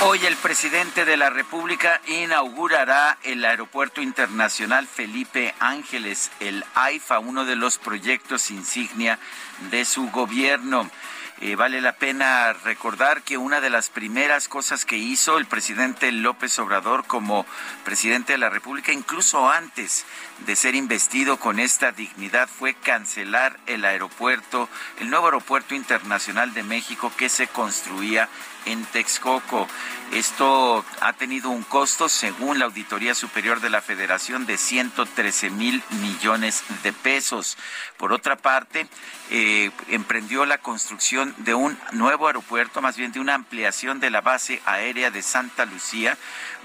Hoy el presidente de la República inaugurará el Aeropuerto Internacional Felipe Ángeles, el AIFA, uno de los proyectos insignia de su gobierno. Eh, vale la pena recordar que una de las primeras cosas que hizo el presidente López Obrador como presidente de la República, incluso antes de ser investido con esta dignidad, fue cancelar el aeropuerto, el nuevo aeropuerto internacional de México que se construía en Texcoco. Esto ha tenido un costo, según la Auditoría Superior de la Federación, de 113 mil millones de pesos. Por otra parte, eh, emprendió la construcción de un nuevo aeropuerto, más bien de una ampliación de la base aérea de Santa Lucía,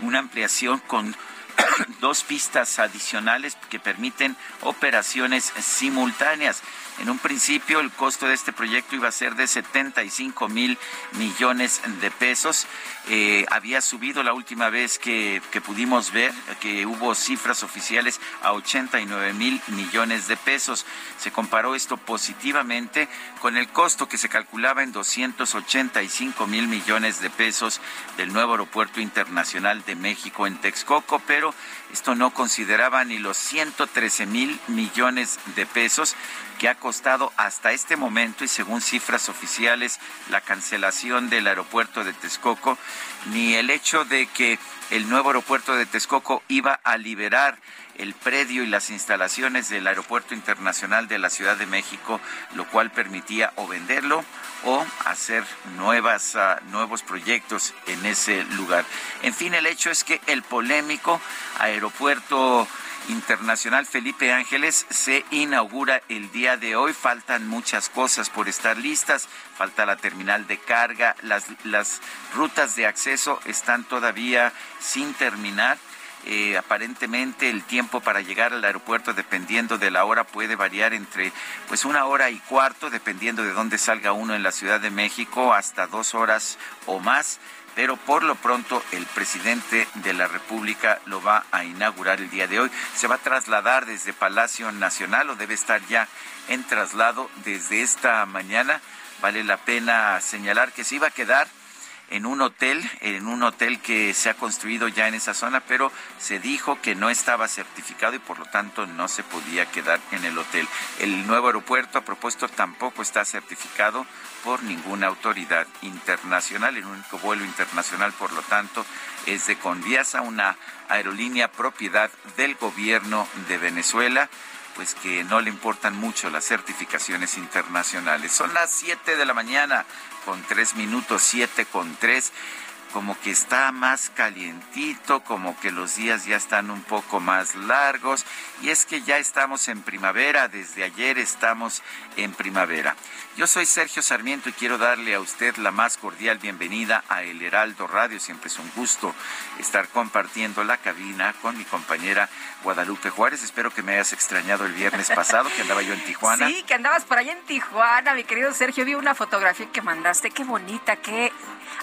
una ampliación con dos pistas adicionales que permiten operaciones simultáneas. En un principio el costo de este proyecto iba a ser de 75 mil millones de pesos. Eh, había subido la última vez que, que, pudimos ver, que hubo cifras oficiales a 89 mil millones de pesos. Se comparó esto positivamente con el costo que se calculaba en 285 mil millones de pesos del nuevo aeropuerto internacional de México en Texcoco, pero esto no consideraba ni los 113 mil millones de pesos que ha costado hasta este momento y según cifras oficiales la cancelación del aeropuerto de Texcoco, ni el hecho de que el nuevo aeropuerto de Texcoco iba a liberar el predio y las instalaciones del Aeropuerto Internacional de la Ciudad de México, lo cual permitía o venderlo o hacer nuevas, uh, nuevos proyectos en ese lugar. En fin, el hecho es que el polémico aeropuerto Internacional Felipe Ángeles se inaugura el día de hoy. Faltan muchas cosas por estar listas. Falta la terminal de carga. Las, las rutas de acceso están todavía sin terminar. Aparentemente el tiempo para llegar al aeropuerto dependiendo de la hora puede variar entre pues una hora y cuarto dependiendo de dónde salga uno en la Ciudad de México hasta dos horas o más pero por lo pronto el presidente de la República lo va a inaugurar el día de hoy. Se va a trasladar desde Palacio Nacional o debe estar ya en traslado desde esta mañana. Vale la pena señalar que se iba a quedar en un hotel, en un hotel que se ha construido ya en esa zona, pero se dijo que no estaba certificado y por lo tanto no se podía quedar en el hotel. El nuevo aeropuerto, a propósito, tampoco está certificado por ninguna autoridad internacional. El único vuelo internacional, por lo tanto, es de Conviasa, una aerolínea propiedad del gobierno de Venezuela pues que no le importan mucho las certificaciones internacionales. Son las 7 de la mañana con 3 minutos, 7 con 3 como que está más calientito, como que los días ya están un poco más largos y es que ya estamos en primavera, desde ayer estamos en primavera. Yo soy Sergio Sarmiento y quiero darle a usted la más cordial bienvenida a El Heraldo Radio. Siempre es un gusto estar compartiendo la cabina con mi compañera Guadalupe Juárez. Espero que me hayas extrañado el viernes pasado, que andaba yo en Tijuana. Sí, que andabas por allá en Tijuana, mi querido Sergio. Vi una fotografía que mandaste, qué bonita, qué...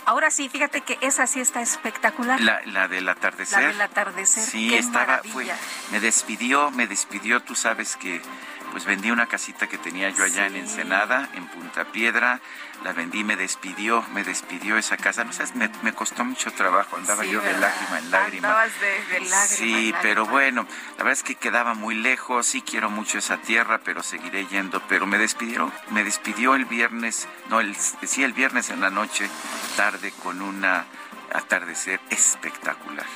Ahora sí, fíjate que esa sí está espectacular. La, la del atardecer. La del atardecer. Sí, estaba, fue, me despidió, me despidió, tú sabes que pues vendí una casita que tenía yo allá en Ensenada, en Punta Piedra, la vendí, me despidió, me despidió esa casa, no sabes, me, costó mucho trabajo, andaba yo de lágrima en lágrima. Andabas de, lágrima. Sí, pero bueno, la verdad es que quedaba muy lejos, sí quiero mucho esa tierra, pero seguiré yendo, pero me despidieron, me despidió el viernes, no, el, sí, el viernes en la noche, tarde, con una atardecer espectacular.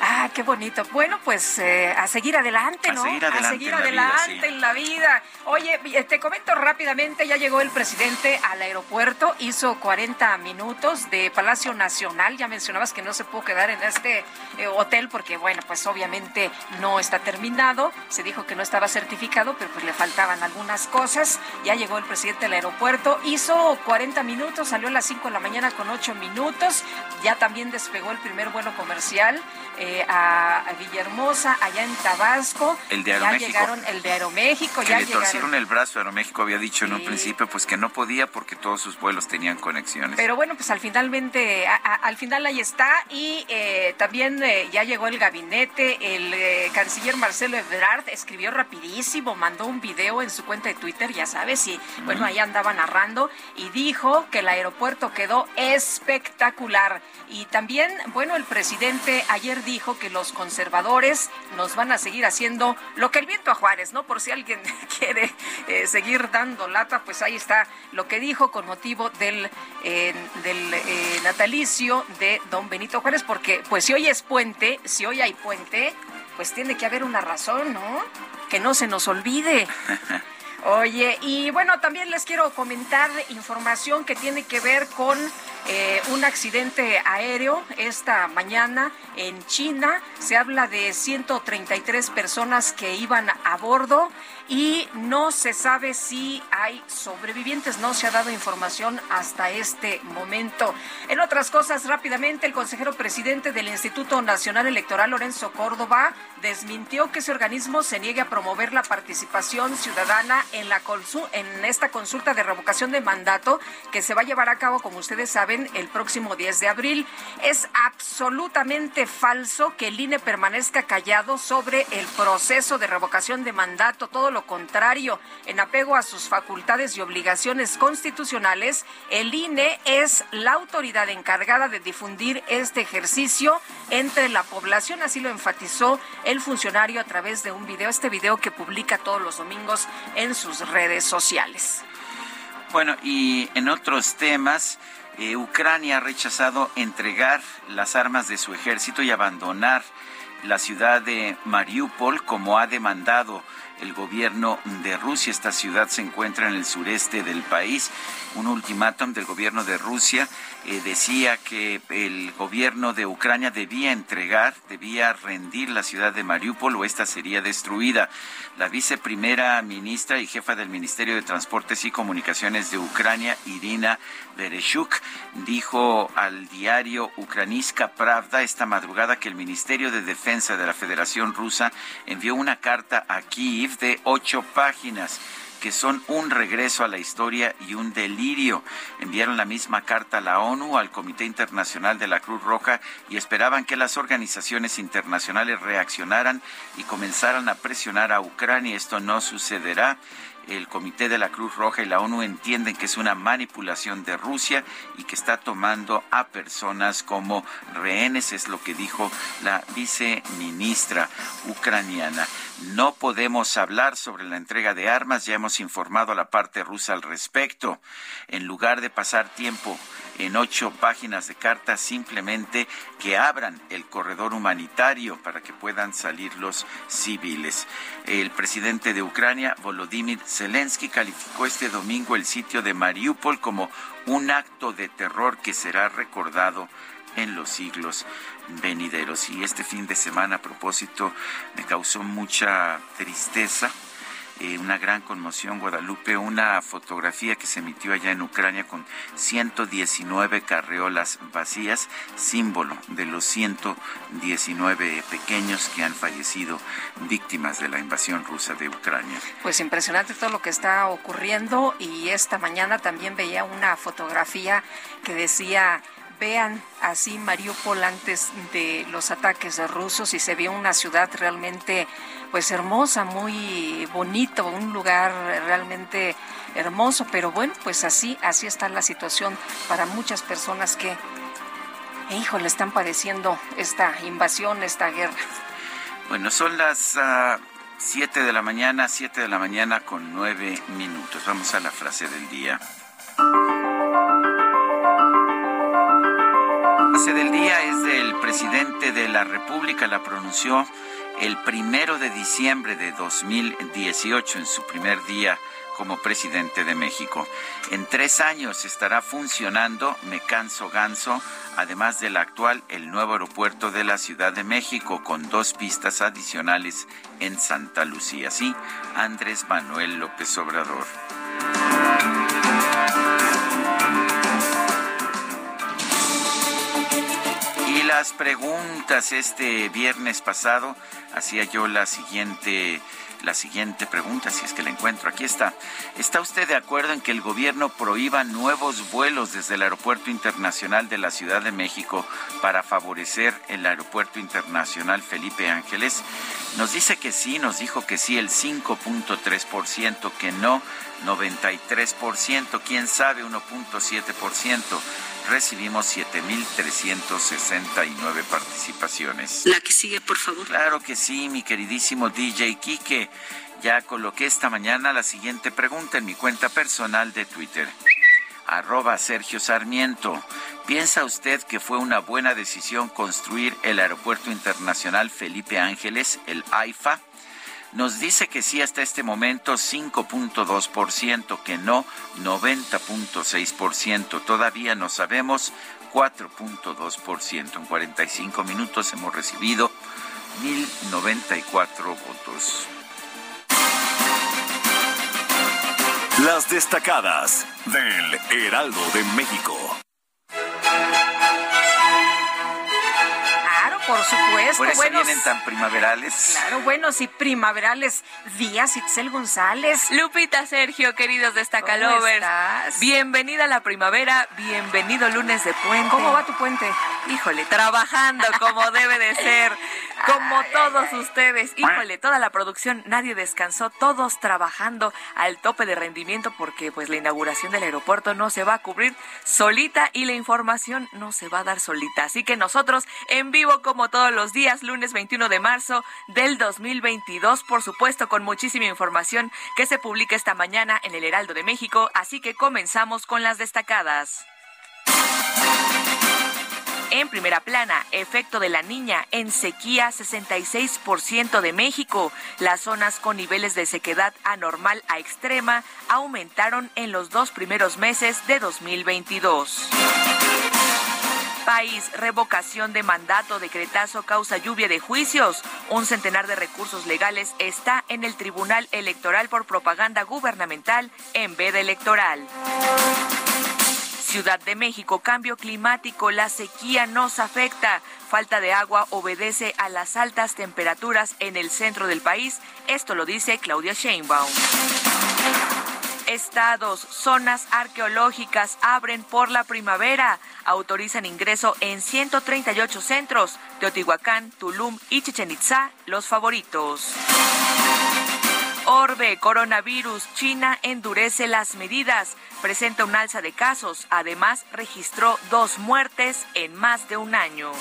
Ah, qué bonito. Bueno, pues eh, a seguir adelante, ¿no? A seguir adelante, a seguir adelante en la vida. Oye, eh, te comento rápidamente, ya llegó el presidente al aeropuerto, hizo 40 minutos de Palacio Nacional. Ya mencionabas que no se pudo quedar en este eh, hotel porque, bueno, pues obviamente no está terminado. Se dijo que no estaba certificado, pero pues le faltaban algunas cosas. Ya llegó el presidente al aeropuerto, hizo 40 minutos, salió a las 5 de la mañana con 8 minutos. Ya también despegó el primer vuelo comercial. Eh, a, Villahermosa, allá en Tabasco. El de Aeroméxico. Ya llegaron el de Aeroméxico. Que ya le torcieron el brazo. Aeroméxico había dicho en un principio pues que no podía porque todos sus vuelos tenían conexiones. Pero bueno, pues al finalmente, al final ahí está. Y eh, también eh, ya llegó el gabinete. El canciller Marcelo Ebrard escribió rapidísimo, mandó un video en su cuenta de Twitter, ya sabes, y bueno, ahí andaba narrando y dijo que el aeropuerto quedó espectacular. Y también, bueno, el presidente ayer dijo que los conservadores nos van a seguir haciendo lo que el viento a Juárez, ¿no? Por si alguien quiere eh, seguir dando lata, pues ahí está lo que dijo con motivo del, del eh, natalicio de don Benito Juárez, porque pues si hoy es puente, si hoy hay puente, pues tiene que haber una razón, ¿no? Que no se nos olvide. Oye, y bueno, también les quiero comentar información que tiene que ver con eh, un accidente aéreo esta mañana en China. Se habla de 133 personas que iban a bordo y no se sabe si hay sobrevivientes. No se ha dado información hasta este momento. En otras cosas, rápidamente, el consejero presidente del Instituto Nacional Electoral, Lorenzo Córdoba, desmintió que ese organismo se niegue a promover la participación ciudadana en, la en esta consulta de revocación de mandato que se va a llevar a cabo, como ustedes saben, el próximo 10 de abril. Es absolutamente falso que el INE permanezca callado sobre el proceso de revocación de mandato. Todo lo contrario, en apego a sus facultades y obligaciones constitucionales, el INE es la autoridad encargada de difundir este ejercicio entre la población, así lo enfatizó el funcionario a través de un video, este video que publica todos los domingos en sus redes sociales. Bueno, y en otros temas, eh, Ucrania ha rechazado entregar las armas de su ejército y abandonar la ciudad de Mariupol como ha demandado el gobierno de Rusia. Esta ciudad se encuentra en el sureste del país. Un ultimátum del gobierno de Rusia eh, decía que el gobierno de Ucrania debía entregar, debía rendir la ciudad de Mariupol o esta sería destruida. La viceprimera ministra y jefa del Ministerio de Transportes y Comunicaciones de Ucrania, Irina Bereshuk, dijo al diario Ukrainska Pravda esta madrugada que el Ministerio de Defensa de la Federación Rusa envió una carta a Kiev de ocho páginas que son un regreso a la historia y un delirio. Enviaron la misma carta a la ONU, al Comité Internacional de la Cruz Roja y esperaban que las organizaciones internacionales reaccionaran y comenzaran a presionar a Ucrania. Esto no sucederá el Comité de la Cruz Roja y la ONU entienden que es una manipulación de Rusia y que está tomando a personas como rehenes, es lo que dijo la viceministra ucraniana. No podemos hablar sobre la entrega de armas, ya hemos informado a la parte rusa al respecto. En lugar de pasar tiempo en ocho páginas de carta simplemente que abran el corredor humanitario para que puedan salir los civiles. El presidente de Ucrania, Volodymyr Zelensky, calificó este domingo el sitio de Mariupol como un acto de terror que será recordado en los siglos venideros. Y este fin de semana, a propósito, me causó mucha tristeza eh, una gran conmoción, Guadalupe, una fotografía que se emitió allá en Ucrania con 119 carreolas vacías, símbolo de los 119 pequeños que han fallecido víctimas de la invasión rusa de Ucrania. Pues impresionante todo lo que está ocurriendo y esta mañana también veía una fotografía que decía vean así Mariupol antes de los ataques rusos y se vio una ciudad realmente pues hermosa, muy bonito, un lugar realmente hermoso, pero bueno, pues así, así está la situación para muchas personas que, le están padeciendo esta invasión, esta guerra. Bueno, son las uh, 7 de la mañana, 7 de la mañana con 9 minutos. Vamos a la frase del día. Presidente de la República, la pronunció el primero de diciembre de 2018, en su primer día como presidente de México. En tres años estará funcionando Me Canso Ganso, además del actual, el nuevo aeropuerto de la Ciudad de México, con dos pistas adicionales en Santa Lucía. Sí, Andrés Manuel López Obrador. Las preguntas este viernes pasado, hacía yo la siguiente la siguiente pregunta, si es que la encuentro. Aquí está. ¿Está usted de acuerdo en que el gobierno prohíba nuevos vuelos desde el Aeropuerto Internacional de la Ciudad de México para favorecer el Aeropuerto Internacional Felipe Ángeles? Nos dice que sí, nos dijo que sí el 5.3%, que no 93%, quién sabe 1.7% recibimos 7.369 participaciones. La que sigue, por favor. Claro que sí, mi queridísimo DJ Kike. Ya coloqué esta mañana la siguiente pregunta en mi cuenta personal de Twitter. Arroba Sergio Sarmiento. ¿Piensa usted que fue una buena decisión construir el Aeropuerto Internacional Felipe Ángeles, el AIFA? Nos dice que sí hasta este momento 5.2%, que no 90.6%. Todavía no sabemos 4.2%. En 45 minutos hemos recibido 1.094 votos. Las destacadas del Heraldo de México. Por supuesto. Por eso vienen tan primaverales. Claro, buenos y primaverales días, Itzel González. Lupita Sergio, queridos destacalovers. Bienvenida a la primavera, bienvenido lunes de puente. ¿Cómo va tu puente? Híjole, trabajando como debe de ser, como todos ustedes. Híjole, toda la producción, nadie descansó, todos trabajando al tope de rendimiento porque pues la inauguración del aeropuerto no se va a cubrir solita y la información no se va a dar solita. Así que nosotros en vivo como todos los días, lunes 21 de marzo del 2022, por supuesto con muchísima información que se publica esta mañana en el Heraldo de México, así que comenzamos con las destacadas. En primera plana, efecto de la niña en sequía 66% de México. Las zonas con niveles de sequedad anormal a extrema aumentaron en los dos primeros meses de 2022 país, revocación de mandato, decretazo causa lluvia de juicios. Un centenar de recursos legales está en el Tribunal Electoral por propaganda gubernamental en veda electoral. Ciudad de México, cambio climático, la sequía nos afecta. Falta de agua obedece a las altas temperaturas en el centro del país. Esto lo dice Claudia Sheinbaum estados, zonas arqueológicas abren por la primavera. Autorizan ingreso en 138 centros. Teotihuacán, Tulum y Chichen Itza, los favoritos. Orbe, coronavirus, China endurece las medidas, presenta un alza de casos, además registró dos muertes en más de un año.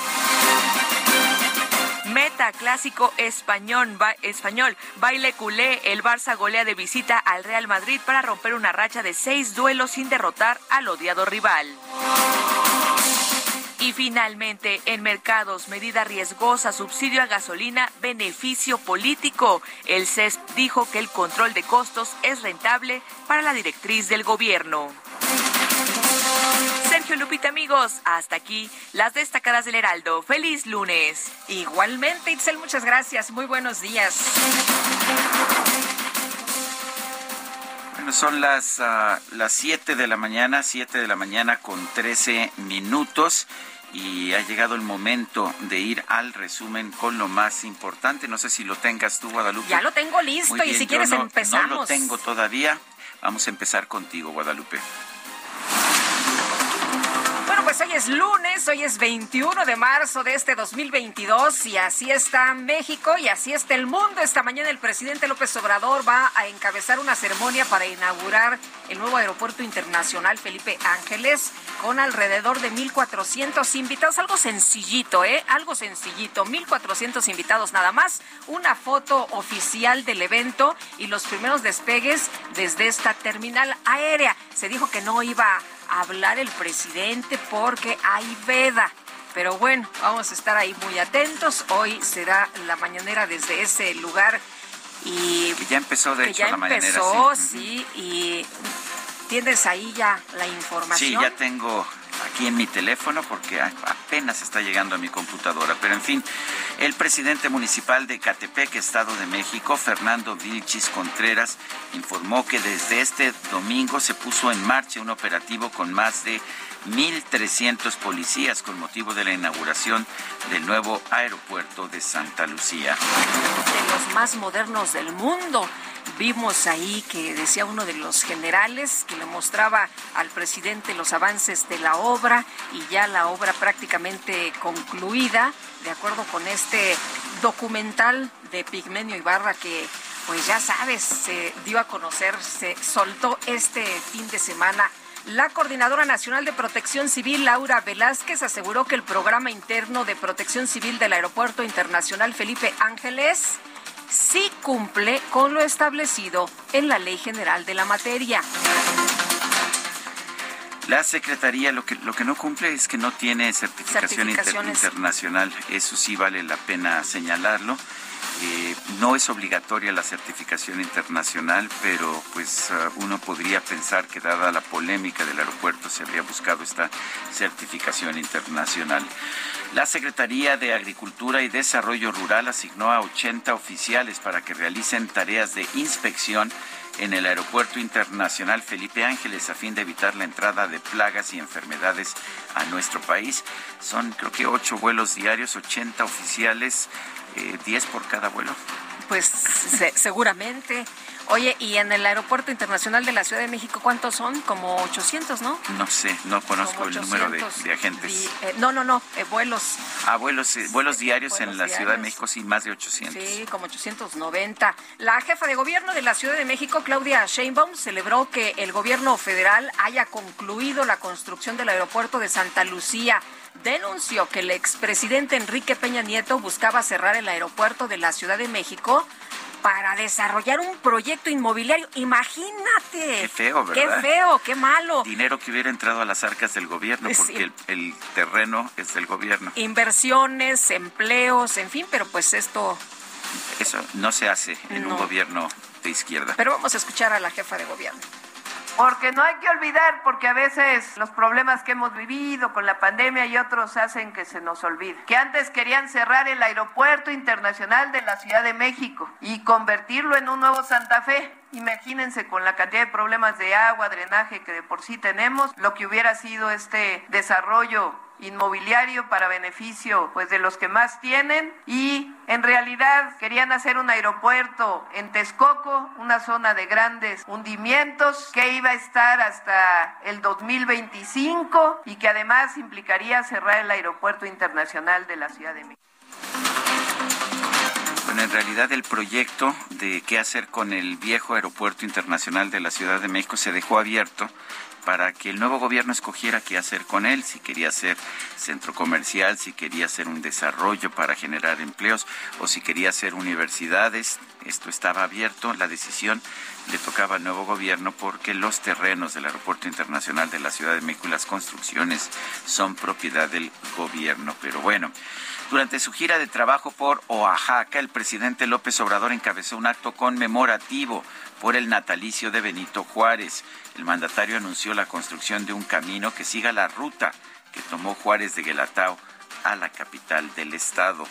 Meta clásico español, español, baile culé, el Barça golea de visita al Real Madrid para romper una racha de seis duelos sin derrotar al odiado rival. Y finalmente, en mercados, medida riesgosa, subsidio a gasolina, beneficio político. El CESP dijo que el control de costos es rentable para la directriz del gobierno. Sergio Lupita, amigos, hasta aquí las destacadas del Heraldo. Feliz lunes. Igualmente, Itzel, muchas gracias. Muy buenos días. Bueno, son las, uh, las 7 de la mañana, 7 de la mañana con 13 minutos y ha llegado el momento de ir al resumen con lo más importante. No sé si lo tengas tú, Guadalupe. Ya lo tengo listo y si quieres empezamos. No lo tengo todavía. Vamos a empezar contigo, Guadalupe pues hoy es lunes. Hoy es 21 de marzo de este 2022 y así está México y así está el mundo. Esta mañana el presidente López Obrador va a encabezar una ceremonia para inaugurar el nuevo aeropuerto internacional Felipe Ángeles con alrededor de 1.400 invitados. Algo sencillito, ¿eh? Algo sencillito. 1.400 invitados nada más. Una foto oficial del evento y los primeros despegues desde esta terminal aérea. Se dijo que no iba hablar el presidente porque hay veda. Pero bueno, vamos a estar ahí muy atentos. Hoy será la mañanera desde ese lugar y que ya empezó de hecho ya la mañanera. empezó, sí. y tienes ahí ya la información. Sí, ya tengo aquí en mi teléfono porque apenas está llegando a mi computadora. Pero en fin, el presidente municipal de Catepec, Estado de México, Fernando Vilchis Contreras, informó que desde este domingo se puso en marcha un operativo con más de 1.300 policías con motivo de la inauguración del nuevo aeropuerto de Santa Lucía. De los más modernos del mundo. Vimos ahí que decía uno de los generales que le mostraba al presidente los avances de la obra y ya la obra prácticamente concluida, de acuerdo con este documental de Pigmenio Ibarra que pues ya sabes, se dio a conocer, se soltó este fin de semana. La Coordinadora Nacional de Protección Civil, Laura Velázquez, aseguró que el programa interno de protección civil del Aeropuerto Internacional Felipe Ángeles sí cumple con lo establecido en la Ley General de la materia. La Secretaría lo que, lo que no cumple es que no tiene certificación inter, internacional. Eso sí vale la pena señalarlo. Eh, no es obligatoria la certificación internacional, pero pues uh, uno podría pensar que dada la polémica del aeropuerto se habría buscado esta certificación internacional. La Secretaría de Agricultura y Desarrollo Rural asignó a 80 oficiales para que realicen tareas de inspección en el Aeropuerto Internacional Felipe Ángeles a fin de evitar la entrada de plagas y enfermedades a nuestro país. Son creo que ocho vuelos diarios, 80 oficiales, eh, 10 por cada vuelo. Pues se, seguramente. Oye, ¿y en el Aeropuerto Internacional de la Ciudad de México cuántos son? Como 800, ¿no? No sé, no conozco el número de, de agentes. Eh, no, no, no, eh, vuelos. Ah, vuelos, eh, vuelos diarios vuelos en la diarios. Ciudad de México, sí, más de 800. Sí, como 890. La jefa de gobierno de la Ciudad de México, Claudia Sheinbaum, celebró que el gobierno federal haya concluido la construcción del aeropuerto de Santa Lucía. Denunció que el expresidente Enrique Peña Nieto buscaba cerrar el aeropuerto de la Ciudad de México para desarrollar un proyecto inmobiliario. Imagínate. Qué feo, ¿verdad? Qué feo, qué malo. Dinero que hubiera entrado a las arcas del gobierno, Sí. porque el, el terreno es del gobierno. Inversiones, empleos, en fin, pero pues esto... Eso no se hace en No. un gobierno de izquierda. Pero vamos a escuchar a la jefa de gobierno. Porque no hay que olvidar, porque a veces los problemas que hemos vivido con la pandemia y otros hacen que se nos olvide. Que antes querían cerrar el aeropuerto internacional de la Ciudad de México y convertirlo en un nuevo Santa Fe. Imagínense con la cantidad de problemas de agua, drenaje que de por sí tenemos, lo que hubiera sido este desarrollo inmobiliario para beneficio pues de los que más tienen y en realidad querían hacer un aeropuerto en Texcoco, una zona de grandes hundimientos que iba a estar hasta el 2025 y que además implicaría cerrar el aeropuerto internacional de la Ciudad de México. Bueno, en realidad el proyecto de qué hacer con el viejo aeropuerto internacional de la Ciudad de México se dejó abierto para que el nuevo gobierno escogiera qué hacer con él, si quería hacer centro comercial, si quería hacer un desarrollo para generar empleos o si quería hacer universidades. Esto estaba abierto, la decisión le tocaba al nuevo gobierno porque los terrenos del Aeropuerto Internacional de la Ciudad de México y las construcciones son propiedad del gobierno. Pero bueno, durante su gira de trabajo por Oaxaca, el presidente López Obrador encabezó un acto conmemorativo por el natalicio de Benito Juárez. El mandatario anunció la construcción de un camino que siga la ruta que tomó Juárez de Guelatao a la capital del estado.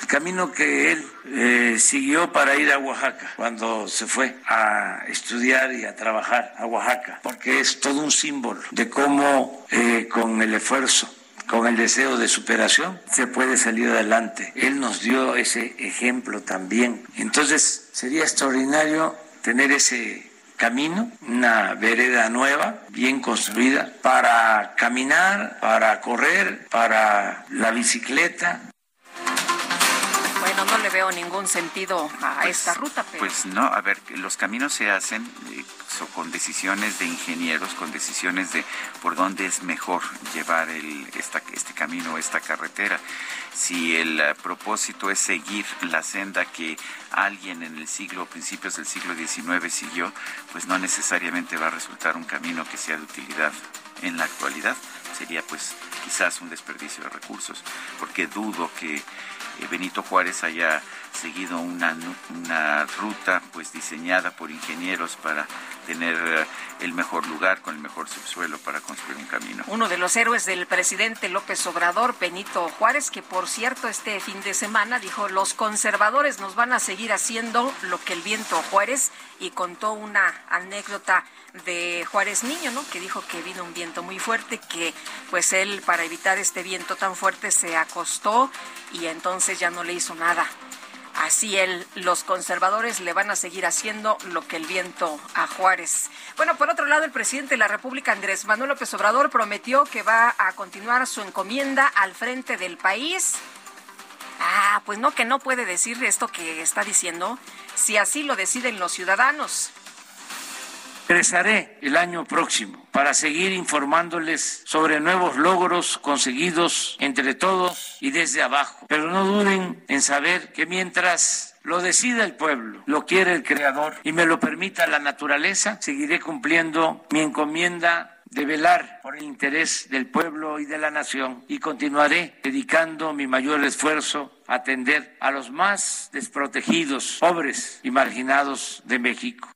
El camino que él eh, siguió para ir a Oaxaca cuando se fue a estudiar y a trabajar a Oaxaca, porque es todo un símbolo de cómo eh, con el esfuerzo con el deseo de superación se puede salir adelante. Él nos dio ese ejemplo también. Entonces sería extraordinario tener ese camino, una vereda nueva, bien construida, para caminar, para correr, para la bicicleta. Bueno, no le veo ningún sentido a Pues, esta ruta, pero... Pues no, a ver, los caminos se hacen so- con decisiones de ingenieros, con decisiones de por dónde es mejor llevar el, esta, este camino, esta carretera. Si el eh, propósito es seguir la senda que alguien en el siglo, principios del siglo XIX siguió, pues no necesariamente va a resultar un camino que sea de utilidad en la actualidad. Sería pues quizás un desperdicio de recursos, porque dudo que eh, Benito Juárez haya seguido una, una ruta pues diseñada por ingenieros para tener eh, el mejor lugar con el mejor subsuelo para construir un camino. Uno de los héroes del presidente López Obrador, Benito Juárez, que por cierto este fin de semana dijo, los conservadores nos van a seguir haciendo lo que el viento Juárez y contó una anécdota de Juárez Niño, ¿no? Que dijo que vino un viento muy fuerte, que pues él para evitar este viento tan fuerte se acostó y entonces ya no le hizo nada. Así él, los conservadores le van a seguir haciendo lo que el viento a Juárez. Bueno, por otro lado, el presidente de la República, Andrés Manuel López Obrador, prometió que va a continuar su encomienda al frente del país. Ah, pues no, que no puede decir esto que está diciendo, si así lo deciden los ciudadanos. Regresaré el año próximo para seguir informándoles sobre nuevos logros conseguidos entre todos y desde abajo. Pero no duden en saber que mientras lo decida el pueblo, lo quiere el Creador y me lo permita la naturaleza, seguiré cumpliendo mi encomienda de velar por el interés del pueblo y de la nación y continuaré dedicando mi mayor esfuerzo a atender a los más desprotegidos, pobres y marginados de México.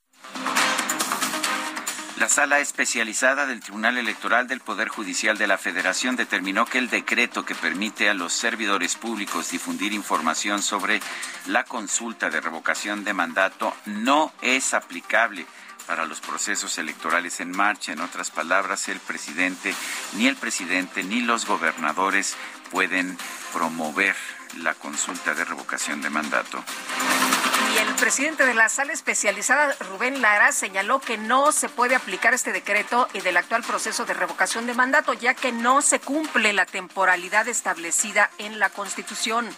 La sala especializada del Tribunal Electoral del Poder Judicial de la Federación determinó que el decreto que permite a los servidores públicos difundir información sobre la consulta de revocación de mandato no es aplicable para los procesos electorales en marcha. En otras palabras, el presidente, ni el presidente, ni los gobernadores pueden promover la consulta de revocación de mandato. Y el presidente de la sala especializada, Rubén Lara, señaló que no se puede aplicar este decreto y del actual proceso de revocación de mandato, ya que no se cumple la temporalidad establecida en la Constitución.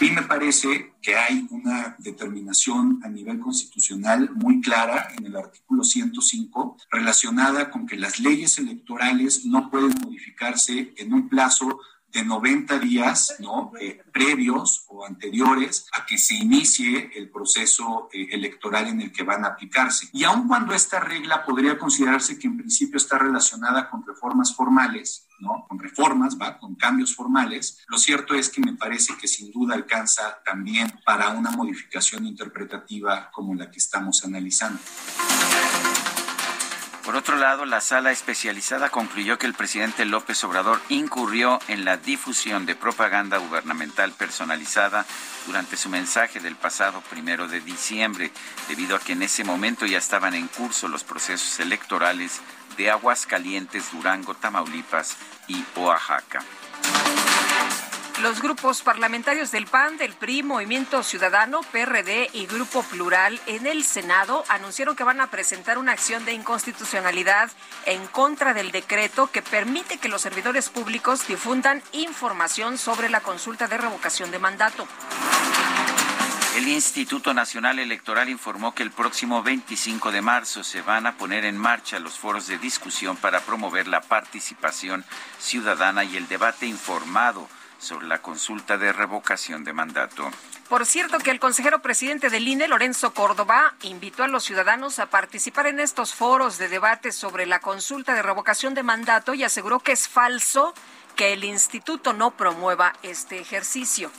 Y me parece que hay una determinación a nivel constitucional muy clara en el artículo 105 relacionada con que las leyes electorales no pueden modificarse en un plazo de 90 días ¿no? Eh, previos o anteriores a que se inicie el proceso eh, electoral en el que van a aplicarse. Y aun cuando esta regla podría considerarse que en principio está relacionada con reformas formales, ¿no? Con reformas, va, con cambios formales. Lo cierto es que me parece que sin duda alcanza también para una modificación interpretativa como la que estamos analizando. Por otro lado, la sala especializada concluyó que el presidente López Obrador incurrió en la difusión de propaganda gubernamental personalizada durante su mensaje del pasado primero de diciembre, debido a que en ese momento ya estaban en curso los procesos electorales de Aguascalientes, Durango, Tamaulipas y Oaxaca. Los grupos parlamentarios del PAN, del PRI, Movimiento Ciudadano, PRD y Grupo Plural en el Senado anunciaron que van a presentar una acción de inconstitucionalidad en contra del decreto que permite que los servidores públicos difundan información sobre la consulta de revocación de mandato. El Instituto Nacional Electoral informó que el próximo 25 de marzo se van a poner en marcha los foros de discusión para promover la participación ciudadana y el debate informado sobre la consulta de revocación de mandato. Por cierto que el consejero presidente del INE, Lorenzo Córdoba, invitó a los ciudadanos a participar en estos foros de debate sobre la consulta de revocación de mandato y aseguró que es falso que el instituto no promueva este ejercicio.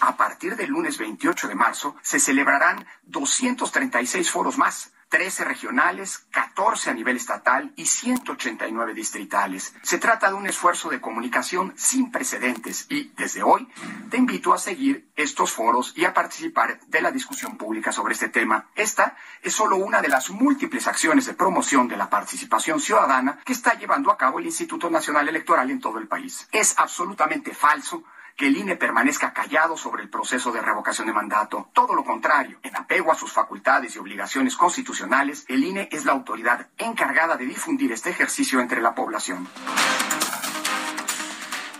A partir del lunes 28 de marzo se celebrarán 236 foros más. 13 regionales, 14 a nivel estatal y 189 distritales. Se trata de un esfuerzo de comunicación sin precedentes y, desde hoy, te invito a seguir estos foros y a participar de la discusión pública sobre este tema. Esta es solo una de las múltiples acciones de promoción de la participación ciudadana que está llevando a cabo el Instituto Nacional Electoral en todo el país. Es absolutamente falso que el INE permanezca callado sobre el proceso de revocación de mandato. Todo lo contrario, en apego a sus facultades y obligaciones constitucionales, el INE es la autoridad encargada de difundir este ejercicio entre la población.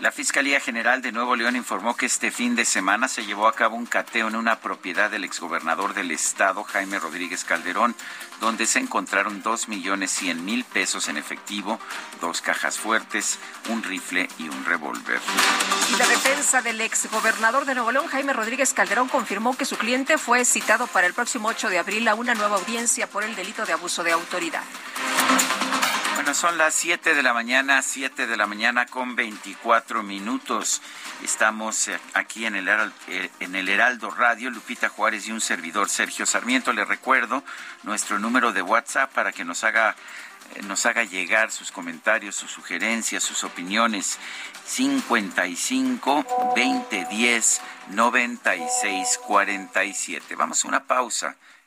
La Fiscalía General de Nuevo León informó que este fin de semana se llevó a cabo un cateo en una propiedad del exgobernador del estado, Jaime Rodríguez Calderón, donde se encontraron dos millones cien mil pesos en efectivo, dos cajas fuertes, un rifle y un revólver. Y la defensa del exgobernador de Nuevo León, Jaime Rodríguez Calderón, confirmó que su cliente fue citado para el próximo 8 de abril a una nueva audiencia por el delito de abuso de autoridad. Bueno, son las 7 de la mañana, 7 de la mañana con 24 minutos. Estamos eh, aquí en el, eh, en el Heraldo Radio, Lupita Juárez y un servidor, Sergio Sarmiento. Le recuerdo nuestro número de WhatsApp para que nos haga eh, nos haga llegar sus comentarios, sus sugerencias, sus opiniones. 55 2010 96 47. Vamos a una pausa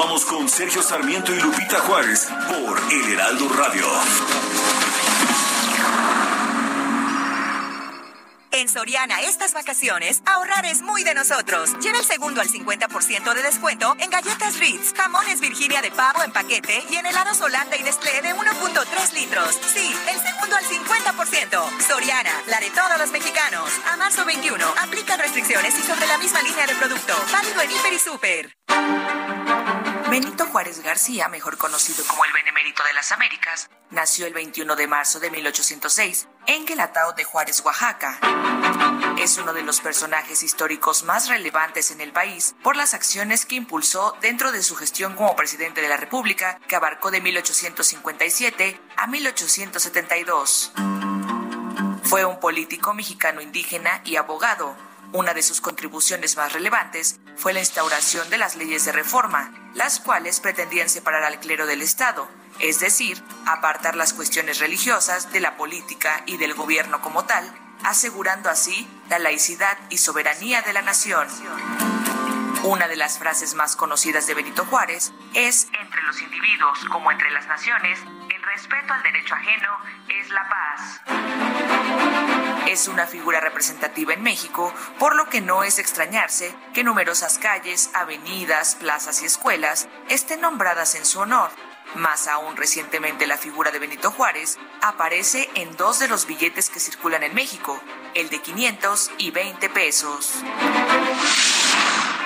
Continuamos con Sergio Sarmiento y Lupita Juárez por El Heraldo Radio. En Soriana estas vacaciones, ahorrar es muy de nosotros. Lleva el segundo al 50% de descuento en galletas Ritz, jamones Virginia de pavo en paquete y en helados Holanda y Nestlé de 1.3 litros. Sí, el segundo al 50%. Soriana, la de todos los mexicanos. A marzo 21, aplican restricciones y sobre la misma línea de producto. Válido en Hiper y Super. Benito Juárez García, mejor conocido como el Benemérito de las Américas, nació el 21 de marzo de 1806 en Guelatao de Juárez, Oaxaca. Es uno de los personajes históricos más relevantes en el país por las acciones que impulsó dentro de su gestión como presidente de la República, que abarcó de 1857 a 1872. Fue un político mexicano indígena y abogado. Una de sus contribuciones más relevantes fue la instauración de las leyes de reforma, las cuales pretendían separar al clero del Estado, es decir, apartar las cuestiones religiosas de la política y del gobierno como tal, asegurando así la laicidad y soberanía de la nación. Una de las frases más conocidas de Benito Juárez es, entre los individuos como entre las naciones, respeto al derecho ajeno es la paz. Es una figura representativa en México, por lo que no es extrañarse que numerosas calles, avenidas, plazas y escuelas estén nombradas en su honor. Más aún recientemente la figura de Benito Juárez aparece en dos de los billetes que circulan en México, el de 500 y 20 pesos.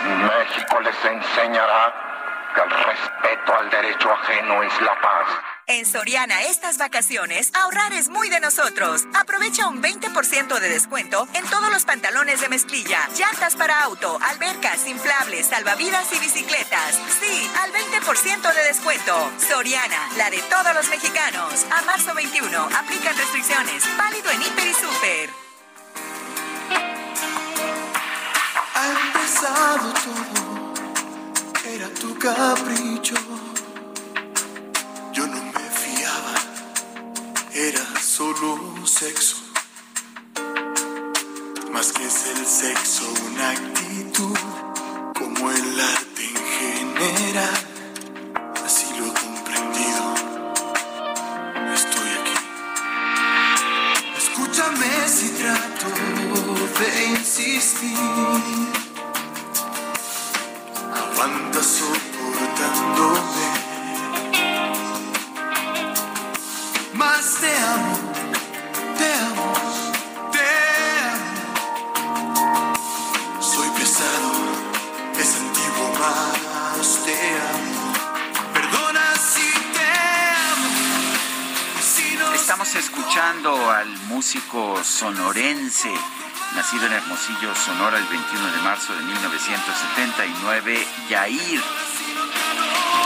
México les enseñará que el respeto al derecho ajeno es la paz. En Soriana estas vacaciones, ahorrar es muy de nosotros. Aprovecha un 20% de descuento en todos los pantalones de mezclilla, llantas para auto, albercas, inflables, salvavidas y bicicletas. Sí, al 20% de descuento. Soriana, la de todos los mexicanos. A marzo 21, aplican restricciones. Válido en Hiper y Super. Ha empezado todo, era tu capricho. Yo no me fiaba, era solo sexo. Más que es el sexo, una actitud, como el arte en general. Así lo he comprendido. Estoy aquí. Escúchame si trato de insistir. Sonorense, nacido en Hermosillo, Sonora, el 21 de marzo de 1979, Yair.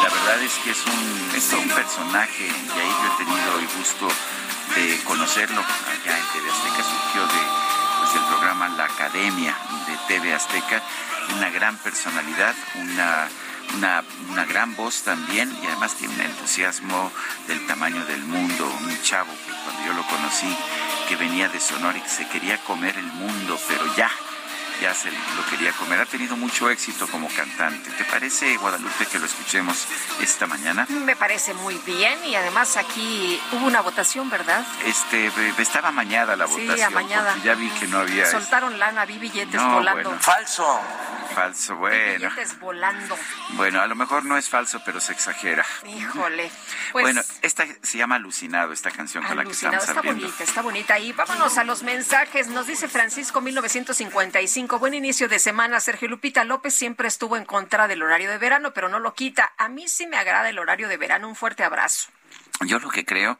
La verdad es que es un, es un personaje, Yair, yo he tenido el gusto de conocerlo allá en TV Azteca, surgió de, pues, del programa La Academia de TV Azteca, una gran personalidad, una una, una, gran voz también y además tiene un entusiasmo del tamaño del mundo, un chavo que cuando yo lo conocí, que venía de Sonora y que se quería comer el mundo, pero ya, ya se lo quería comer. Ha tenido mucho éxito como cantante. ¿Te parece, Guadalupe, que lo escuchemos esta mañana? Me parece muy bien y además aquí hubo una votación, ¿verdad? Este, estaba amañada la votación. Sí, amañada. Ya vi que no había... Soltaron lana, vi billetes volando. Falso. Falso, bueno. Volando. Bueno, a lo mejor no es falso, pero se exagera. Híjole. Pues, bueno, esta se llama Alucinado, esta canción con la que estamos está bonita, está bonita. Y vámonos a los mensajes. Nos dice Francisco 1955. Buen inicio de semana. Sergio Lupita López siempre estuvo en contra del horario de verano, pero no lo quita. A mí sí me agrada el horario de verano. Un fuerte abrazo. Yo lo que creo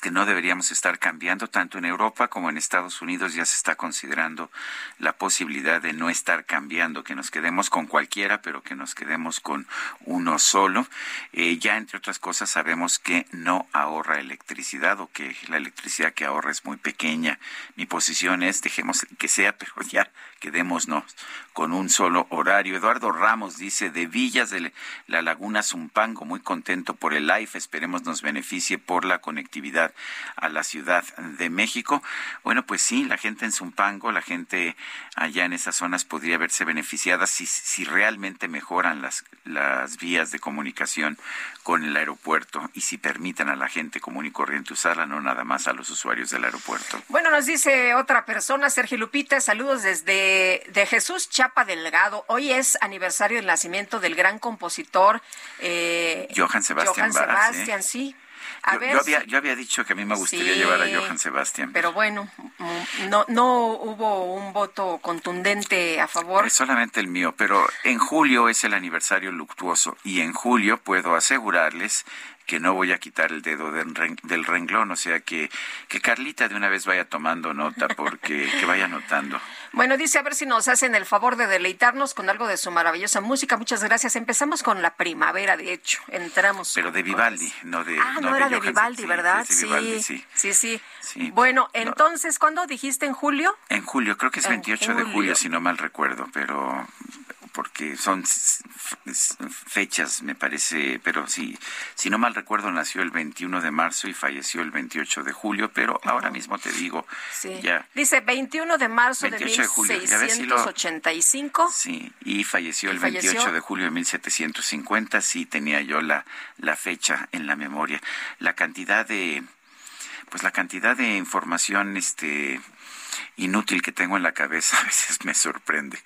que no deberíamos estar cambiando tanto en Europa como en Estados Unidos ya se está considerando la posibilidad de no estar cambiando, que nos quedemos con cualquiera, pero que nos quedemos con uno solo. Eh, ya entre otras cosas sabemos que no ahorra electricidad o que la electricidad que ahorra es muy pequeña. Mi posición es dejemos que sea, pero ya quedémonos con un solo horario. Eduardo Ramos dice de Villas de la Laguna Zumpango, muy contento por el live, esperemos nos beneficie por la conectividad a la Ciudad de México. Bueno, pues sí, la gente en Zumpango, la gente allá en esas zonas podría verse beneficiada si, si realmente mejoran las, las vías de comunicación con el aeropuerto y si permiten a la gente común y corriente usarla, no nada más a los usuarios del aeropuerto. Bueno, nos dice otra persona, Sergio Lupita, saludos desde de Jesús Chapa Delgado. Hoy es aniversario del nacimiento del gran compositor eh, Johann Sebastián. Johann Sebastián, sí yo, había, dicho que a mí me gustaría llevar a Johann Sebastián. Pero bueno, no, no hubo un voto contundente a favor. Es solamente el mío, pero en julio es el aniversario luctuoso y en julio puedo asegurarles que no voy a quitar el dedo del renglón, o sea que, que Carlita de una vez vaya tomando nota, porque que vaya anotando. Bueno, dice a ver si nos hacen el favor de deleitarnos con algo de su maravillosa música. Muchas gracias. Empezamos con la primavera, de hecho. Entramos. Pero de Vivaldi, no de. Ah, no, era de, Vivaldi, ¿verdad? Sí, sí, sí, sí, Bueno, entonces, ¿cuándo dijiste en julio? En julio, creo que es 28 de julio, si no mal recuerdo, pero porque son fechas, me parece, pero sí, si no mal recuerdo, nació el 21 de marzo y falleció el 28 de julio, pero ahora mismo te digo, ya. Dice 21 de marzo de 1685. Sí, y falleció el 28 de julio de 1750, sí tenía yo la, la fecha en la memoria. La cantidad de, pues la cantidad de información, este, inútil que tengo en la cabeza a veces me sorprende.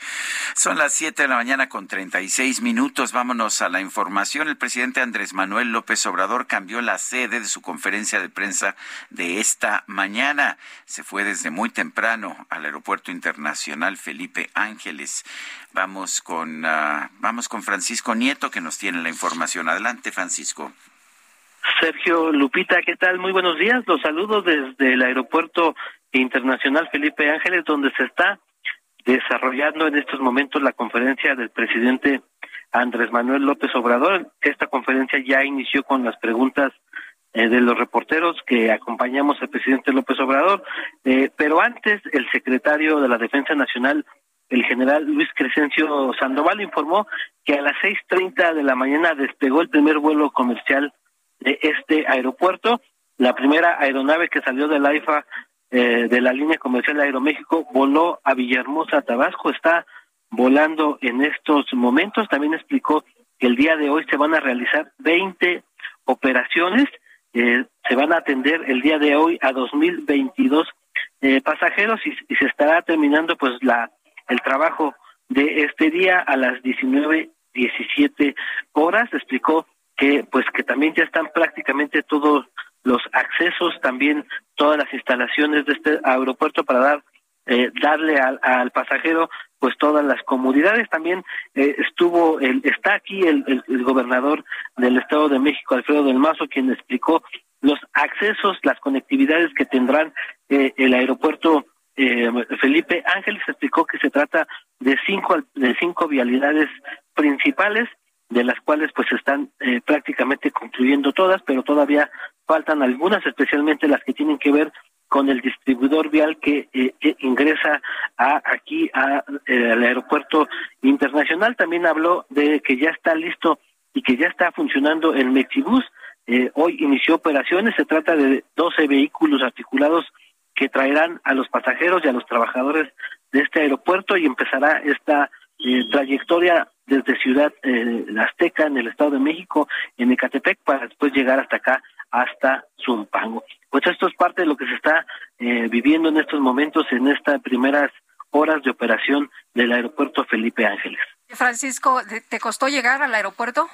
Son las 7 de la mañana con 36 minutos. Vámonos a la información. El presidente Andrés Manuel López Obrador cambió la sede de su conferencia de prensa de esta mañana. Se fue desde muy temprano al Aeropuerto Internacional Felipe Ángeles. Vamos con, uh, vamos con Francisco Nieto que nos tiene la información. Adelante, Francisco. Sergio Lupita, ¿qué tal? Muy buenos días. Los saludo desde el aeropuerto internacional Felipe Ángeles, donde se está desarrollando en estos momentos la conferencia del presidente Andrés Manuel López Obrador. Esta conferencia ya inició con las preguntas eh, de los reporteros que acompañamos al presidente López Obrador, eh, pero antes el secretario de la Defensa Nacional, el general Luis Crescencio Sandoval, informó que a las 6.30 de la mañana despegó el primer vuelo comercial de este aeropuerto. La primera aeronave que salió del AIFA eh, de la línea comercial Aeroméxico voló a Villahermosa, Tabasco, está volando en estos momentos. También explicó que el día de hoy se van a realizar 20 operaciones, eh, se van a atender el día de hoy a 2022 eh, pasajeros y, y, se estará terminando pues la el trabajo de este día a las 19 17 horas explicó que pues que también ya están prácticamente todos los accesos, también todas las instalaciones de este aeropuerto para dar eh, darle al, al, pasajero pues todas las comodidades. También eh, estuvo, el, está aquí el, el, gobernador del Estado de México, Alfredo del Mazo, quien explicó los accesos, las conectividades que tendrán eh, el aeropuerto eh, Felipe Ángeles explicó que se trata de cinco de cinco vialidades principales de las cuales pues están eh, prácticamente concluyendo todas, pero todavía faltan algunas, especialmente las que tienen que ver con el distribuidor vial que eh, eh, ingresa a, aquí a, al aeropuerto internacional. También habló de que ya está listo y que ya está funcionando el Mexibus. hoy inició operaciones. Se trata de 12 vehículos articulados que traerán a los pasajeros y a los trabajadores de este aeropuerto y empezará esta trayectoria desde Ciudad eh, Azteca en el Estado de México, en Ecatepec, para después llegar hasta acá, hasta Zumpango. Pues esto es parte de lo que se está eh, viviendo en estos momentos, en estas primeras horas de operación del aeropuerto Felipe Ángeles. Francisco, ¿te costó llegar al aeropuerto?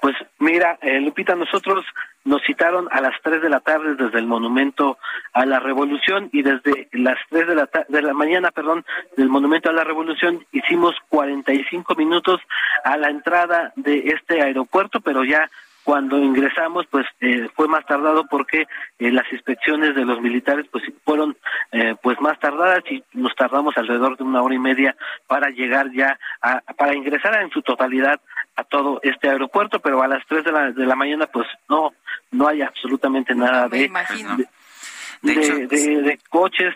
Pues mira, eh, Lupita, nosotros nos citaron a las 3 de la tarde desde el Monumento a la Revolución y desde las 3 de la, de la mañana, perdón, del Monumento a la Revolución hicimos 45 minutos a la entrada de este aeropuerto, pero ya cuando ingresamos pues eh, fue más tardado porque eh, las inspecciones de los militares pues fueron eh, pues más tardadas y nos tardamos alrededor de una hora y media para llegar ya a, para ingresar en su totalidad a todo este aeropuerto pero a las tres de la, de la mañana pues no no hay absolutamente nada de, de, de, coches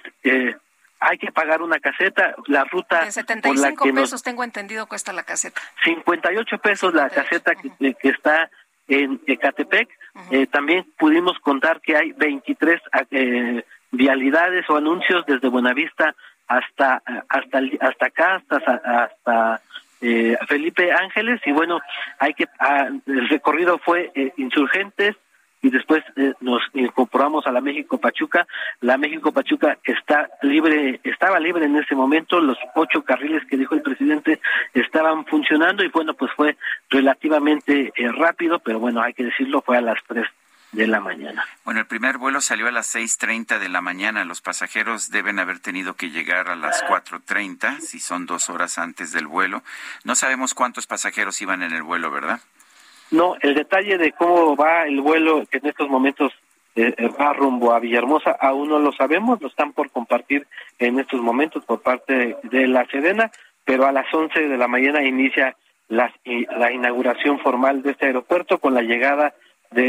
hay que pagar una caseta, la ruta... De 75 pesos tengo entendido cuesta la caseta. 58 pesos la caseta que, que, está en Ecatepec. Eh, también pudimos contar que hay 23 eh, vialidades o anuncios desde Buenavista hasta hasta hasta acá hasta hasta eh, Felipe Ángeles y bueno hay que ah, el recorrido fue insurgentes y después eh, nos incorporamos a la México Pachuca. La México Pachuca está libre, estaba libre en ese momento, los ocho carriles que dijo el presidente estaban funcionando y bueno, pues fue relativamente eh, rápido, pero bueno, hay que decirlo, fue a las tres de la mañana. Bueno, el primer vuelo salió a las 6.30 de la mañana. Los pasajeros deben haber tenido que llegar a las 4.30, si son dos horas antes del vuelo. No sabemos cuántos pasajeros iban en el vuelo, ¿verdad? No, el detalle de cómo va el vuelo que en estos momentos eh, eh, va rumbo a Villahermosa aún no lo sabemos, lo están por compartir en estos momentos por parte de la Sedena, pero a las 11 de la mañana inicia la, la inauguración formal de este aeropuerto con la llegada de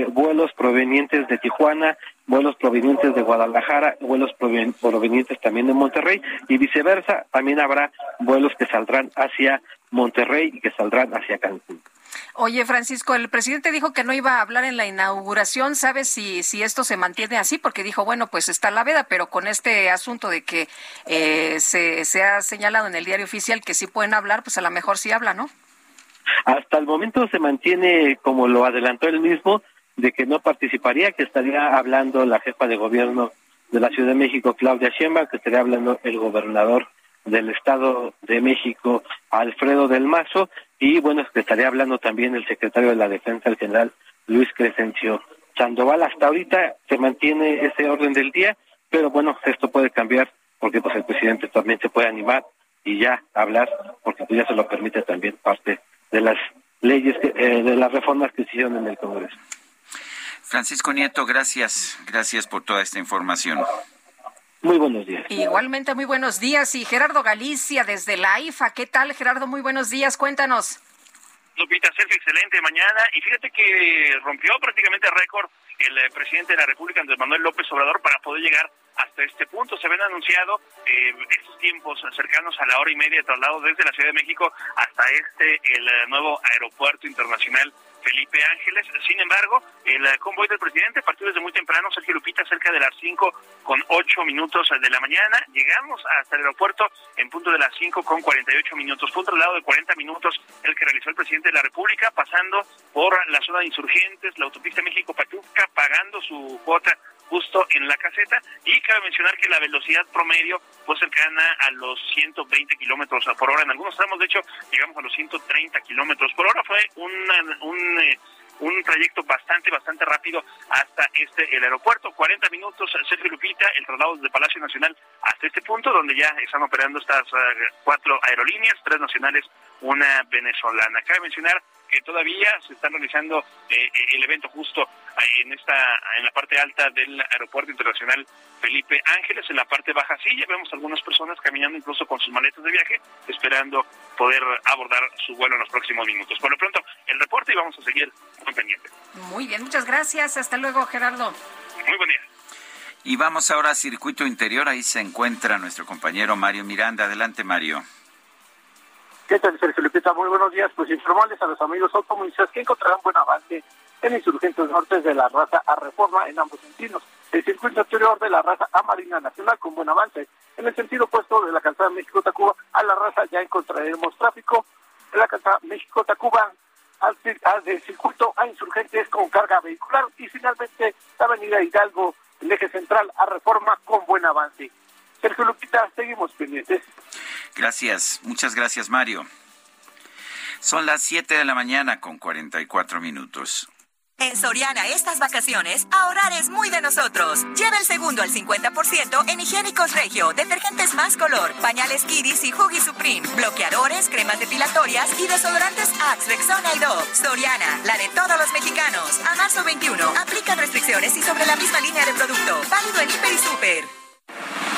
vuelos provenientes de Tijuana, vuelos provenientes de Guadalajara, vuelos provenientes también de Monterrey y viceversa, también habrá vuelos que saldrán hacia Monterrey y que saldrán hacia Cancún. Oye, Francisco, el presidente dijo que no iba a hablar en la inauguración. ¿Sabes si, si esto se mantiene así? Porque dijo, bueno, pues está la veda, pero con este asunto de que eh, se, se ha señalado en el diario oficial que sí pueden hablar, pues a lo mejor sí habla, ¿no? Hasta el momento se mantiene, como lo adelantó él mismo, de que no participaría, que estaría hablando la jefa de gobierno de la Ciudad de México, Claudia Sheinbaum, que estaría hablando el gobernador del Estado de México, Alfredo del Mazo, y bueno, que estaría hablando también el secretario de la Defensa, el general Luis Crescencio Sandoval. Hasta ahorita se mantiene ese orden del día, pero bueno, esto puede cambiar porque pues el presidente también se puede animar y ya hablar, porque pues ya se lo permite también parte de las leyes, eh, de las reformas que se hicieron en el Congreso. Francisco Nieto, gracias, gracias por toda esta información. Muy buenos días. Igualmente, muy buenos días. Y Gerardo Galicia, desde la IFA. ¿Qué tal, Gerardo? Muy buenos días. Cuéntanos. Lupita, Sergio, excelente mañana. Y fíjate que rompió prácticamente récord el eh, presidente de la República, Andrés Manuel López Obrador, para poder llegar hasta este punto. Se habían anunciado eh, estos tiempos cercanos a la hora y media de traslado desde la Ciudad de México hasta este, el eh, nuevo aeropuerto internacional Felipe Ángeles. Sin embargo, el eh, convoy del presidente partió desde muy temprano, Sergio Lupita, cerca de las 5 con 8 minutos de la mañana. Llegamos hasta el aeropuerto en punto de las 5 con 48 minutos. Fue un traslado de 40 minutos el que realizó el presidente de la República, pasando por la zona de insurgentes, la autopista México-Pachuca, pagando su cuota justo en la caseta y cabe mencionar que la velocidad promedio fue cercana a los 120 kilómetros por hora. En algunos tramos, de hecho, llegamos a los 130 kilómetros por hora. Fue un, un eh, un trayecto bastante, bastante rápido hasta este, el aeropuerto. 40 minutos, Sergio Lupita, el traslado desde Palacio Nacional hasta este punto, donde ya están operando estas eh, cuatro aerolíneas, tres nacionales, una venezolana. Cabe mencionar que todavía se están realizando eh, el evento justo en esta en la parte alta del aeropuerto internacional Felipe Ángeles en la parte baja sí ya vemos algunas personas caminando incluso con sus maletas de viaje esperando poder abordar su vuelo en los próximos minutos por lo pronto el reporte y vamos a seguir muy pendiente muy bien muchas gracias hasta luego Gerardo muy buen día Y vamos ahora a Circuito Interior. Ahí se encuentra nuestro compañero Mario Miranda. Adelante, Mario. ¿Qué tal, Sergio Lupita? Muy buenos días. Pues informarles a los amigos automovilistas que encontrarán buen avance en Insurgentes Norte de la raza a Reforma en ambos sentidos. El circuito interior de la raza a Marina Nacional con buen avance. En el sentido opuesto de la calzada México-Tacuba a la raza ya encontraremos tráfico. En la calzada México-Tacuba al, circuito a Insurgentes con carga vehicular. Y finalmente la avenida Hidalgo el eje central a reforma con buen avance. Sergio Lupita, seguimos pendientes. Gracias, muchas gracias Mario. Son las 7 de la mañana con 44 minutos. En Soriana estas vacaciones, ahorrar es muy de nosotros. Lleva el segundo al 50% en higiénicos Regio, detergentes más color, pañales Kidis y Huggy Supreme, bloqueadores, cremas depilatorias y desodorantes Axe, Rexona y Dove. Soriana, la de todos los mexicanos. A marzo 21, aplican restricciones y sobre la misma línea de producto. Válido en Hiper y Super.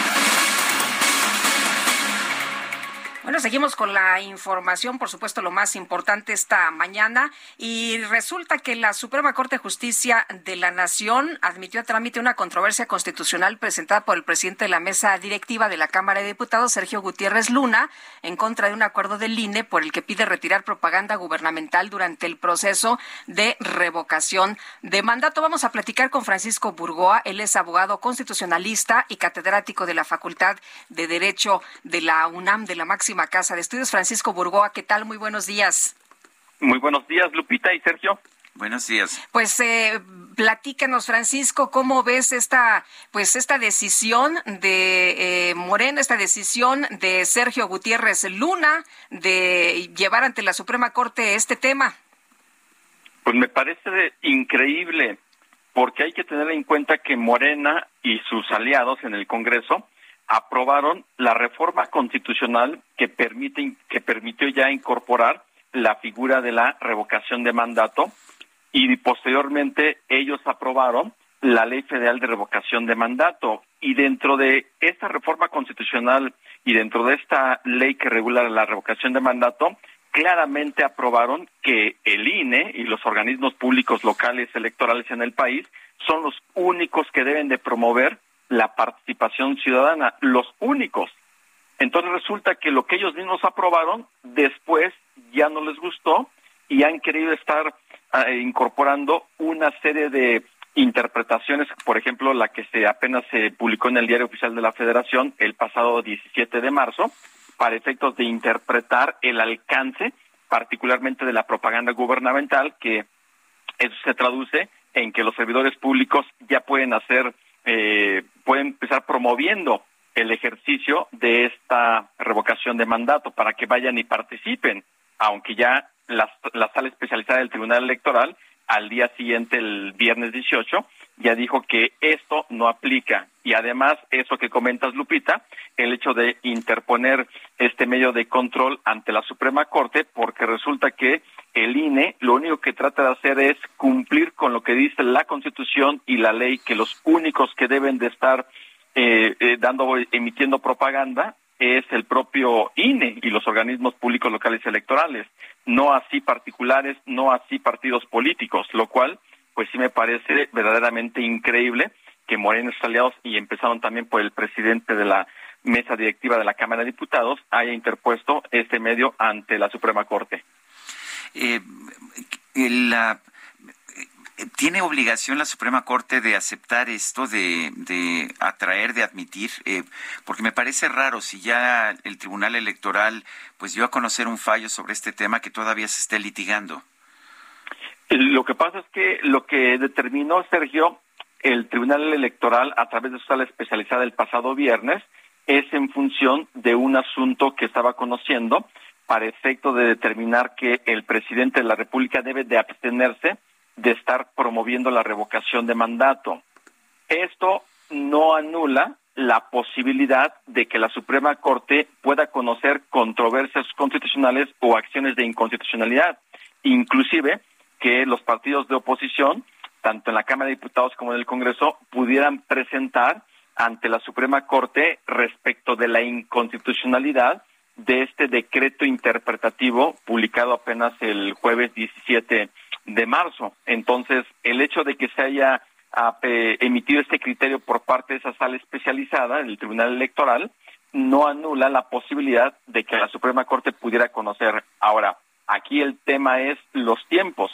Bueno, seguimos con la información, por supuesto, lo más importante esta mañana. Y resulta que la Suprema Corte de Justicia de la Nación admitió a trámite una controversia constitucional presentada por el presidente de la mesa directiva de la Cámara de Diputados, Sergio Gutiérrez Luna, en contra de un acuerdo del INE por el que pide retirar propaganda gubernamental durante el proceso de revocación de mandato. Vamos a platicar con Francisco Burgoa. Él es abogado constitucionalista y catedrático de la Facultad de Derecho de la UNAM, de la máxima Casa de Estudios. Francisco Burgoa, ¿qué tal? Muy buenos días. Muy buenos días, Lupita y Sergio. Buenos días. Pues eh, platícanos, Francisco, cómo ves esta, pues esta decisión de eh, Moreno, esta decisión de Sergio Gutiérrez Luna de llevar ante la Suprema Corte este tema. Pues me parece increíble, porque hay que tener en cuenta que Morena y sus aliados en el Congreso aprobaron la reforma constitucional que permite que permitió ya incorporar la figura de la revocación de mandato y posteriormente ellos aprobaron la Ley Federal de Revocación de Mandato. Y dentro de esta reforma constitucional y dentro de esta ley que regula la revocación de mandato claramente aprobaron que el INE y los organismos públicos locales electorales en el país son los únicos que deben de promover la participación ciudadana, los únicos. Entonces resulta que lo que ellos mismos aprobaron después ya no les gustó y han querido estar eh, incorporando una serie de interpretaciones, por ejemplo, la que se apenas se publicó en el Diario Oficial de la Federación el pasado 17 de marzo, para efectos de interpretar el alcance, particularmente de la propaganda gubernamental, que eso se traduce en que los servidores públicos ya pueden hacer eh, empezar promoviendo el ejercicio de esta revocación de mandato para que vayan y participen, aunque ya la, la sala especializada del Tribunal Electoral al día siguiente, el viernes 18, ya dijo que esto no aplica. Y además, eso que comentas, Lupita, el hecho de interponer este medio de control ante la Suprema Corte, porque resulta que el INE lo único que trata de hacer es cumplir con lo que dice la Constitución y la ley, que los únicos que deben de estar eh, eh, dando, emitiendo propaganda es el propio INE y los organismos públicos locales electorales, no así particulares, no así partidos políticos, lo cual, pues sí me parece verdaderamente increíble que Moreno y aliados, y empezaron también por el presidente de la mesa directiva de la Cámara de Diputados, haya interpuesto este medio ante la Suprema Corte. Eh, la, ¿Tiene obligación la Suprema Corte de aceptar esto, de, atraer, de admitir? Eh, porque me parece raro si ya el Tribunal Electoral pues dio a conocer un fallo sobre este tema que todavía se esté litigando. Lo que pasa es que lo que determinó Sergio el Tribunal Electoral a través de su sala especializada el pasado viernes es en función de un asunto que estaba conociendo para efecto de determinar que el presidente de la República debe de abstenerse de estar promoviendo la revocación de mandato. Esto no anula la posibilidad de que la Suprema Corte pueda conocer controversias constitucionales o acciones de inconstitucionalidad, inclusive que los partidos de oposición, tanto en la Cámara de Diputados como en el Congreso, pudieran presentar ante la Suprema Corte respecto de la inconstitucionalidad de este decreto interpretativo publicado apenas el jueves 17 de marzo. Entonces, el hecho de que se haya ha eh, emitido este criterio por parte de esa sala especializada, el Tribunal Electoral, no anula la posibilidad de que la Suprema Corte pudiera conocer. Ahora, aquí el tema es los tiempos,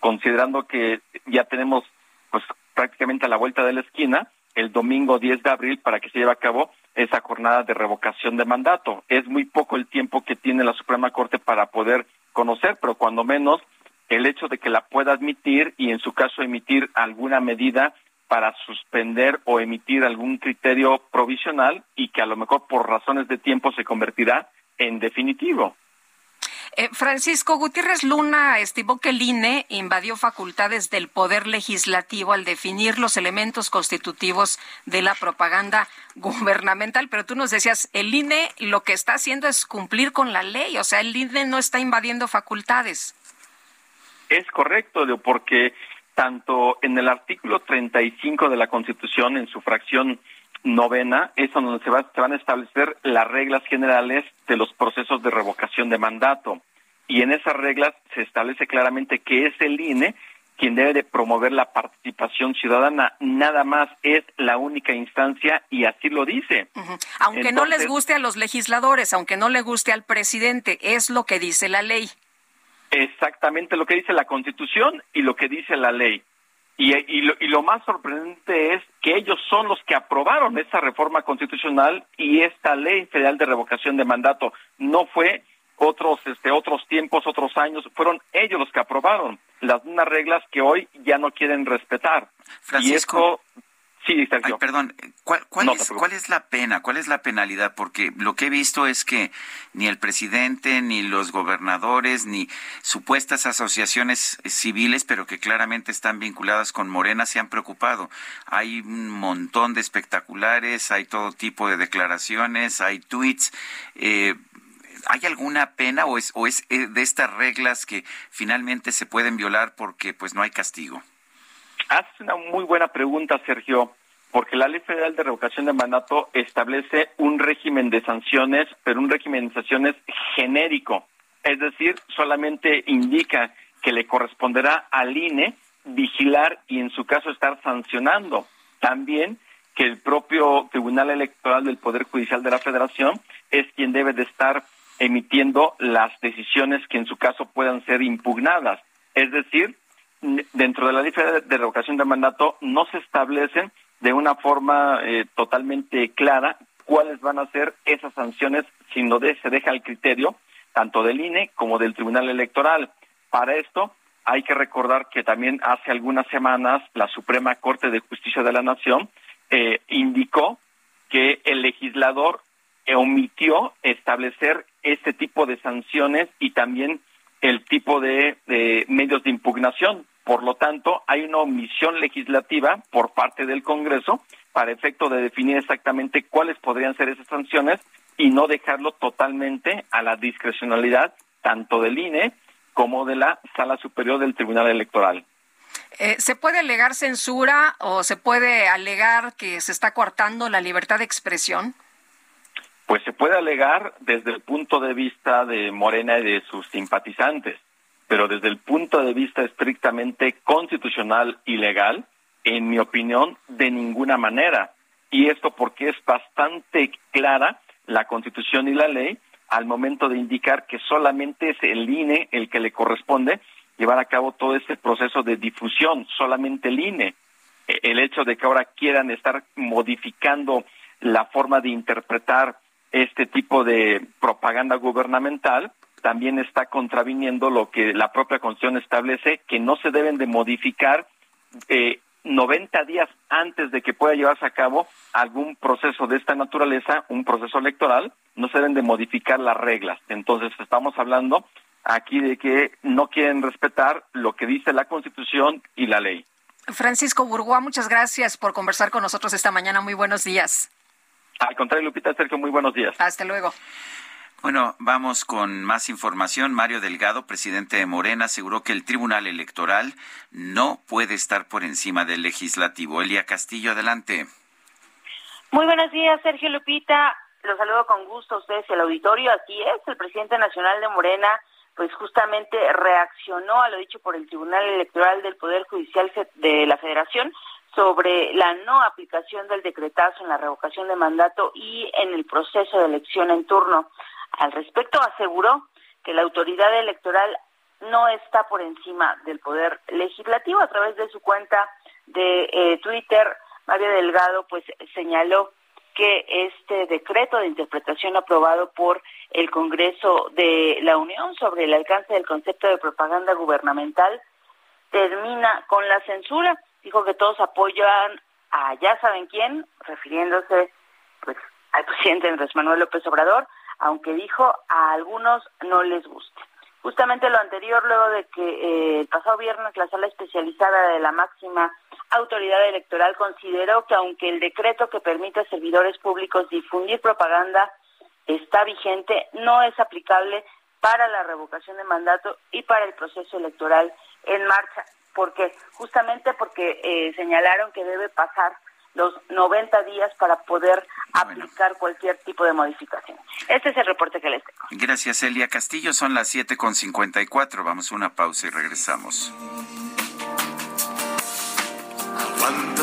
considerando que ya tenemos pues prácticamente a la vuelta de la esquina el domingo 10 de abril para que se lleve a cabo esa jornada de revocación de mandato. Es muy poco el tiempo que tiene la Suprema Corte para poder conocer, pero cuando menos el hecho de que la pueda admitir y en su caso emitir alguna medida para suspender o emitir algún criterio provisional y que a lo mejor por razones de tiempo se convertirá en definitivo. Eh, Francisco Gutiérrez Luna estimó que el INE invadió facultades del Poder Legislativo al definir los elementos constitutivos de la propaganda gubernamental, pero tú nos decías, el INE lo que está haciendo es cumplir con la ley, o sea, el INE no está invadiendo facultades. Es correcto, porque tanto en el artículo 35 de la Constitución, en su fracción novena, es donde se, se van a establecer las reglas generales de los procesos de revocación de mandato. Y en esas reglas se establece claramente que es el INE quien debe de promover la participación ciudadana. Nada más es la única instancia y así lo dice. Aunque no les guste a los legisladores, aunque no le guste al presidente, es lo que dice la ley. Exactamente lo que dice la Constitución y lo que dice la ley. Y, y, lo, y, lo, más sorprendente es que ellos son los que aprobaron esta reforma constitucional y esta ley federal de revocación de mandato. No fue otros, este, otros tiempos, otros años, fueron ellos los que aprobaron las unas reglas que hoy ya no quieren respetar. Francisco, y Sí, perdón, ¿cuál, cuál, es, ¿cuál es la pena? ¿Cuál es la penalidad? Porque lo que he visto es que ni el presidente, ni los gobernadores, ni supuestas asociaciones civiles, pero que claramente están vinculadas con Morena, se han preocupado. Hay un montón de espectaculares, hay todo tipo de declaraciones, hay tweets. Eh, ¿Hay alguna pena o es, o es eh, de estas reglas que finalmente se pueden violar porque pues no hay castigo? Hace una muy buena pregunta, Sergio, porque la Ley Federal de Revocación de Mandato establece un régimen de sanciones, pero un régimen de sanciones genérico. Es decir, solamente indica que le corresponderá al INE vigilar y en su caso estar sancionando. También que el propio Tribunal Electoral del Poder Judicial de la Federación es quien debe de estar emitiendo las decisiones que en su caso puedan ser impugnadas. Es decir, dentro de la ley de revocación de mandato no se establecen de una forma eh, totalmente clara cuáles van a ser esas sanciones, sino de, se deja el criterio tanto del INE como del Tribunal Electoral. Para esto hay que recordar que también hace algunas semanas la Suprema Corte de Justicia de la Nación eh, indicó que el legislador omitió establecer este tipo de sanciones y también el tipo de, medios de impugnación. Por lo tanto, hay una omisión legislativa por parte del Congreso para efecto de definir exactamente cuáles podrían ser esas sanciones y no dejarlo totalmente a la discrecionalidad tanto del INE como de la Sala Superior del Tribunal Electoral. Eh, ¿Se puede alegar censura o se puede alegar que se está coartando la libertad de expresión? Pues se puede alegar desde el punto de vista de Morena y de sus simpatizantes, pero desde el punto de vista estrictamente constitucional y legal, en mi opinión, de ninguna manera. Y esto porque es bastante clara la Constitución y la ley al momento de indicar que solamente es el INE el que le corresponde llevar a cabo todo este proceso de difusión, solamente el INE. El hecho de que ahora quieran estar modificando la forma de interpretar este tipo de propaganda gubernamental también está contraviniendo lo que la propia Constitución establece, que no se deben de modificar eh, 90 días antes de que pueda llevarse a cabo algún proceso de esta naturaleza, un proceso electoral, no se deben de modificar las reglas. Entonces estamos hablando aquí de que no quieren respetar lo que dice la Constitución y la ley. Francisco Burgoa, muchas gracias por conversar con nosotros esta mañana. Muy buenos días. Al contrario, Lupita, Sergio, muy buenos días. Hasta luego. Bueno, vamos con más información. Mario Delgado, presidente de Morena, aseguró que el Tribunal Electoral no puede estar por encima del legislativo. Elia Castillo, adelante. Muy buenos días, Sergio Lupita. Los saludo con gusto a ustedes y al auditorio. Así es, el presidente nacional de Morena, pues justamente reaccionó a lo dicho por el Tribunal Electoral del Poder Judicial de la Federación sobre la no aplicación del decretazo en la revocación de mandato y en el proceso de elección en turno. Al respecto, aseguró que la autoridad electoral no está por encima del poder legislativo. A través de su cuenta de eh, Twitter, María Delgado pues señaló que este decreto de interpretación aprobado por el Congreso de la Unión sobre el alcance del concepto de propaganda gubernamental termina con la censura. Dijo que todos apoyan a ya saben quién, refiriéndose pues al presidente Andrés Manuel López Obrador, aunque dijo a algunos no les guste. Justamente lo anterior, luego de que eh, el pasado viernes la sala especializada de la máxima autoridad electoral consideró que aunque el decreto que permite a servidores públicos difundir propaganda está vigente, no es aplicable para la revocación de mandato y para el proceso electoral en marcha. Porque Justamente porque eh, señalaron que debe pasar los 90 días para poder aplicar cualquier tipo de modificación. Este es el reporte que les tengo. Gracias, Elia Castillo. Son las 7.54. Vamos a una pausa y regresamos. Aguanta.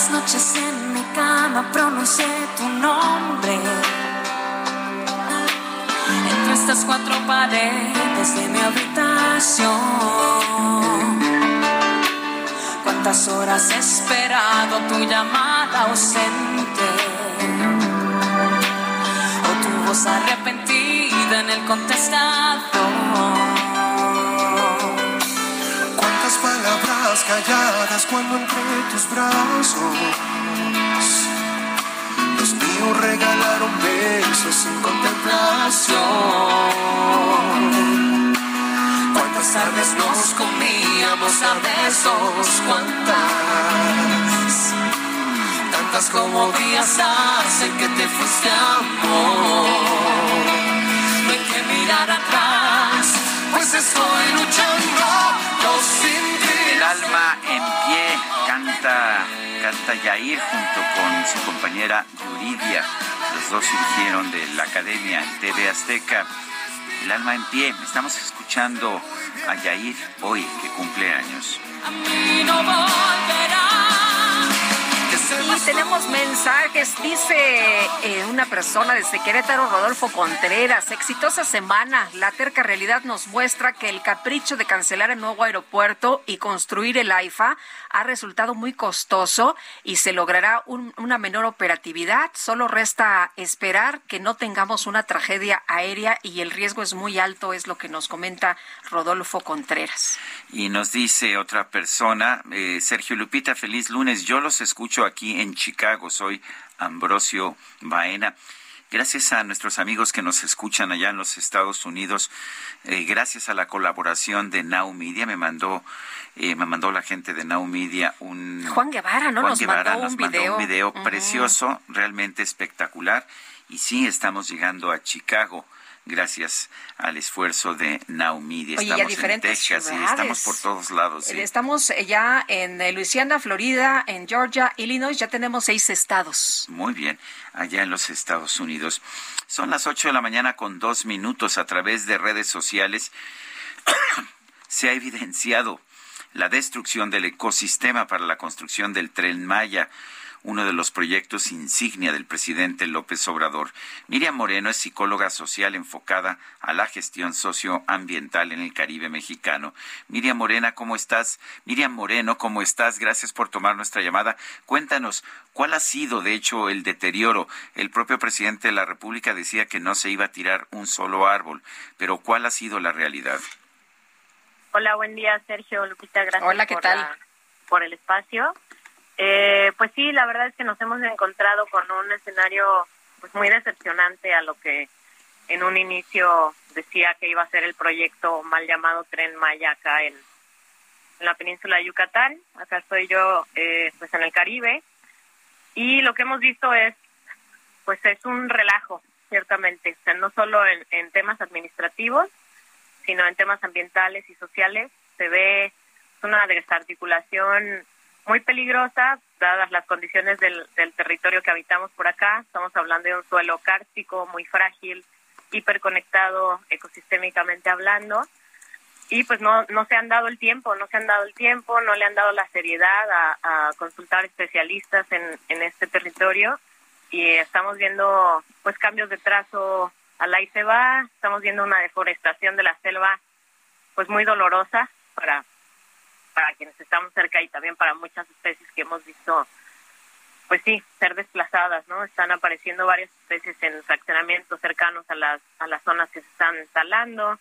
Cuántas noches en mi cama pronuncié tu nombre. Entre estas cuatro paredes de mi habitación. Cuántas horas he esperado tu llamada ausente. O tu voz arrepentida en el contestador calladas cuando entre tus brazos los míos regalaron besos sin contemplación. Cuántas tardes nos comíamos a besos, cuántas, tantas como días hacen que te fuiste amor. No hay que mirar atrás, pues estoy luchando el alma en pie canta, canta Yair junto con su compañera Yuridia. Los dos surgieron de la academia TV Azteca. El alma en pie. Estamos escuchando a Yair hoy, que cumple años. Tenemos mensajes, dice eh, una persona desde Querétaro, Rodolfo Contreras, exitosa semana. La terca realidad nos muestra que el capricho de cancelar el nuevo aeropuerto y construir el AIFA ha resultado muy costoso y se logrará una menor operatividad. Solo resta esperar que no tengamos una tragedia aérea y el riesgo es muy alto, es lo que nos comenta Rodolfo Contreras. Y nos dice otra persona, eh, Sergio Lupita, feliz lunes. Yo los escucho aquí en Chicago. Soy Ambrosio Baena. Gracias a nuestros amigos que nos escuchan allá en los Estados Unidos, eh, gracias a la colaboración de Now Media, me mandó, eh, me mandó la gente de Now Media un Juan Guevara, ¿no? nos, mandó, un video. un video precioso, realmente espectacular. Y sí, estamos llegando a Chicago gracias al esfuerzo de Naomi. Estamos en Texas y estamos por todos lados. Estamos ya en eh, Luisiana, Florida, en Georgia, Illinois, ya tenemos seis estados. Muy bien, allá en los Estados Unidos. Son las ocho de la mañana con dos minutos a través de redes sociales. Se ha evidenciado la destrucción del ecosistema para la construcción del tren Maya uno de los proyectos insignia del presidente López Obrador. Miriam Moreno es psicóloga social enfocada a la gestión socioambiental en el Caribe mexicano. Miriam Morena, ¿cómo estás? Miriam Moreno, ¿cómo estás? Gracias por tomar nuestra llamada. Cuéntanos, ¿cuál ha sido, de hecho, el deterioro? El propio presidente de la República decía que no se iba a tirar un solo árbol, pero ¿cuál ha sido la realidad? Hola, buen día, Sergio Lupita. Gracias Hola, ¿qué tal? por el espacio. Eh, pues sí, la verdad es que nos hemos encontrado con un escenario pues muy decepcionante a lo que en un inicio decía que iba a ser el proyecto mal llamado Tren Maya acá en, la península de Yucatán. Acá estoy yo eh, pues en el Caribe y lo que hemos visto es pues es un relajo ciertamente, o sea, no solo en, en temas administrativos, sino en temas ambientales y sociales. Se ve una desarticulación muy peligrosa, dadas las condiciones del, del territorio que habitamos por acá. Estamos hablando de un suelo cárstico muy frágil, hiperconectado ecosistémicamente hablando. Y pues no, no se han dado el tiempo, no se han dado el tiempo, no le han dado la seriedad a, a consultar especialistas en, en este territorio y estamos viendo pues cambios de trazo al ahí se va, estamos viendo una deforestación de la selva pues muy dolorosa para para quienes estamos cerca y también para muchas especies que hemos visto pues sí, ser desplazadas, ¿no? Están apareciendo varias especies en fraccionamientos cercanos a las a las zonas que se están talando.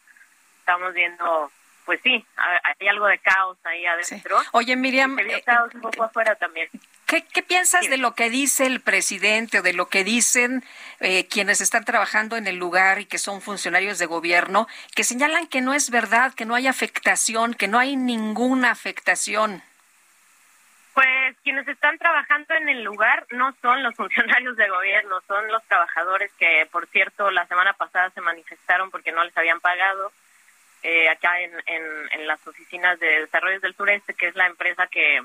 Estamos viendo pues sí, hay algo de caos ahí adentro. Oye, Miriam, eh, caos un poco afuera también. ¿Qué, ¿Qué, piensas de lo que dice el presidente o de lo que dicen eh, quienes están trabajando en el lugar y que son funcionarios de gobierno, que señalan que no es verdad, que no hay afectación, que no hay ninguna afectación? Pues quienes están trabajando en el lugar no son los funcionarios de gobierno, son los trabajadores que, por cierto, la semana pasada se manifestaron porque no les habían pagado eh, acá en, en, en, las oficinas de Desarrollo del Sureste, que es la empresa que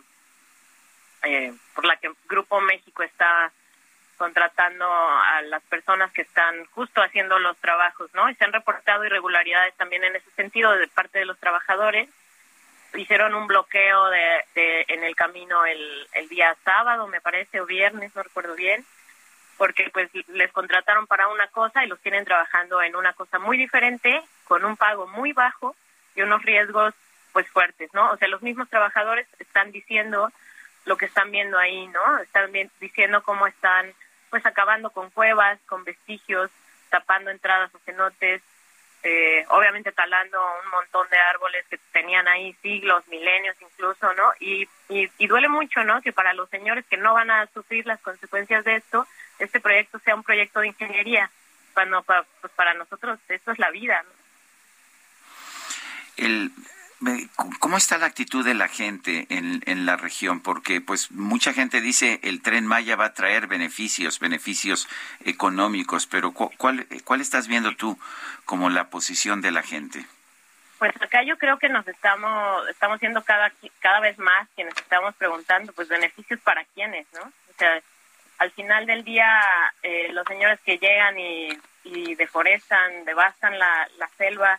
eh, por la que Grupo México está contratando a las personas que están justo haciendo los trabajos, ¿no? Y se han reportado irregularidades también en ese sentido de parte de los trabajadores. Hicieron un bloqueo de, de en el camino el, el día sábado, me parece, o viernes, no recuerdo bien, porque pues les contrataron para una cosa y los tienen trabajando en una cosa muy diferente, con un pago muy bajo y unos riesgos pues fuertes, ¿no? O sea, los mismos trabajadores están diciendo lo que están viendo ahí, ¿no? Están diciendo cómo están pues acabando con cuevas, con vestigios, tapando entradas a cenotes, eh, obviamente talando un montón de árboles que tenían ahí siglos, milenios incluso, ¿no? Y, y, y, duele mucho, ¿no? Que para los señores que no van a sufrir las consecuencias de esto, este proyecto sea un proyecto de ingeniería, cuando para, pues para nosotros esto es la vida, ¿no? El, ¿Cómo está la actitud de la gente en, la región? Porque pues mucha gente dice el tren Maya va a traer beneficios, beneficios económicos, pero ¿cuál, cuál estás viendo tú como la posición de la gente? Pues acá yo creo que nos estamos estamos siendo cada cada vez más quienes estamos preguntando pues beneficios para quiénes, ¿no? O sea, al final del día eh, los señores que llegan y, y deforestan, devastan la, la selva,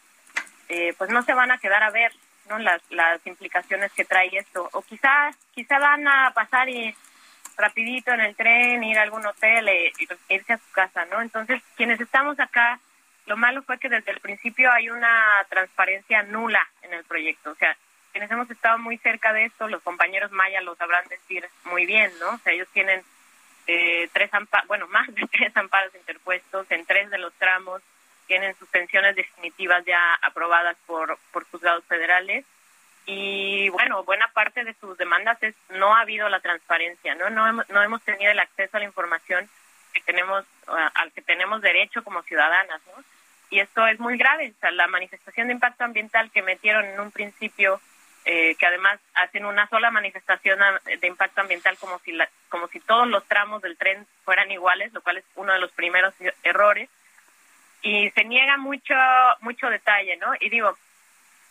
eh, pues no se van a quedar a ver ¿no? Las, las implicaciones que trae esto. O quizá, quizá van a pasar y rapidito en el tren, ir a algún hotel e, irse a su casa, ¿no? Entonces, quienes estamos acá, lo malo fue que desde el principio hay una transparencia nula en el proyecto. O sea, quienes hemos estado muy cerca de esto, los compañeros Maya lo sabrán decir muy bien, ¿no? O sea, ellos tienen eh, tres amparos, bueno, más de tres amparos interpuestos en tres de los tramos tienen suspensiones definitivas ya aprobadas por, por juzgados federales y bueno, buena parte de sus demandas es no ha habido la transparencia, ¿no? No hemos, no hemos tenido el acceso a la información que tenemos al que tenemos derecho como ciudadanas, ¿no? Y esto es muy grave, la manifestación de impacto ambiental que metieron en un principio eh, que además hacen una sola manifestación de impacto ambiental como si la, como si todos los tramos del tren fueran iguales, lo cual es uno de los primeros errores y se niega mucho mucho detalle, ¿no? Y digo,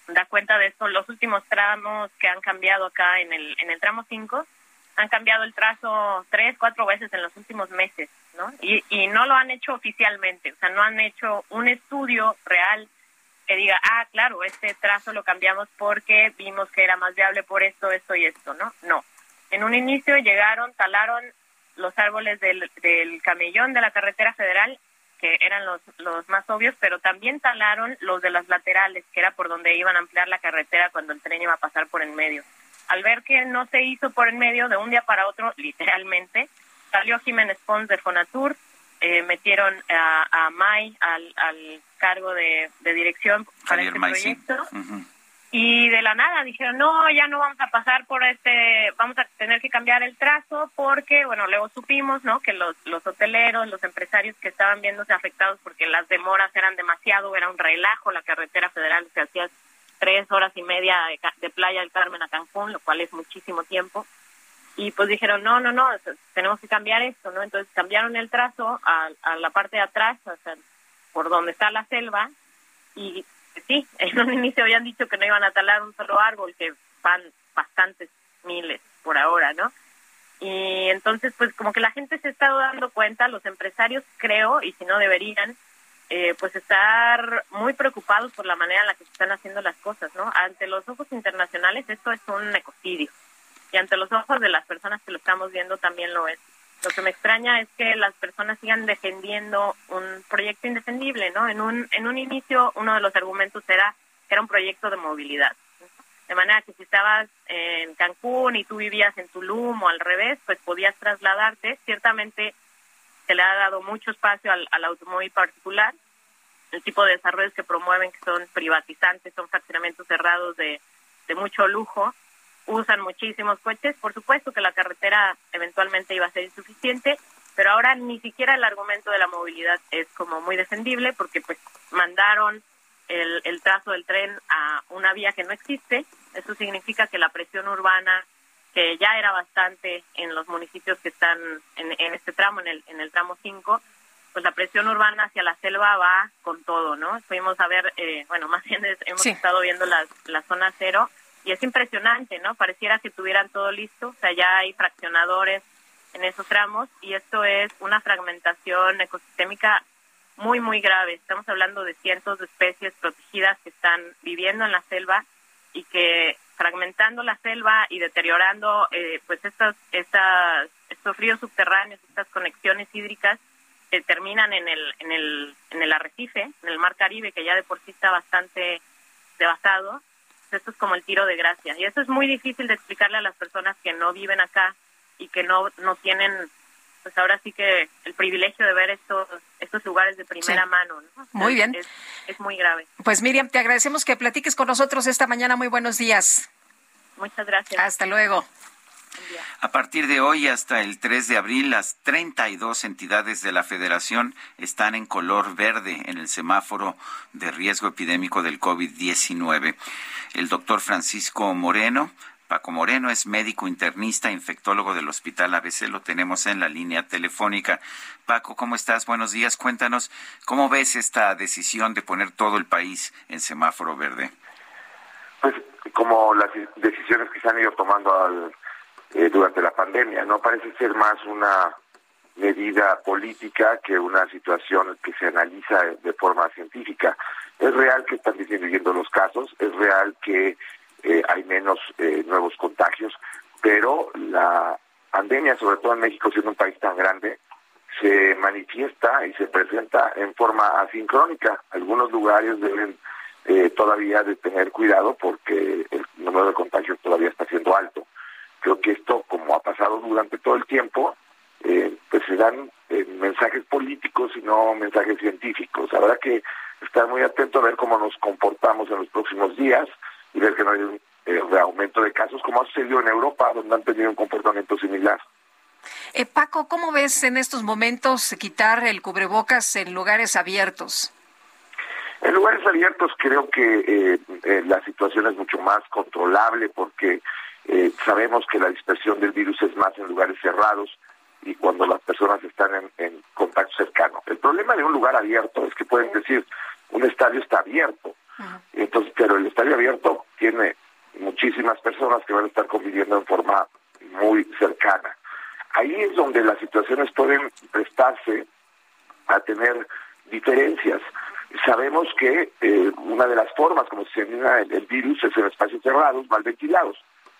da cuenta de esto, los últimos tramos que han cambiado acá en el en el tramo 5 han cambiado el trazo tres, cuatro veces en los últimos meses, ¿no? Y, y no lo han hecho oficialmente, o sea, no han hecho un estudio real que diga, ah, claro, este trazo lo cambiamos porque vimos que era más viable por esto, esto y esto, ¿no? No. En un inicio llegaron, talaron los árboles del, del camellón de la carretera federal que eran los, los más obvios, pero también talaron los de las laterales, que era por donde iban a ampliar la carretera cuando el tren iba a pasar por en medio. Al ver que no se hizo por en medio, de un día para otro, literalmente, salió Jiménez Pons de Fonatur, eh, metieron a, a May al, al cargo de, de dirección para este proyecto. Y de la nada dijeron, no, ya no vamos a pasar por este, vamos a tener que cambiar el trazo porque, bueno, luego supimos, ¿no? Que los, los hoteleros, los empresarios que estaban viéndose afectados porque las demoras eran demasiado, era un relajo, la carretera federal se hacía tres horas y media de, Playa del Carmen a Cancún, lo cual es muchísimo tiempo. Y pues dijeron, no, no, no, tenemos que cambiar esto, ¿no? Entonces cambiaron el trazo a, a la parte de atrás, o sea, por donde está la selva, y sí, en un inicio habían dicho que no iban a talar un solo árbol, que van bastantes miles por ahora, ¿no? Y entonces, pues como que la gente se está dando cuenta, los empresarios creo, y si no deberían, eh, pues estar muy preocupados por la manera en la que se están haciendo las cosas, ¿no? Ante los ojos internacionales esto es un ecocidio y ante los ojos de las personas que lo estamos viendo también lo es. Lo que me extraña es que las personas sigan defendiendo un proyecto indefendible, ¿no? En un, en un inicio uno de los argumentos era que era un proyecto de movilidad. De manera que si estabas en Cancún y tú vivías en Tulum o al revés, pues podías trasladarte. Ciertamente se le ha dado mucho espacio al, al automóvil particular. El tipo de desarrollos que promueven, que son privatizantes, son fraccionamientos cerrados de, de mucho lujo, usan muchísimos coches. Por supuesto que la carretera eventualmente iba a ser insuficiente, pero ahora ni siquiera el argumento de la movilidad es como muy defendible porque pues mandaron el, el trazo del tren a una vía que no existe. Eso significa que la presión urbana que ya era bastante en los municipios que están en, en este tramo, en el, en el tramo 5, pues la presión urbana hacia la selva va con todo, ¿no? Fuimos a ver, eh, bueno, más bien hemos estado viendo la, la zona cero y es impresionante, ¿no? Pareciera que tuvieran todo listo, o sea, ya hay fraccionadores en esos tramos y esto es una fragmentación ecosistémica muy, muy grave. Estamos hablando de cientos de especies protegidas que están viviendo en la selva y que fragmentando la selva y deteriorando eh, pues estas, estas, estos ríos subterráneos, estas conexiones hídricas que terminan en el, en, el, en el arrecife, en el mar Caribe, que ya de por sí está bastante devastado, esto es como el tiro de gracia. Y eso es muy difícil de explicarle a las personas que no viven acá y que no, no tienen, pues ahora sí que el privilegio de ver estos, estos lugares de primera mano. Muy bien. Es, es muy grave. Pues Miriam, te agradecemos que platiques con nosotros esta mañana. Muy buenos días. Muchas gracias. Hasta luego. A partir de hoy hasta el 3 de abril, las 32 entidades de la Federación están en color verde en el semáforo de riesgo epidémico del COVID-19. El doctor Francisco Moreno, Paco Moreno, es médico internista, infectólogo del Hospital ABC, lo tenemos en la línea telefónica. Paco, ¿cómo estás? Buenos días. Cuéntanos, ¿cómo ves esta decisión de poner todo el país en semáforo verde? Pues como las decisiones que se han ido tomando al eh, durante la pandemia. No parece ser más una medida política que una situación que se analiza de forma científica. Es real que están disminuyendo los casos, es real que eh, hay menos eh, nuevos contagios, pero la pandemia, sobre todo en México, siendo un país tan grande, se manifiesta y se presenta en forma asincrónica. Algunos lugares deben todavía de tener cuidado porque el número de contagios todavía está siendo alto. Creo que esto, como ha pasado durante todo el tiempo, eh, pues se dan eh, mensajes políticos y no mensajes científicos. Habrá que estar muy atento a ver cómo nos comportamos en los próximos días y ver que no hay un eh, aumento de casos, como ha sucedido en Europa, donde han tenido un comportamiento similar. Eh, Paco, ¿cómo ves en estos momentos quitar el cubrebocas en lugares abiertos? En lugares abiertos creo que la situación es mucho más controlable porque eh, sabemos que la dispersión del virus es más en lugares cerrados y cuando las personas están en, contacto cercano. El problema de un lugar abierto es que pueden decir, un estadio está abierto, entonces, pero el estadio abierto tiene muchísimas personas que van a estar conviviendo en forma muy cercana. Ahí es donde las situaciones pueden prestarse a tener diferencias. Sabemos que eh, una de las formas como se elimina el, el virus es en espacios cerrados, mal ventilados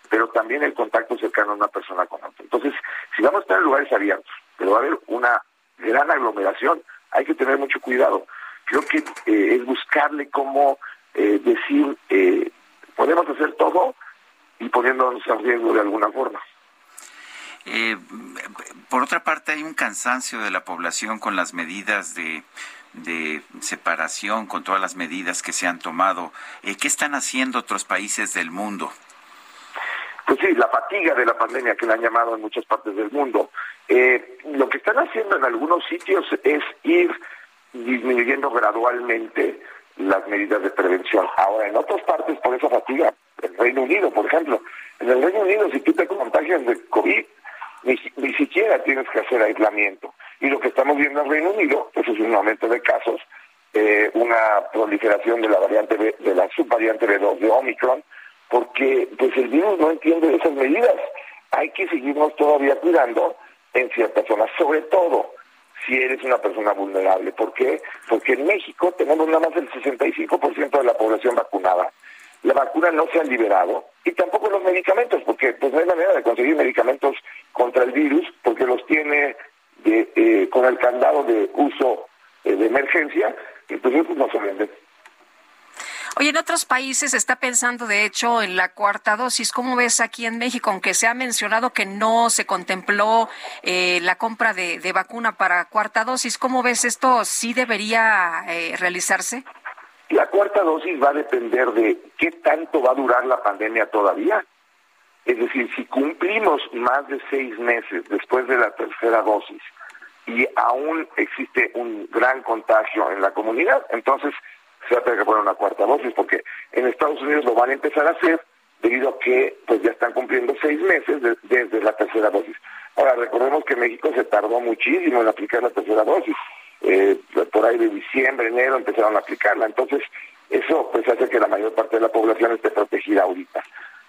pero también el contacto cercano a una persona con otra. Entonces, si vamos a estar en lugares abiertos, pero va a haber una gran aglomeración, hay que tener mucho cuidado. Creo que eh, es buscarle cómo eh, decir, eh, podemos hacer todo y poniéndonos en riesgo de alguna forma. por otra parte, hay un cansancio de la población con las medidas de de separación con todas las medidas que se han tomado. Eh, ¿Qué están haciendo otros países del mundo? Pues sí, la fatiga de la pandemia que la han llamado en muchas partes del mundo. Eh, lo que están haciendo en algunos sitios es ir disminuyendo gradualmente las medidas de prevención. Ahora, en otras partes, por esa fatiga, el Reino Unido, por ejemplo, en el Reino Unido, si tú te contagias de COVID, ni, siquiera tienes que hacer aislamiento. Y lo que estamos viendo en Reino Unido, pues es un aumento de casos, eh, una proliferación de la variante de la subvariante B2 de Omicron, porque pues el virus no entiende esas medidas. Hay que seguirnos todavía cuidando en ciertas zonas, sobre todo si eres una persona vulnerable. ¿Por qué? Porque en México tenemos nada más el 65% de la población vacunada. La vacuna no se ha liberado y tampoco los medicamentos, porque pues no hay manera de conseguir medicamentos contra el virus, porque los tiene eh, con el candado de uso eh, de emergencia, entonces pues no se venden. Oye, en otros países se está pensando, de hecho, en la cuarta dosis. ¿Cómo ves aquí en México? Aunque se ha mencionado que no se contempló eh, la compra de, vacuna para cuarta dosis, ¿cómo ves esto? ¿Sí debería eh, realizarse? La cuarta dosis va a depender de qué tanto va a durar la pandemia todavía. Es decir, si cumplimos más de seis meses después de la tercera dosis y aún existe un gran contagio en la comunidad, entonces se va a que poner una cuarta dosis, porque en Estados Unidos lo van a empezar a hacer debido a que pues ya están cumpliendo seis meses desde la tercera dosis. Ahora, recordemos que México se tardó muchísimo en aplicar la tercera dosis. Eh, por ahí de diciembre, enero empezaron a aplicarla. Entonces, eso pues hace que la mayor parte de la población esté protegida ahorita.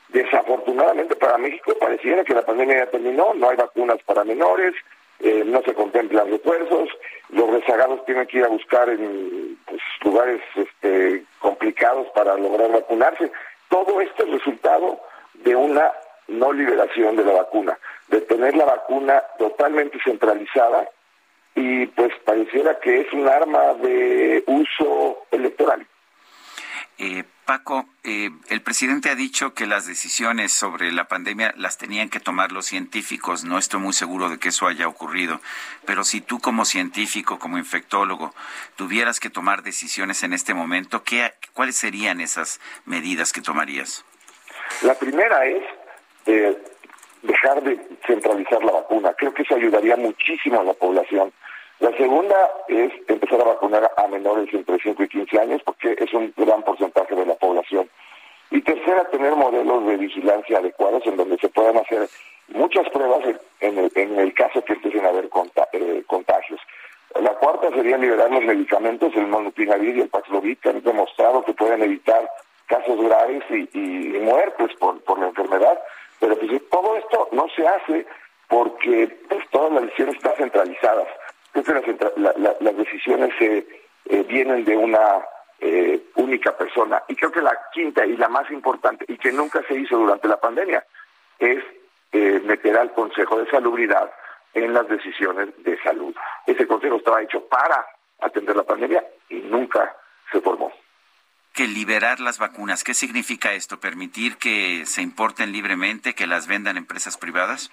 Desafortunadamente para México pareciera que la pandemia ya terminó, no hay vacunas para menores, eh, no se contemplan refuerzos, los rezagados tienen que ir a buscar en pues, lugares este, complicados para lograr vacunarse. Todo esto es resultado de una no liberación de la vacuna, de tener la vacuna totalmente centralizada y pues pareciera que es un arma de uso electoral. Eh, Paco, eh, el presidente ha dicho que las decisiones sobre la pandemia las tenían que tomar los científicos. No estoy muy seguro de que eso haya ocurrido. Pero si tú como científico, como infectólogo, tuvieras que tomar decisiones en este momento, ¿qué, ¿cuáles serían esas medidas que tomarías? La primera es eh, dejar de centralizar la vacuna. Creo que eso ayudaría muchísimo a la población la segunda es empezar a vacunar a menores entre 5 y 15 años, porque es un gran porcentaje de la población. Y tercera, tener modelos de vigilancia adecuados en donde se puedan hacer muchas pruebas en el, en el caso que empiecen a haber eh, contagios. La cuarta sería liberar los medicamentos, el monopinavir y el Paxlovid, que han demostrado que pueden evitar casos graves y, muertes por, por la enfermedad. Pero pues todo esto no se hace porque pues, todas las decisiones centralizadas las decisiones eh, vienen de una eh, única persona. Y creo que la quinta y la más importante, y que nunca se hizo durante la pandemia, es eh, meter al Consejo de Salubridad en las decisiones de salud. Ese consejo estaba hecho para atender la pandemia y nunca se formó. Que liberar las vacunas, ¿qué significa esto? ¿Permitir que se importen libremente, que las vendan empresas privadas?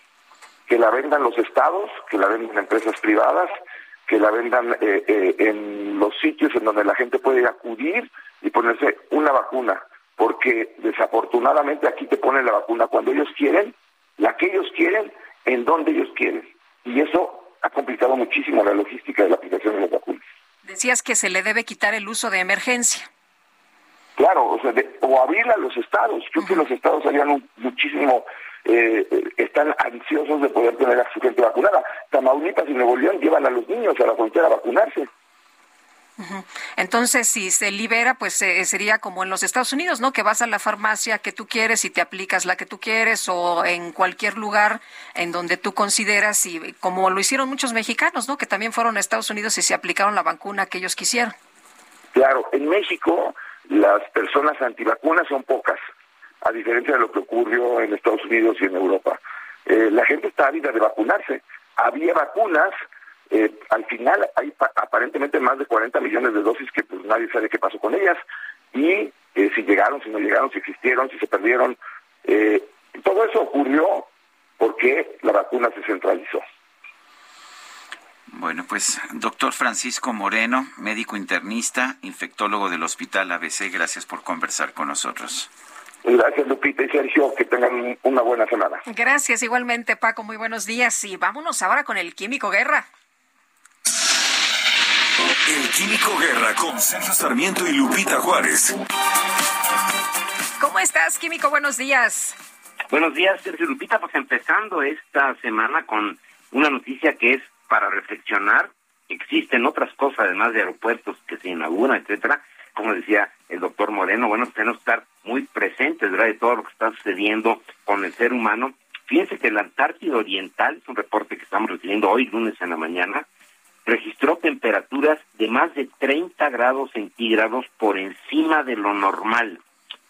Que la vendan los estados, que la vendan empresas privadas, que la vendan eh, eh, en los sitios en donde la gente puede acudir y ponerse una vacuna, porque desafortunadamente aquí te ponen la vacuna cuando ellos quieren, la que ellos quieren, en donde ellos quieren. Y eso ha complicado muchísimo la logística de la aplicación de las vacunas. Decías que se le debe quitar el uso de emergencia. Claro, o, sea, o abrirla a los estados. Creo que los estados harían muchísimo eh, están ansiosos de poder tener a su gente vacunada. Tamaulipas y Nuevo León llevan a los niños a la frontera a vacunarse. Entonces, si se libera, pues eh, sería como en los Estados Unidos, ¿no? Que vas a la farmacia que tú quieres y te aplicas la que tú quieres o en cualquier lugar en donde tú consideras y como lo hicieron muchos mexicanos, ¿no? Que también fueron a Estados Unidos y se aplicaron la vacuna que ellos quisieron. Claro, en México las personas antivacunas son pocas a diferencia de lo que ocurrió en Estados Unidos y en Europa. Eh, la gente está ávida de vacunarse. Había vacunas, eh, al final hay aparentemente más de 40 millones de dosis que pues nadie sabe qué pasó con ellas y eh, si llegaron, si no llegaron, si existieron, si se perdieron. todo eso ocurrió porque la vacuna se centralizó. Bueno, pues doctor Francisco Moreno, médico internista, infectólogo del Hospital ABC, gracias por conversar con nosotros. Gracias, Lupita y Sergio. Que tengan una buena semana. Gracias, igualmente, Paco. Muy buenos días. Y vámonos ahora con el Químico Guerra. El Químico Guerra con Sergio Sarmiento y Lupita Juárez. ¿Cómo estás, Químico? Buenos días. Buenos días, Sergio Lupita. Pues empezando esta semana con una noticia que es para reflexionar. Existen otras cosas, además de aeropuertos que se inauguran, etcétera. Como decía el doctor Moreno, bueno, tenemos que estar muy presentes ¿verdad? de todo lo que está sucediendo con el ser humano. Fíjense que la Antártida Oriental, es un reporte que estamos recibiendo hoy, lunes en la mañana, registró temperaturas de más de 30 grados centígrados por encima de lo normal.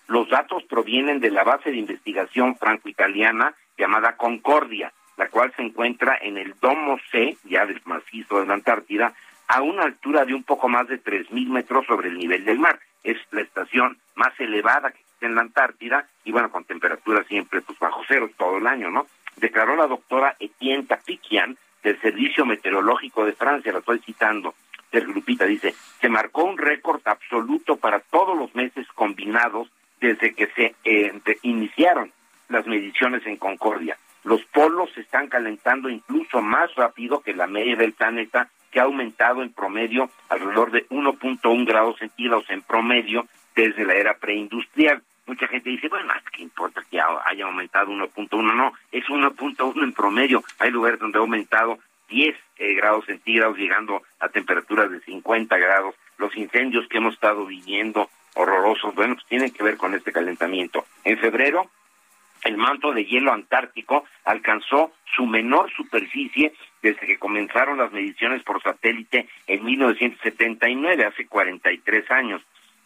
Los datos provienen de la base de investigación franco-italiana llamada Concordia, la cual se encuentra en el Domo C, ya del macizo de la Antártida, a una altura de un poco más de 3.000 metros sobre el nivel del mar. Es la estación más elevada que existe en la Antártida y bueno, con temperaturas siempre pues bajo cero todo el año, ¿no? Declaró la doctora Etienne Tapikian del Servicio Meteorológico de Francia, la estoy citando, del Grupita, dice, se marcó un récord absoluto para todos los meses combinados desde que se eh, iniciaron las mediciones en Concordia. Los polos se están calentando incluso más rápido que la media del planeta, que ha aumentado en promedio alrededor de 1.1 grados centígrados en promedio desde la era preindustrial. Mucha gente dice, bueno, ¿qué importa que haya aumentado 1.1? No, es 1.1 en promedio. Hay lugares donde ha aumentado 10 eh, grados centígrados, llegando a temperaturas de 50 grados. Los incendios que hemos estado viviendo, horrorosos, bueno, pues tienen que ver con este calentamiento. En febrero, el manto de hielo antártico alcanzó su menor superficie desde que comenzaron las mediciones por satélite en 1979, hace 43 años.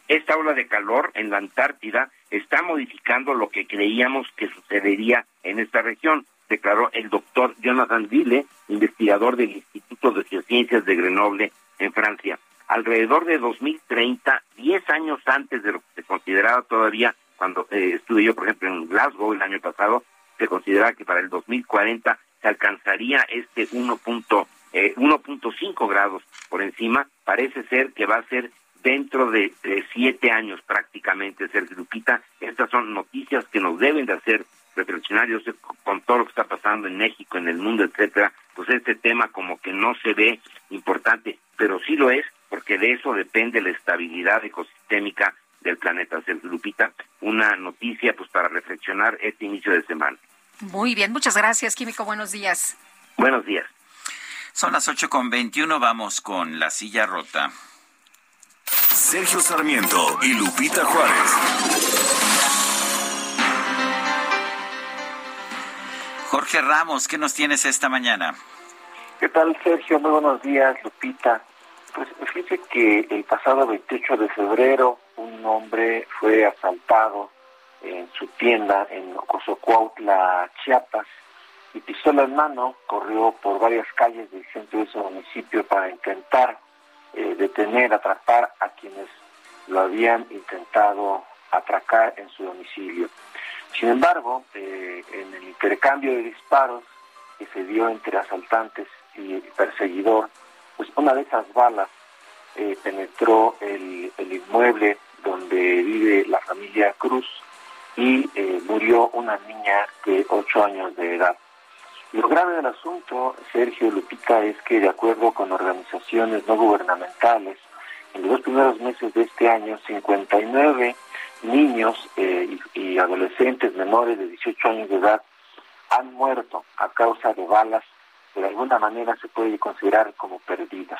Esta ola de calor en la Antártida está modificando lo que creíamos que sucedería en esta región, declaró el doctor Jonathan Ville, investigador del Instituto de Geociencias de Grenoble en Francia. Alrededor de 2030, 10 años antes de lo que se consideraba todavía cuando eh, estuve yo, por ejemplo, en Glasgow el año pasado, se consideraba que para el 2040 se alcanzaría este 1.5 eh, grados por encima. Parece ser que va a ser dentro de, siete años prácticamente, Sergio Lupita. Estas son noticias que nos deben de hacer reflexionar. Yo sé, con todo lo que está pasando en México, en el mundo, etcétera, pues este tema como que no se ve importante, pero sí lo es porque de eso depende la estabilidad ecosistémica del planeta. Sergio Lupita, una noticia pues para reflexionar este inicio de semana. Muy bien, muchas gracias, Químico. Buenos días. Buenos días. Son las ocho con veintiuno, vamos con la silla rota. Sergio Sarmiento y Lupita Juárez. Jorge Ramos, ¿qué nos tienes esta mañana? ¿Qué tal, Sergio? Muy buenos días, Lupita. Pues fíjese que el pasado 28 de febrero un hombre fue asaltado en su tienda en Ocosocuautla, Chiapas, y pistola en mano corrió por varias calles del centro de ese municipio para intentar eh, detener, atrapar a quienes lo habían intentado atracar en su domicilio. Sin embargo, eh, en el intercambio de disparos que se dio entre asaltantes y perseguidor, pues una de esas balas eh, penetró el, inmueble donde vive la familia Cruz y murió una niña de ocho años de edad. Lo grave del asunto, Sergio Lupita, es que de acuerdo con organizaciones no gubernamentales, en los dos primeros meses de este año, 59 niños eh, y, adolescentes menores de 18 años de edad han muerto a causa de balas que de alguna manera se puede considerar como perdidas.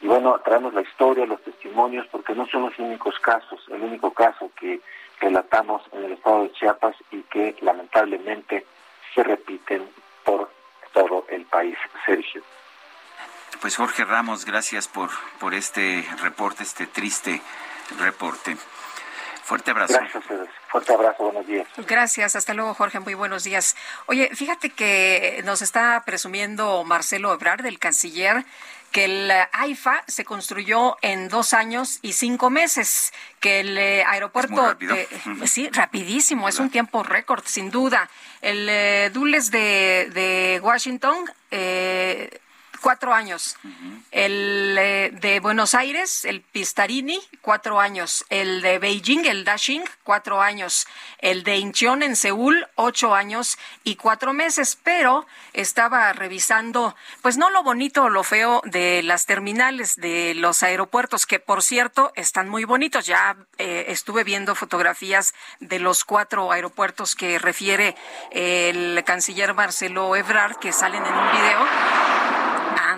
Y bueno, traemos la historia, los testimonios, porque no son los únicos casos, el único caso que relatamos en el estado de Chiapas y que lamentablemente se repiten por todo el país, Sergio. Pues Jorge Ramos, gracias por, por este reporte, este triste reporte. Fuerte abrazo. Gracias, fuerte abrazo, buenos días. Gracias, hasta luego Jorge, muy buenos días. Oye, fíjate que nos está presumiendo Marcelo Ebrard, del canciller, que el AIFA se construyó en dos años y cinco meses, que el eh, aeropuerto, sí, rapidísimo, es un tiempo récord, sin duda. El eh, Dulles de, de Washington eh, Cuatro años. El eh, de Buenos Aires, el Pistarini, cuatro años. El de Beijing, el Dashing, cuatro años. El de Incheon en Seúl, ocho años y cuatro meses. Pero estaba revisando, pues no lo bonito o lo feo de las terminales de los aeropuertos, que por cierto están muy bonitos. Ya eh, estuve viendo fotografías de los cuatro aeropuertos que refiere el canciller Marcelo Ebrard, que salen en un video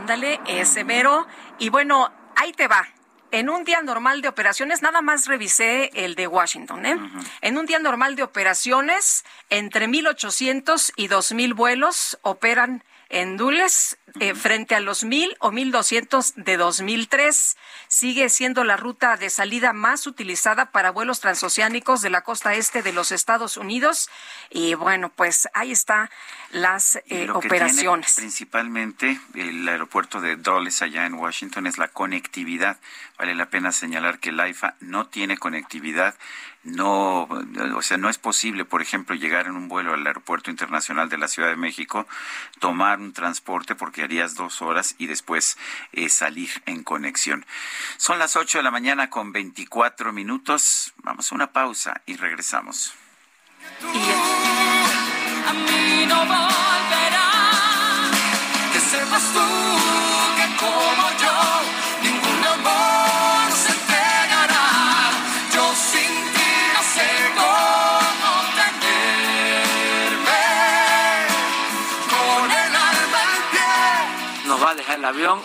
Ándale, es severo. Y bueno, ahí te va. En un día normal de operaciones, nada más revisé el de Washington, ¿eh? En un día normal de operaciones, entre 1.800 y 2.000 vuelos operan en Dules eh, frente a los 1.000 o 1.200 de 2003. Sigue siendo la ruta de salida más utilizada para vuelos transoceánicos de la costa este de los Estados Unidos. Y bueno, pues ahí está las eh, operaciones. principalmente el aeropuerto de Dulles allá en Washington es la conectividad. Vale la pena señalar que el AIFA no tiene conectividad no, o sea, no es posible, por ejemplo, llegar en un vuelo al Aeropuerto Internacional de la Ciudad de México, tomar un transporte porque harías dos horas y después eh, salir en conexión. Son las 8 de la mañana con 24 minutos. Vamos a una pausa y regresamos. a mí no volverá, que sepas tú que como avión.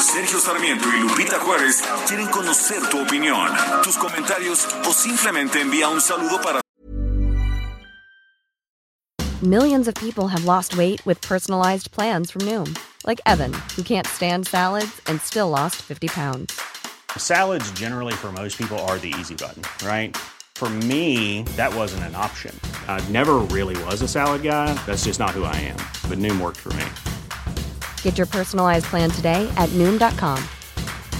Sergio Sarmiento y Lupita Juárez quieren conocer tu opinión, tus comentarios o simplemente envía un saludo para Millions of people have lost weight with personalized plans from Noom, like Evan, who can't stand salads and still lost 50 pounds. Salads, generally, for most people, are the easy button, right? For me, that wasn't an option. I never really was a salad guy. That's just not who I am. But Noom worked for me. Get your personalized plan today at Noom.com.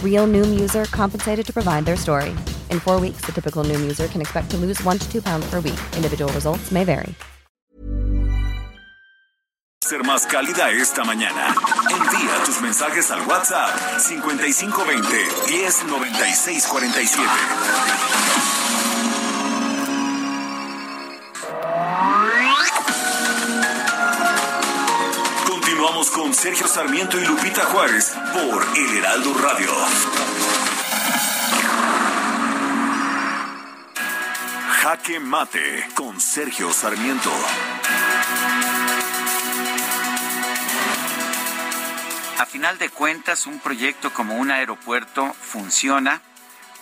Real Noom user compensated to provide their story. In four weeks, the typical Noom user can expect to lose one to two pounds per week. Individual results may vary. ser más cálida esta mañana. Envía tus mensajes al WhatsApp 5520 109647. Con Sergio Sarmiento y Lupita Juárez por El Heraldo Radio. Jaque Mate con Sergio Sarmiento. A final de cuentas, un proyecto como un aeropuerto funciona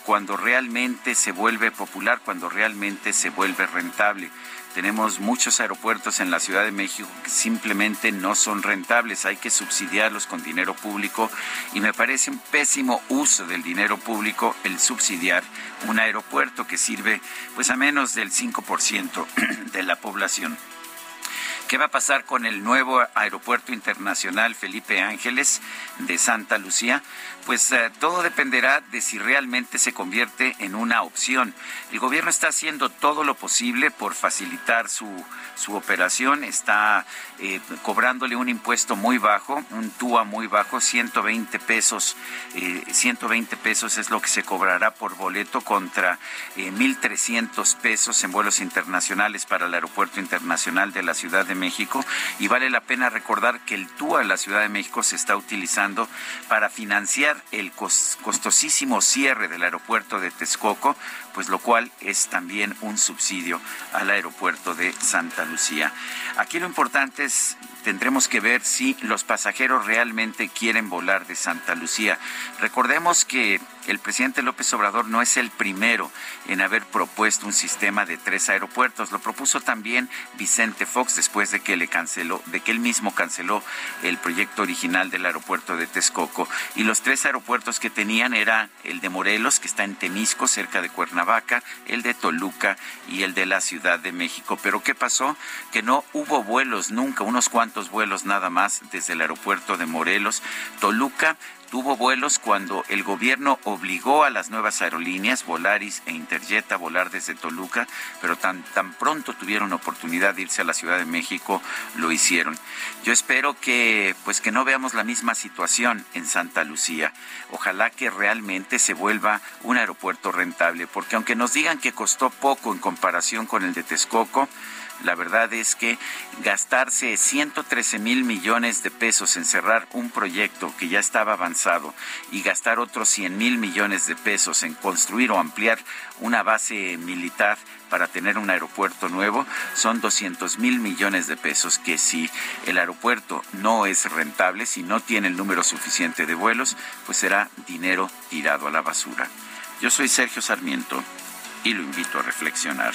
cuando realmente se vuelve popular, cuando realmente se vuelve rentable. Tenemos muchos aeropuertos en la Ciudad de México que simplemente no son rentables, hay que subsidiarlos con dinero público y me parece un pésimo uso del dinero público el subsidiar un aeropuerto que sirve pues a menos del 5% de la población. ¿Qué va a pasar con el nuevo aeropuerto internacional Felipe Ángeles de Santa Lucía? Pues eh, todo dependerá de si realmente se convierte en una opción. El gobierno está haciendo todo lo posible por facilitar su, su operación, está eh, cobrándole un impuesto muy bajo, un TUA muy bajo, 120 pesos, eh, 120 pesos es lo que se cobrará por boleto contra eh, 1.300 pesos en vuelos internacionales para el Aeropuerto Internacional de la Ciudad de México y vale la pena recordar que el TUA de la Ciudad de México se está utilizando para financiar el costosísimo cierre del aeropuerto de Texcoco, pues lo cual es también un subsidio al aeropuerto de Santa Lucía. Aquí lo importante es tendremos que ver si los pasajeros realmente quieren volar de Santa Lucía. Recordemos que el presidente López Obrador no es el primero en haber propuesto un sistema de tres aeropuertos. Lo propuso también Vicente Fox después de que le canceló, de que él mismo canceló el proyecto original del aeropuerto de Texcoco. Y los tres aeropuertos que tenían era el de Morelos, que está en Temisco, cerca de Cuernavaca, el de Toluca y el de la Ciudad de México. Pero ¿qué pasó? Que no hubo vuelos nunca, unos cuantos vuelos nada más desde el aeropuerto de Morelos. Toluca tuvo vuelos cuando el gobierno obligó a las nuevas aerolíneas, Volaris e Interjet, a volar desde Toluca, pero tan, tan pronto tuvieron oportunidad de irse a la Ciudad de México, lo hicieron. Yo espero que, pues que no veamos la misma situación en Santa Lucía. Ojalá que realmente se vuelva un aeropuerto rentable, porque aunque nos digan que costó poco en comparación con el de Texcoco, la verdad es que gastarse 113 mil millones de pesos en cerrar un proyecto que ya estaba avanzado y gastar otros 100 mil millones de pesos en construir o ampliar una base militar para tener un aeropuerto nuevo son 200 mil millones de pesos que si el aeropuerto no es rentable, si no tiene el número suficiente de vuelos, pues será dinero tirado a la basura. Yo soy Sergio Sarmiento y lo invito a reflexionar.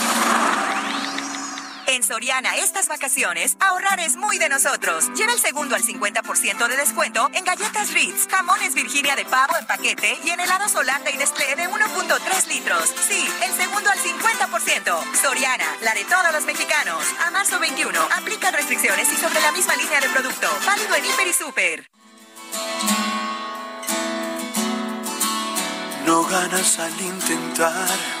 En Soriana estas vacaciones, ahorrar es muy de nosotros. Lleva el segundo al 50% de descuento en galletas Ritz, jamones Virginia de pavo en paquete y en helados Holanda y Nestlé de 1.3 litros. Sí, el segundo al 50%. Soriana, la de todos los mexicanos. A marzo 21, aplica restricciones y sobre la misma línea de producto. Válido en Hiper y Super. No ganas al intentar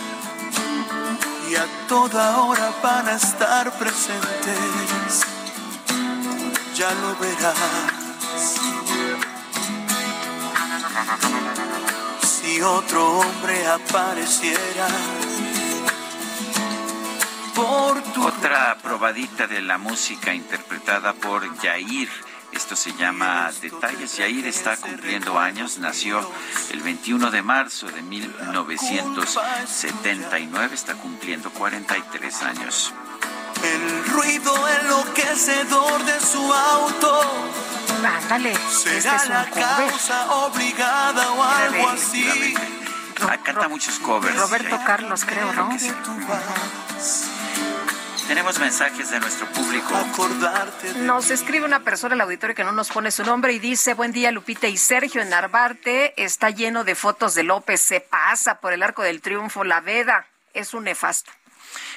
y a toda hora van a estar presentes. Ya lo verás. Si otro hombre apareciera por tu Otra probadita de la música interpretada por Yair. Esto se llama Detalles. Yair está cumpliendo años. Nació el 21 de marzo de 1979. Está cumpliendo 43 años. el ruido enloquecedor de su auto. Ándale, este Será es un la cover. causa obligada o algo así. Ah, canta muchos covers. Roberto Carlos, creo, ¿no? Tenemos mensajes de nuestro público. Nos escribe una persona al auditorio que no nos pone su nombre y dice, buen día Lupita y Sergio, en Narvarte está lleno de fotos de López, se pasa por el Arco del Triunfo, la veda, es un nefasto.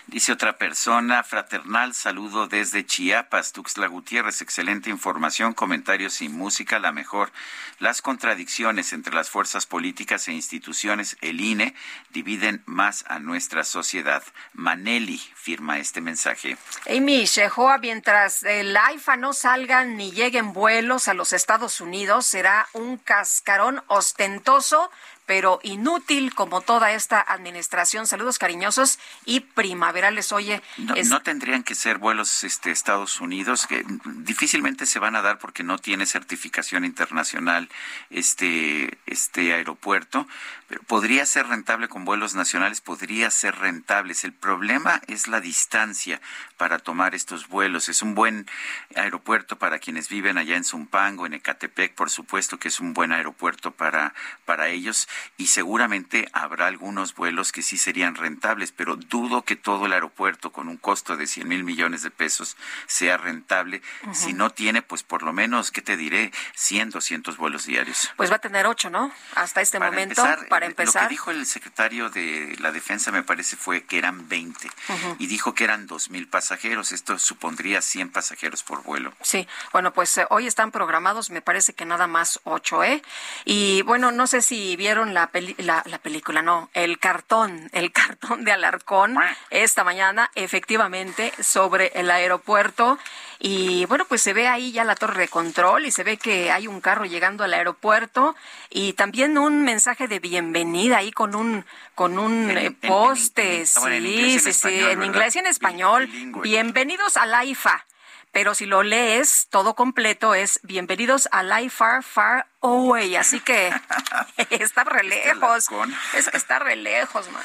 Dice otra persona, fraternal saludo desde Chiapas, Tuxtla Gutiérrez, excelente información, comentarios y música, la mejor. Las contradicciones entre las fuerzas políticas e instituciones, el INE, dividen más a nuestra sociedad. Maneli firma este mensaje. Amy Shehoa, mientras el AIFA no salgan ni lleguen vuelos a los Estados Unidos, será un cascarón ostentoso pero inútil como toda esta administración. Saludos cariñosos y primaverales. Oye, No, es- no tendrían que ser vuelos este, Estados Unidos, que difícilmente se van a dar porque no tiene certificación internacional este, este aeropuerto, pero podría ser rentable con vuelos nacionales, podría ser rentable. El problema es la distancia para tomar estos vuelos. Es un buen aeropuerto para quienes viven allá en Zumpango, en Ecatepec, por supuesto que es un buen aeropuerto para, para ellos y seguramente habrá algunos vuelos que sí serían rentables, pero dudo que todo el aeropuerto con un costo de 100 mil millones de pesos sea rentable. Si no tiene, pues por lo menos, ¿qué te diré? 100, 200 vuelos diarios. pues va a tener ocho, ¿no? Hasta este Para momento, empezar, para Lo empezar. que dijo el secretario de la Defensa, me parece, fue que eran 20 Ujú. y dijo que eran 2 mil pasajeros. Esto supondría 100 pasajeros por vuelo. Sí, bueno, pues eh, hoy están programados, me parece que nada más ocho, ¿eh? Y bueno, no sé si vieron la, peli- la, la película, no, el cartón, el cartón de Alarcón esta mañana, efectivamente, sobre el aeropuerto. Y bueno, pues se ve ahí ya la torre de control y se ve que hay un carro llegando al aeropuerto y también un mensaje de bienvenida ahí con un con un En- eh, en- poste, en sí, sí, sí, en inglés y en español. bilingüe. Bienvenidos a la IFA. Pero si lo lees todo completo es bienvenidos a Life Far Far Away, así que está re lejos. Es que está re lejos, man.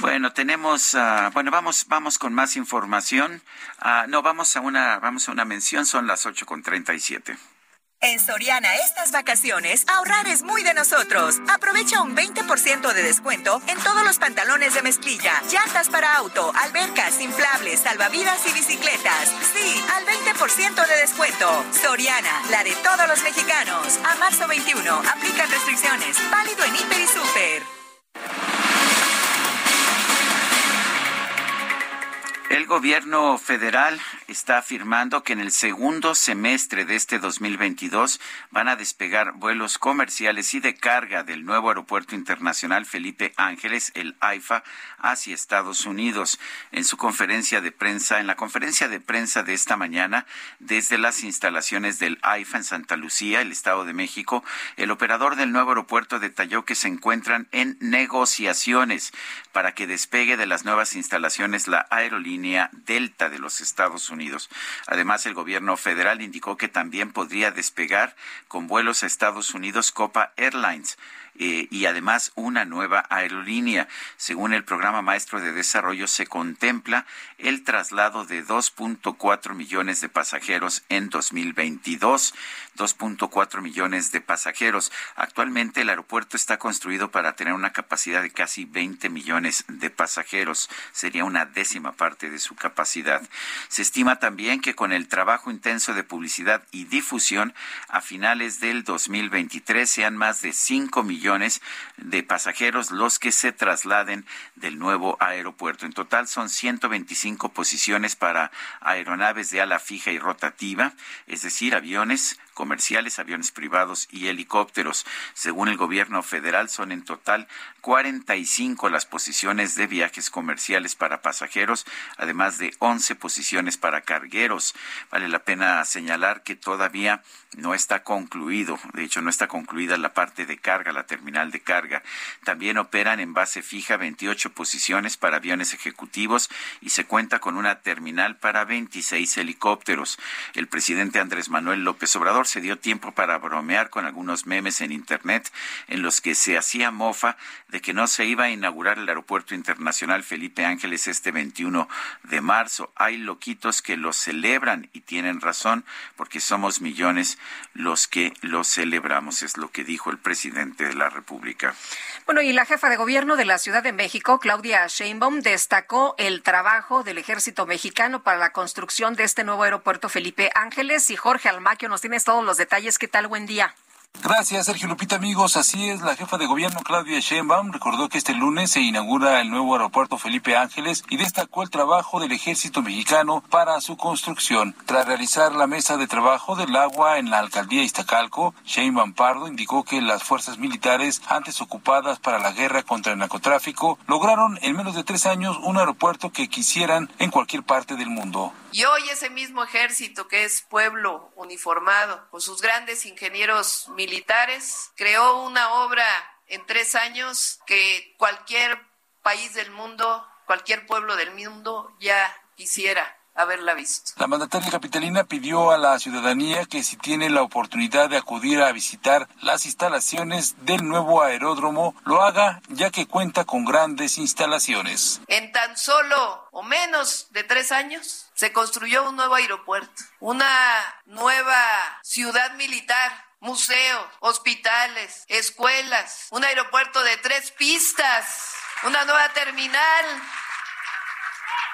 Bueno, tenemos, uh, bueno, vamos, vamos con más información. Uh, no, vamos a una, vamos a una mención. Son las ocho con treinta y siete. En Soriana estas vacaciones, ahorrar es muy de nosotros. Aprovecha un 20% de descuento en todos los pantalones de mezclilla, llantas para auto, albercas, inflables, salvavidas y bicicletas. Sí, al 20% de descuento. Soriana, la de todos los mexicanos. A marzo 21, aplican restricciones. Válido en Hiper y Super. El gobierno federal está afirmando que en el segundo semestre de este 2022 van a despegar vuelos comerciales y de carga del nuevo aeropuerto internacional Felipe Ángeles, el AIFA, hacia Estados Unidos. En su conferencia de prensa, en la conferencia de prensa de esta mañana, desde las instalaciones del AIFA en Santa Lucía, el Estado de México, el operador del nuevo aeropuerto detalló que se encuentran en negociaciones para que despegue de las nuevas instalaciones la aerolínea Delta de los Estados Unidos. Además, el gobierno federal indicó que también podría despegar con vuelos a Estados Unidos Copa Airlines eh, y además una nueva aerolínea. Según el programa maestro de desarrollo, se contempla el traslado de 2.4 millones de pasajeros en 2022. 2.4 millones de pasajeros. Actualmente el aeropuerto está construido para tener una capacidad de casi 20 millones de pasajeros. Sería una décima parte de su capacidad. Se estima también que con el trabajo intenso de publicidad y difusión, a finales del 2023 sean más de 5 millones de pasajeros los que se trasladen del nuevo aeropuerto. En total son 125 posiciones para aeronaves de ala fija y rotativa, es decir, aviones comerciales, aviones privados y helicópteros. Según el gobierno federal, son en total 45 las posiciones de viajes comerciales para pasajeros, además de 11 posiciones para cargueros. Vale la pena señalar que todavía no está concluido, de hecho no está concluida la parte de carga, la terminal de carga. También operan en base fija 28 posiciones para aviones ejecutivos y se cuenta con una terminal para 26 helicópteros. El presidente Andrés Manuel López Obrador se dio tiempo para bromear con algunos memes en Internet en los que se hacía mofa de que no se iba a inaugurar el Aeropuerto Internacional Felipe Ángeles este 21 de marzo. Hay loquitos que lo celebran y tienen razón porque somos millones los que lo celebramos, es lo que dijo el presidente de la República. Bueno, y la jefa de gobierno de la Ciudad de México, Claudia Sheinbaum, destacó el trabajo del ejército mexicano para la construcción de este nuevo aeropuerto Felipe Ángeles. Y Jorge Almaquio, nos tienes todos los detalles. ¿Qué tal? Buen día. Gracias, Sergio Lupita, amigos. Así es, la jefa de gobierno Claudia Sheinbaum recordó que este lunes se inaugura el nuevo aeropuerto Felipe Ángeles y destacó el trabajo del ejército mexicano para su construcción. Tras realizar la mesa de trabajo del agua en la alcaldía Iztacalco, Sheinbaum Pardo indicó que las fuerzas militares antes ocupadas para la guerra contra el narcotráfico lograron en menos de tres años un aeropuerto que quisieran en cualquier parte del mundo. Y hoy ese mismo ejército que es pueblo uniformado, con sus grandes ingenieros militares, creó una obra en tres años que cualquier país del mundo, cualquier pueblo del mundo ya quisiera haberla visto. La mandataria capitalina pidió a la ciudadanía que si tiene la oportunidad de acudir a visitar las instalaciones del nuevo aeródromo, lo haga ya que cuenta con grandes instalaciones. En tan solo o menos de tres años se construyó un nuevo aeropuerto, una nueva ciudad militar museos, hospitales, escuelas, un aeropuerto de tres pistas, una nueva terminal.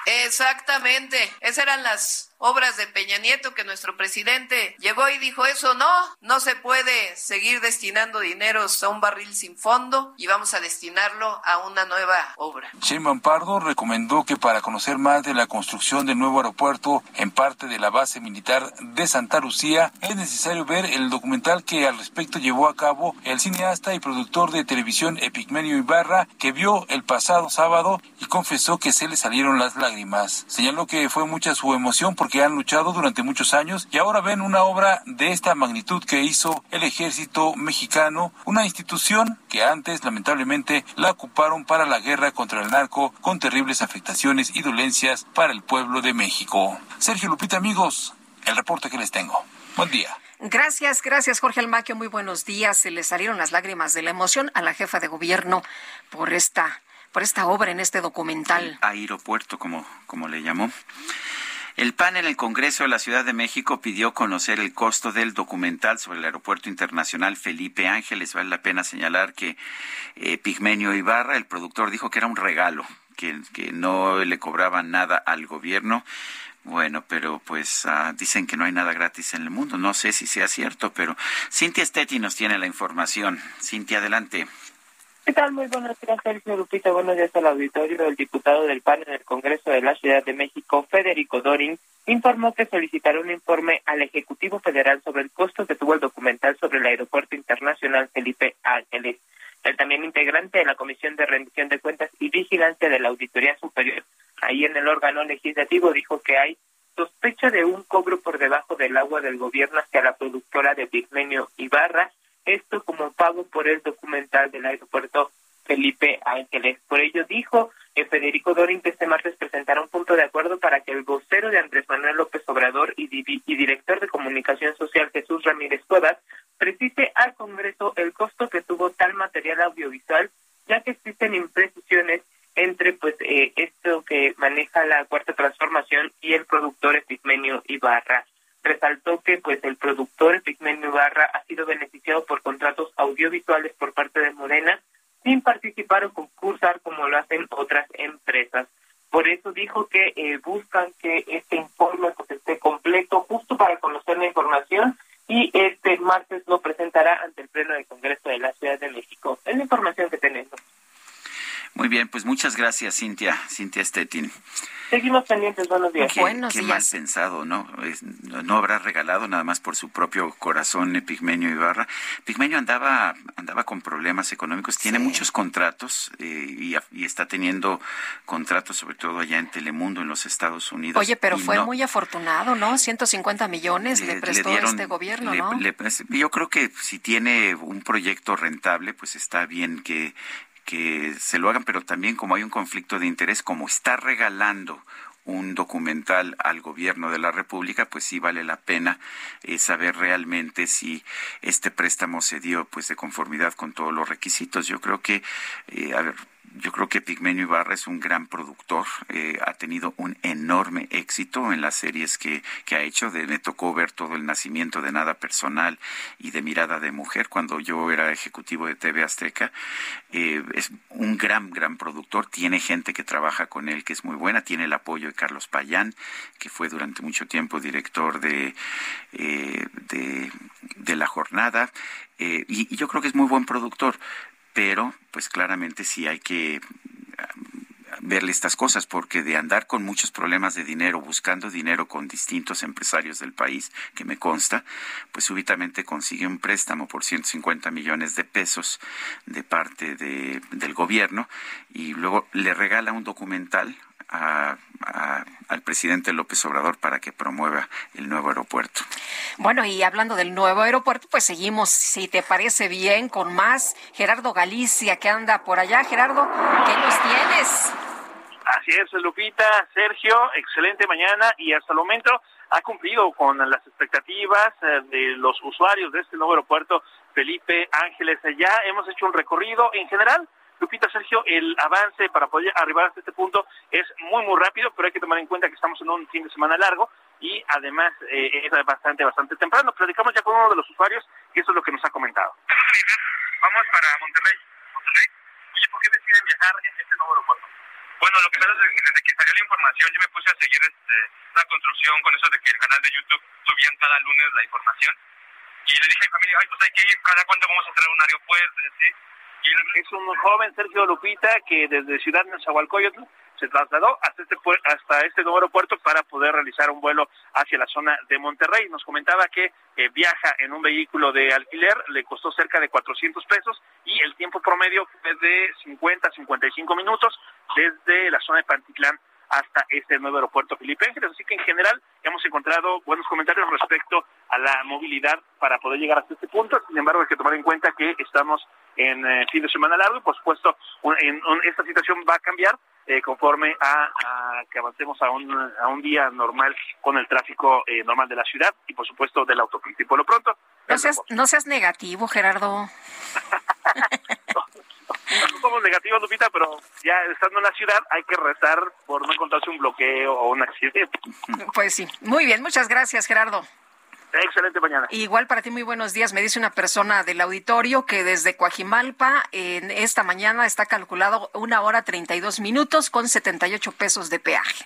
Exactamente, esas eran las obras de Peña Nieto que nuestro presidente llegó y dijo eso no, no se puede seguir destinando dineros a un barril sin fondo y vamos a destinarlo a una nueva obra. Sheinbaum Pardo recomendó que para conocer más de la construcción del nuevo aeropuerto en parte de la base militar de Santa Lucía es necesario ver el documental que al respecto llevó a cabo el cineasta y productor de televisión Epigmenio Ibarra que vio el pasado sábado y confesó que se le salieron las lágrimas. Señaló que fue mucha su emoción porque han luchado durante muchos años y ahora ven una obra de esta magnitud que hizo el ejército mexicano, una institución que antes lamentablemente la ocuparon para la guerra contra el narco con terribles afectaciones y dolencias para el pueblo de México. Sergio Lupita, amigos, el reporte que les tengo. Buen día. Gracias, gracias Jorge Almaquio. Muy buenos días. Se le salieron las lágrimas de la emoción a la jefa de gobierno por esta, por esta obra en este documental. aeropuerto, como, como le llamó. El PAN en el Congreso de la Ciudad de México pidió conocer el costo del documental sobre el Aeropuerto Internacional Felipe Ángeles. Vale la pena señalar que eh, Pigmenio Ibarra, el productor, dijo que era un regalo, que, no le cobraban nada al gobierno. Bueno, pero pues ah, dicen que no hay nada gratis en el mundo. No sé si sea cierto, pero Cintia Stetti nos tiene la información. Cintia, adelante. ¿Qué tal? Muy buenos días, Sergio Lupita. Buenos días al auditorio. El diputado del PAN en el Congreso de la Ciudad de México, Federico Dorin, informó que solicitará un informe al Ejecutivo Federal sobre el costo que tuvo el documental sobre el Aeropuerto Internacional Felipe Ángeles. El también integrante de la Comisión de Rendición de Cuentas y Vigilancia de la Auditoría Superior, ahí en el órgano legislativo, dijo que hay sospecha de un cobro por debajo del agua del gobierno hacia la productora de Pigmenio Ibarra esto como pago por el documental del aeropuerto Felipe Ángeles. Por ello dijo eh, Federico Dorin que este martes presentará un punto de acuerdo para que el vocero de Andrés Manuel López Obrador y, y director de comunicación social Jesús Ramírez Cuevas precise al Congreso el costo que tuvo tal material audiovisual, ya que existen imprecisiones entre pues eh, esto que maneja la cuarta transformación y el productor Epigmenio Ibarra resaltó que pues el productor Pigmenio Barra ha sido beneficiado por contratos audiovisuales por parte de Morena sin participar o concursar como lo hacen otras empresas. Por eso dijo que eh, buscan que este informe pues, esté completo justo para conocer la información y este martes lo presentará ante el Pleno del Congreso de la Ciudad de México. Es la información que tenemos. Muy bien, pues muchas gracias, Cintia, Cintia Stettin. Seguimos pendientes, buenos días. Qué, buenos qué mal pensado, ¿no? no habrá regalado nada más por su propio corazón Pigmenio Ibarra. Pigmenio andaba, andaba con problemas económicos, tiene muchos contratos eh, y, está teniendo contratos sobre todo allá en Telemundo, en los Estados Unidos. Oye, pero fue muy afortunado, ¿no? 150 millones le, prestó este gobierno, ¿no? yo creo que si tiene un proyecto rentable, pues está bien que que se lo hagan, pero también como hay un conflicto de interés, como está regalando un documental al gobierno de la República, pues sí vale la pena eh, saber realmente si este préstamo se dio pues de conformidad con todos los requisitos. Yo creo que, eh, a ver, yo creo que Pigmenio Ibarra es un gran productor, eh, ha tenido un enorme éxito en las series que, que ha hecho. me tocó ver todo el nacimiento de Nada Personal y de Mirada de Mujer cuando yo era ejecutivo de TV Azteca. Eh, es un gran, gran productor, tiene gente que trabaja con él que es muy buena, tiene el apoyo de Carlos Payán, que fue durante mucho tiempo director de, eh, de, de La Jornada. y, yo creo que es muy buen productor pero pues claramente sí hay que ah, verle estas cosas, porque de andar con muchos problemas de dinero, buscando dinero con distintos empresarios del país, que me consta, pues súbitamente consigue un préstamo por 150 millones de pesos de parte de, del gobierno y luego le regala un documental al presidente López Obrador para que promueva el nuevo aeropuerto. Bueno, y hablando del nuevo aeropuerto, pues seguimos, si te parece bien, con más Gerardo Galicia que anda por allá. Gerardo, ¿qué nos tienes? Así es, Lupita, Sergio, excelente mañana y hasta el momento ha cumplido con las expectativas eh, de los usuarios de este nuevo aeropuerto Felipe Ángeles. Ya hemos hecho un recorrido en general Lupita, Sergio, el avance para poder arribar hasta este punto es muy, muy rápido, pero hay que tomar en cuenta que estamos en un fin de semana largo y además eh, es bastante, bastante temprano. Platicamos ya con uno de los usuarios y eso es lo que nos ha comentado. Vamos para Monterrey. Monterrey. ¿Y por qué deciden viajar en este nuevo aeropuerto? Bueno, lo que pasa es que desde que salió la información yo me puse a seguir este, la construcción con eso de que el canal de YouTube subían cada lunes la información. Y le dije a mi familia, ay, pues hay que ir, cada cuánto vamos a entrar a un aeropuerto, ¿sí? Es un joven Sergio Lupita que desde Ciudad Nezahualcóyotl se trasladó hasta este hasta este nuevo aeropuerto para poder realizar un vuelo hacia la zona de Monterrey. Nos comentaba que eh, viaja en un vehículo de alquiler, le costó cerca de 400 pesos y el tiempo promedio fue de 50 a 55 minutos desde la zona de Pantitlán hasta este nuevo aeropuerto Felipe Ángeles. Así que en general hemos encontrado buenos comentarios respecto a la movilidad para poder llegar hasta este punto. Sin embargo, hay que tomar en cuenta que estamos en eh, fin de semana largo y por supuesto en, esta situación va a cambiar eh, conforme a, que avancemos a un, a un día normal con el tráfico eh, normal de la ciudad y por supuesto del autopista. Y por lo pronto... No seas, no seas negativo, Gerardo. no somos negativos, Lupita, pero ya estando en la ciudad hay que rezar por no encontrarse un bloqueo o un accidente. Pues sí. Muy bien, muchas gracias, Gerardo. Excelente mañana. Igual para ti, muy buenos días. Me dice una persona del auditorio que desde Coajimalpa en esta mañana está calculado una hora 32 minutos con 78 pesos de peaje.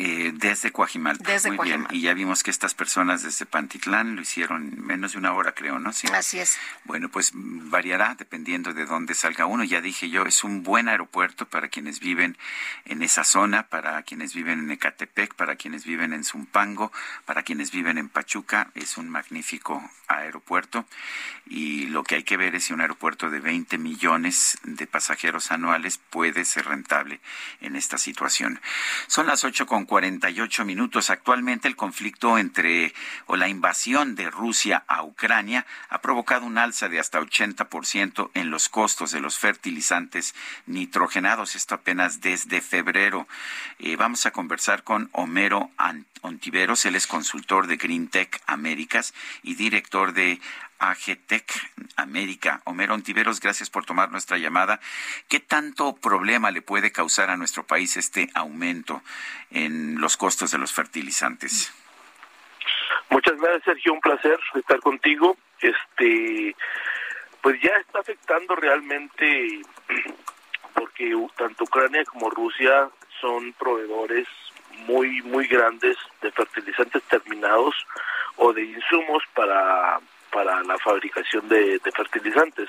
Eh, desde Coajimalpa. Desde Muy bien. Y ya vimos que estas personas desde Pantitlán lo hicieron en menos de una hora, creo, ¿no? Sí. Así es. Bueno, pues variará dependiendo de dónde salga uno. Ya dije yo, es un buen aeropuerto para quienes viven en esa zona, para quienes viven en Ecatepec, para quienes viven en Zumpango, para quienes viven en Pachuca. Es un magnífico aeropuerto. Y lo que hay que ver es si un aeropuerto de 20 millones de pasajeros anuales puede ser rentable en esta situación. Son las 8 con 48 minutos. Actualmente el conflicto entre o la invasión de Rusia a Ucrania ha provocado un alza de hasta 80% en los costos de los fertilizantes nitrogenados. Esto apenas desde febrero. Eh, vamos a conversar con Homero Ontiveros. Él es consultor de Green Tech Américas y director de AGTEC América. Homero Ontiveros, gracias por tomar nuestra llamada. ¿Qué tanto problema le puede causar a nuestro país este aumento en los costos de los fertilizantes? Muchas gracias, Sergio. Un placer estar contigo. Este, pues ya está afectando realmente porque tanto Ucrania como Rusia son proveedores muy muy grandes de fertilizantes terminados o de insumos para para la fabricación de, fertilizantes.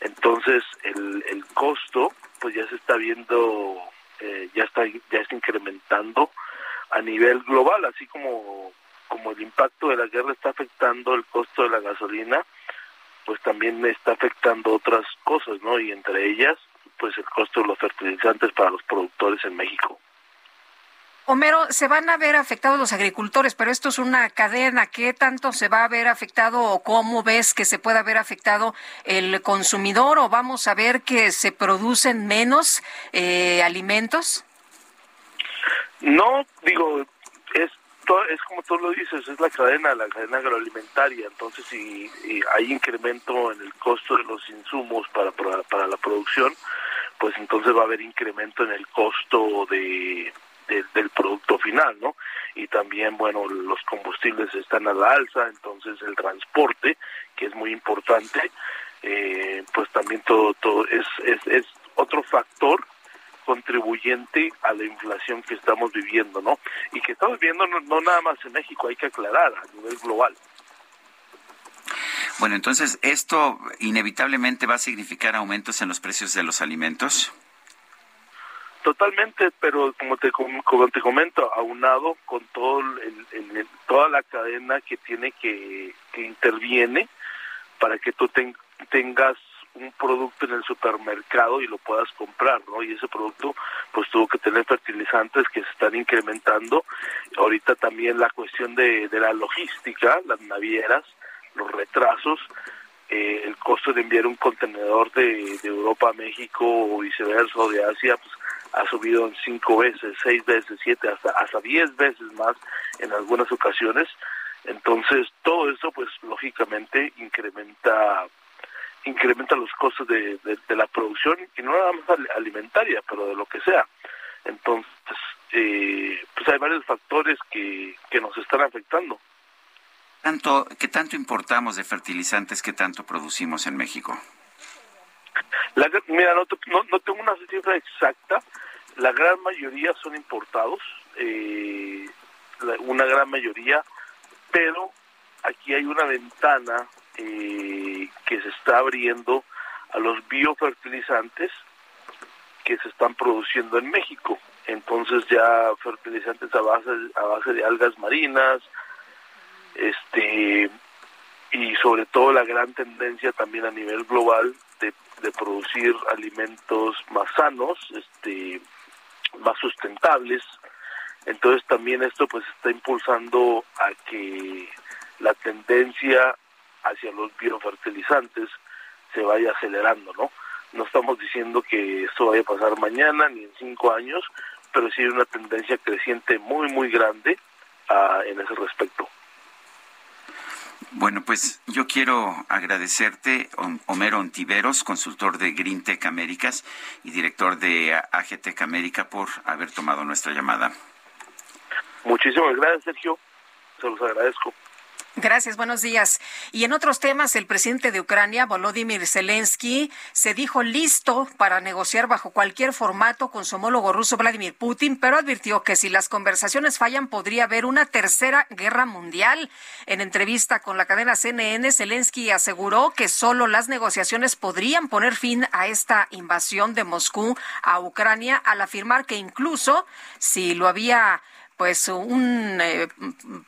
Entonces el, el costo pues ya se está viendo, eh, ya está ya está incrementando a nivel global, así como como el impacto de la guerra está afectando el costo de la gasolina, pues también está afectando otras cosas, ¿no? Y entre ellas, pues el costo de los fertilizantes para los productores en México. Homero, se van a ver afectados los agricultores, pero esto es una cadena. ¿Qué tanto se va a ver afectado o cómo ves que se puede haber afectado el consumidor o vamos a ver que se producen menos eh, alimentos? No, digo, es como tú lo dices, es la cadena, la cadena agroalimentaria. Entonces, si, hay incremento en el costo de los insumos para, para la producción, pues entonces va a haber incremento en el costo de del producto final, ¿no? Y también, bueno, los combustibles están a la alza, entonces el transporte, que es muy importante, eh, pues también todo, todo es, es, es otro factor contribuyente a la inflación que estamos viviendo, ¿no? Y que estamos viviendo no, no nada más en México, hay que aclarar a nivel global. Bueno, entonces, ¿esto inevitablemente va a significar aumentos en los precios de los alimentos? Totalmente, pero como te como te comento, aunado con todo el, toda la cadena que tiene que, que interviene para que tú tengas un producto en el supermercado y lo puedas comprar, ¿no? Y ese producto pues tuvo que tener fertilizantes que se están incrementando. Ahorita también la cuestión de, de la logística, las navieras, los retrasos, eh, el costo de enviar un contenedor de, de Europa a México o viceversa o de Asia, pues ha subido en cinco veces, seis veces, siete, hasta, hasta diez veces más en algunas ocasiones. Entonces, todo eso, pues, lógicamente, incrementa incrementa los costos de, de, la producción y no nada más alimentaria, pero de lo que sea. Entonces, eh, pues hay varios factores que, que nos están afectando. ¿Tanto, ¿Qué tanto importamos de fertilizantes? ¿Qué tanto producimos en México? Mira, no, no, tengo una cifra exacta, la gran mayoría son importados, eh, una gran mayoría, pero aquí hay una ventana eh, que se está abriendo a los biofertilizantes que se están produciendo en México. Entonces ya fertilizantes a base a base de algas marinas, este y sobre todo la gran tendencia también a nivel global de, producir alimentos más sanos, este más sustentables. Entonces también esto pues está impulsando a que la tendencia hacia los biofertilizantes se vaya acelerando, ¿no? No estamos diciendo que esto vaya a pasar mañana ni en cinco años, pero sí hay una tendencia creciente muy, muy grande uh, en ese respecto. Bueno, pues yo quiero agradecerte, Homero Ontiveros, consultor de GreenTech Américas y director de AGTech América, por haber tomado nuestra llamada. Muchísimas gracias, Sergio. Se los agradezco. Gracias, buenos días. Y en otros temas, el presidente de Ucrania, Volodymyr Zelensky, se dijo listo para negociar bajo cualquier formato con su homólogo ruso Vladimir Putin, pero advirtió que si las conversaciones fallan podría haber una tercera guerra mundial. En entrevista con la cadena CNN, Zelensky aseguró que solo las negociaciones podrían poner fin a esta invasión de Moscú a Ucrania, al afirmar que incluso si lo había pues un eh,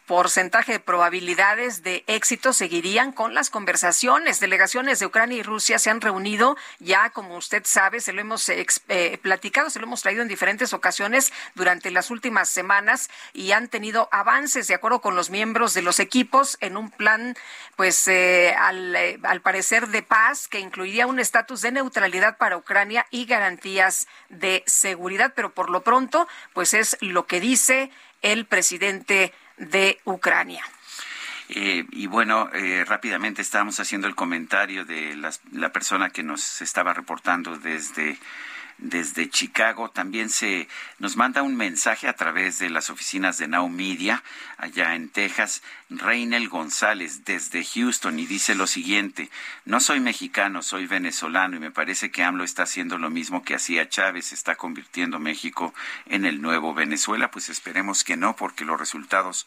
porcentaje de probabilidades de éxito seguirían con las conversaciones. Delegaciones de Ucrania y Rusia se han reunido ya, como usted sabe, se lo hemos eh, platicado, se lo hemos traído en diferentes ocasiones durante las últimas semanas y han tenido avances de acuerdo con los miembros de los equipos en un plan, pues eh, al, al parecer de paz que incluiría un estatus de neutralidad para Ucrania y garantías de seguridad, pero por lo pronto, pues es lo que dice el presidente de Ucrania. Eh, y bueno, eh, rápidamente estábamos haciendo el comentario de la persona que nos estaba reportando desde desde Chicago. También se nos manda un mensaje a través de las oficinas de Now Media, allá en Texas, Reinel González, desde Houston, y dice lo siguiente, no soy mexicano, soy venezolano, y me parece que AMLO está haciendo lo mismo que hacía Chávez, está convirtiendo México en el nuevo Venezuela. Pues esperemos que no, porque los resultados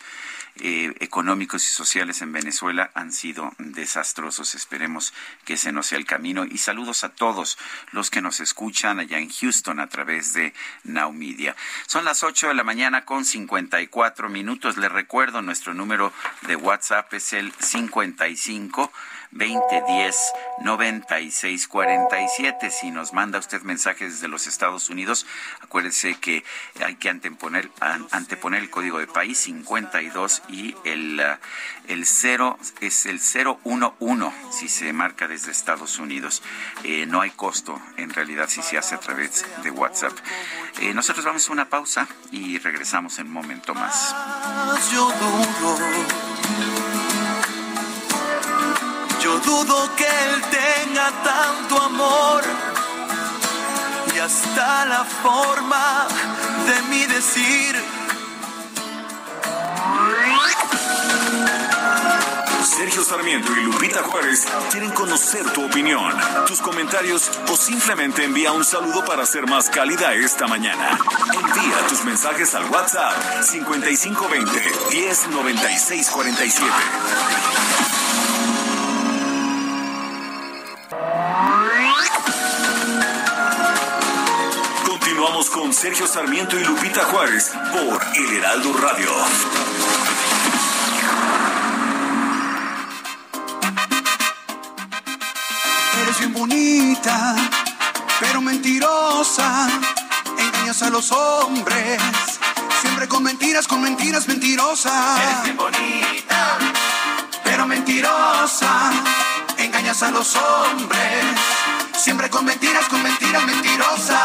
eh, económicos y sociales en Venezuela han sido desastrosos. Esperemos que ese no sea el camino. Y saludos a todos los que nos escuchan allá en Houston a través de Now Media. Son las 8 de la mañana con 54 minutos. Les recuerdo, nuestro número de WhatsApp es el 55 2010 9647. Si nos manda usted mensajes desde los Estados Unidos, acuérdese que hay que anteponer, anteponer el código de país 52 y el, uh, el 0 es el 011 si se marca desde Estados Unidos. Eh, no hay costo en realidad si se hace a través de WhatsApp. Eh, nosotros vamos a una pausa y regresamos en un momento más. Dudo que él tenga tanto amor y hasta la forma de mi decir. Sergio Sarmiento y Lupita Juárez quieren conocer tu opinión, tus comentarios o simplemente envía un saludo para ser más cálida esta mañana. Envía tus mensajes al WhatsApp 5520 109647. Continuamos con Sergio Sarmiento y Lupita Juárez por El Heraldo Radio. Eres bien bonita, pero mentirosa. Engañas a los hombres, siempre con mentiras, con mentiras mentirosas. Eres bien bonita, pero mentirosa. A los hombres, siempre con mentiras, con mentiras mentirosas.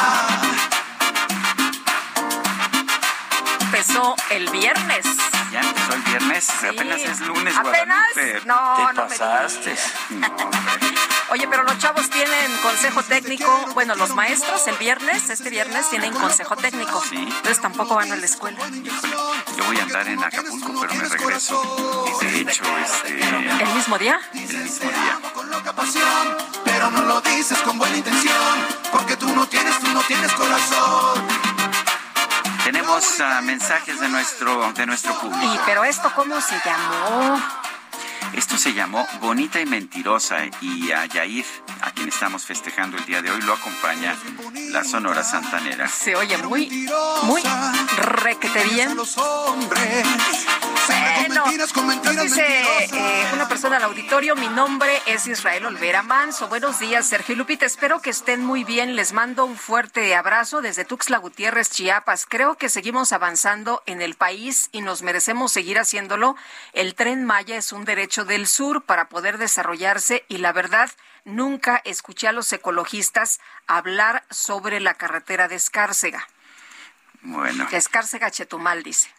Empezó el viernes. Ya empezó el viernes, apenas es lunes. Apenas. Guadalupe. No, Te no me pasaste. Oye, pero los chavos tienen consejo técnico. Bueno, los maestros el viernes, este viernes, tienen consejo técnico. Entonces tampoco van a la escuela. Yo voy a andar en Acapulco, pero me regreso. Y de hecho, este. ¿El mismo día? El mismo día. pasión, pero no lo dices con buena intención, porque tú no tienes, tú no tienes corazón. Tenemos ah, mensajes de nuestro, de nuestro público. Y pero esto, ¿cómo se llamó? Esto se llamó Bonita y Mentirosa y a Yair, a quien estamos festejando el día de hoy, lo acompaña la Sonora Santanera. Se oye muy, muy requete bien. Bueno, nos dice eh, una persona al auditorio, mi nombre es Israel Olvera Manso. Buenos días, Sergio y Lupita. Espero que estén muy bien. Les mando un fuerte abrazo desde Tuxtla Gutiérrez, Chiapas. Creo que seguimos avanzando en el país y nos merecemos seguir haciéndolo. El tren Maya es un derecho del sur para poder desarrollarse y la verdad nunca escuché a los ecologistas hablar sobre la carretera de Escárcega. Bueno. Escárcega Chetumal, dice.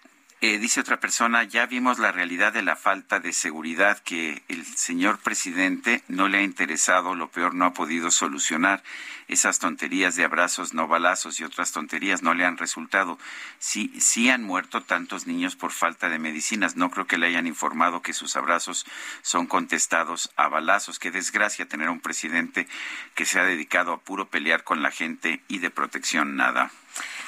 Eh, dice otra persona, ya vimos la realidad de la falta de seguridad que el señor presidente no le ha interesado, lo peor no ha podido solucionar. Esas tonterías de abrazos, no balazos y otras tonterías no le han resultado. Sí, sí han muerto tantos niños por falta de medicinas. No creo que le hayan informado que sus abrazos son contestados a balazos. Qué desgracia tener un presidente que se ha dedicado a puro pelear con la gente y de protección nada.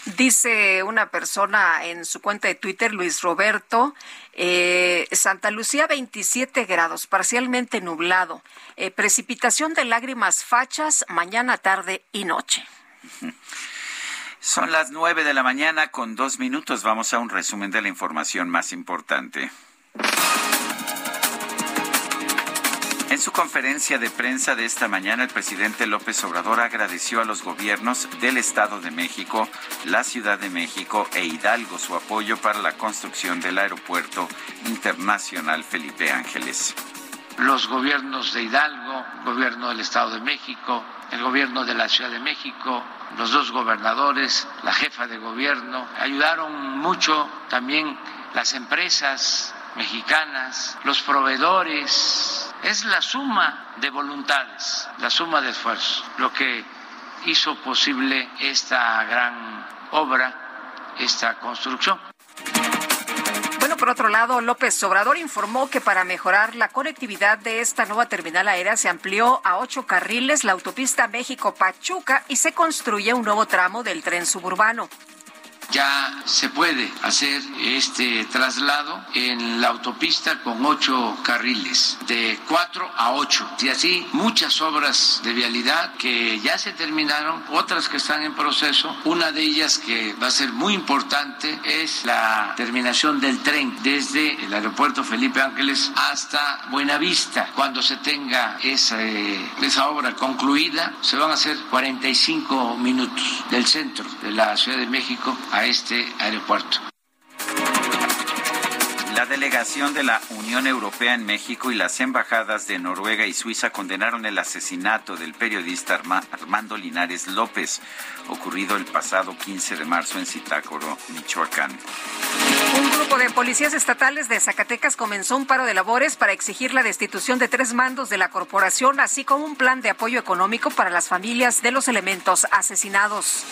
Dice una persona en su cuenta de Twitter, Luis Roberto, eh, Santa Lucía 27 grados, parcialmente nublado, eh, precipitación de lágrimas fachas mañana, tarde y noche. Son las nueve de la mañana con dos minutos. Vamos a un resumen de la información más importante. En su conferencia de prensa de esta mañana, el presidente López Obrador agradeció a los gobiernos del Estado de México, la Ciudad de México e Hidalgo su apoyo para la construcción del Aeropuerto Internacional Felipe Ángeles. Los gobiernos de Hidalgo, gobierno del Estado de México, el gobierno de la Ciudad de México, los dos gobernadores, la jefa de gobierno, ayudaron mucho también las empresas mexicanas, los proveedores, es la suma de voluntades, la suma de esfuerzos, lo que hizo posible esta gran obra, esta construcción. Bueno, por otro lado, López Obrador informó que para mejorar la conectividad de esta nueva terminal aérea se amplió a ocho carriles la autopista México-Pachuca y se construye un nuevo tramo del tren suburbano ya se puede hacer este traslado en la autopista con ocho carriles, de cuatro a ocho. Y así muchas obras de vialidad que ya se terminaron, otras que están en proceso. Una de ellas que va a ser muy importante es la terminación del tren desde el aeropuerto Felipe Ángeles hasta Buenavista. Cuando se tenga esa, esa obra concluida, se van a hacer 45 minutos del centro de la Ciudad de México a este aeropuerto. La delegación de la Unión Europea en México y las embajadas de Noruega y Suiza condenaron el asesinato del periodista Armando Linares López, ocurrido el pasado 15 de marzo en Zitácuaro, Michoacán. Un grupo de policías estatales de Zacatecas comenzó un paro de labores para exigir la destitución de tres mandos de la corporación, así como un plan de apoyo económico para las familias de los elementos asesinados.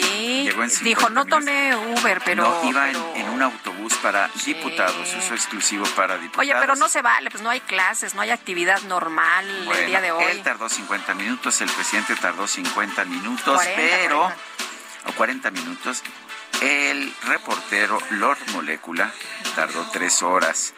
Sí, llegó en 50 dijo, no tomé Uber, pero... No, iba en- pero- En, un autobús para diputados, uso exclusivo para diputados. Oye, pero no se vale, pues no hay clases, no hay actividad normal el día de hoy. Él tardó 50 minutos, el presidente tardó 50 minutos, 40, pero... 40. O 40 minutos. El reportero Lord Molécula tardó tres horas.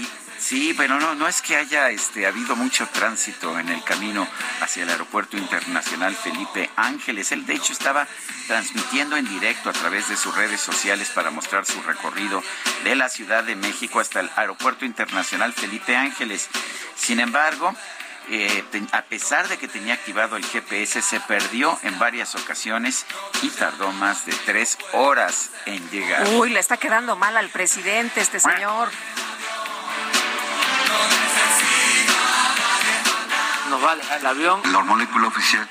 Y- sí, pero no, no es que haya este, habido mucho tránsito en el camino hacia el aeropuerto internacional Felipe Ángeles. Él, de hecho, estaba transmitiendo en directo a través de sus redes sociales para mostrar su recorrido de la Ciudad de México hasta el aeropuerto internacional Felipe Ángeles. Sin embargo, eh, a pesar de que tenía activado el GPS, se perdió en varias ocasiones y tardó más de tres horas en llegar. Uy, le está quedando mal al presidente este señor. Nos va a dejar el avión. La molécula oficial.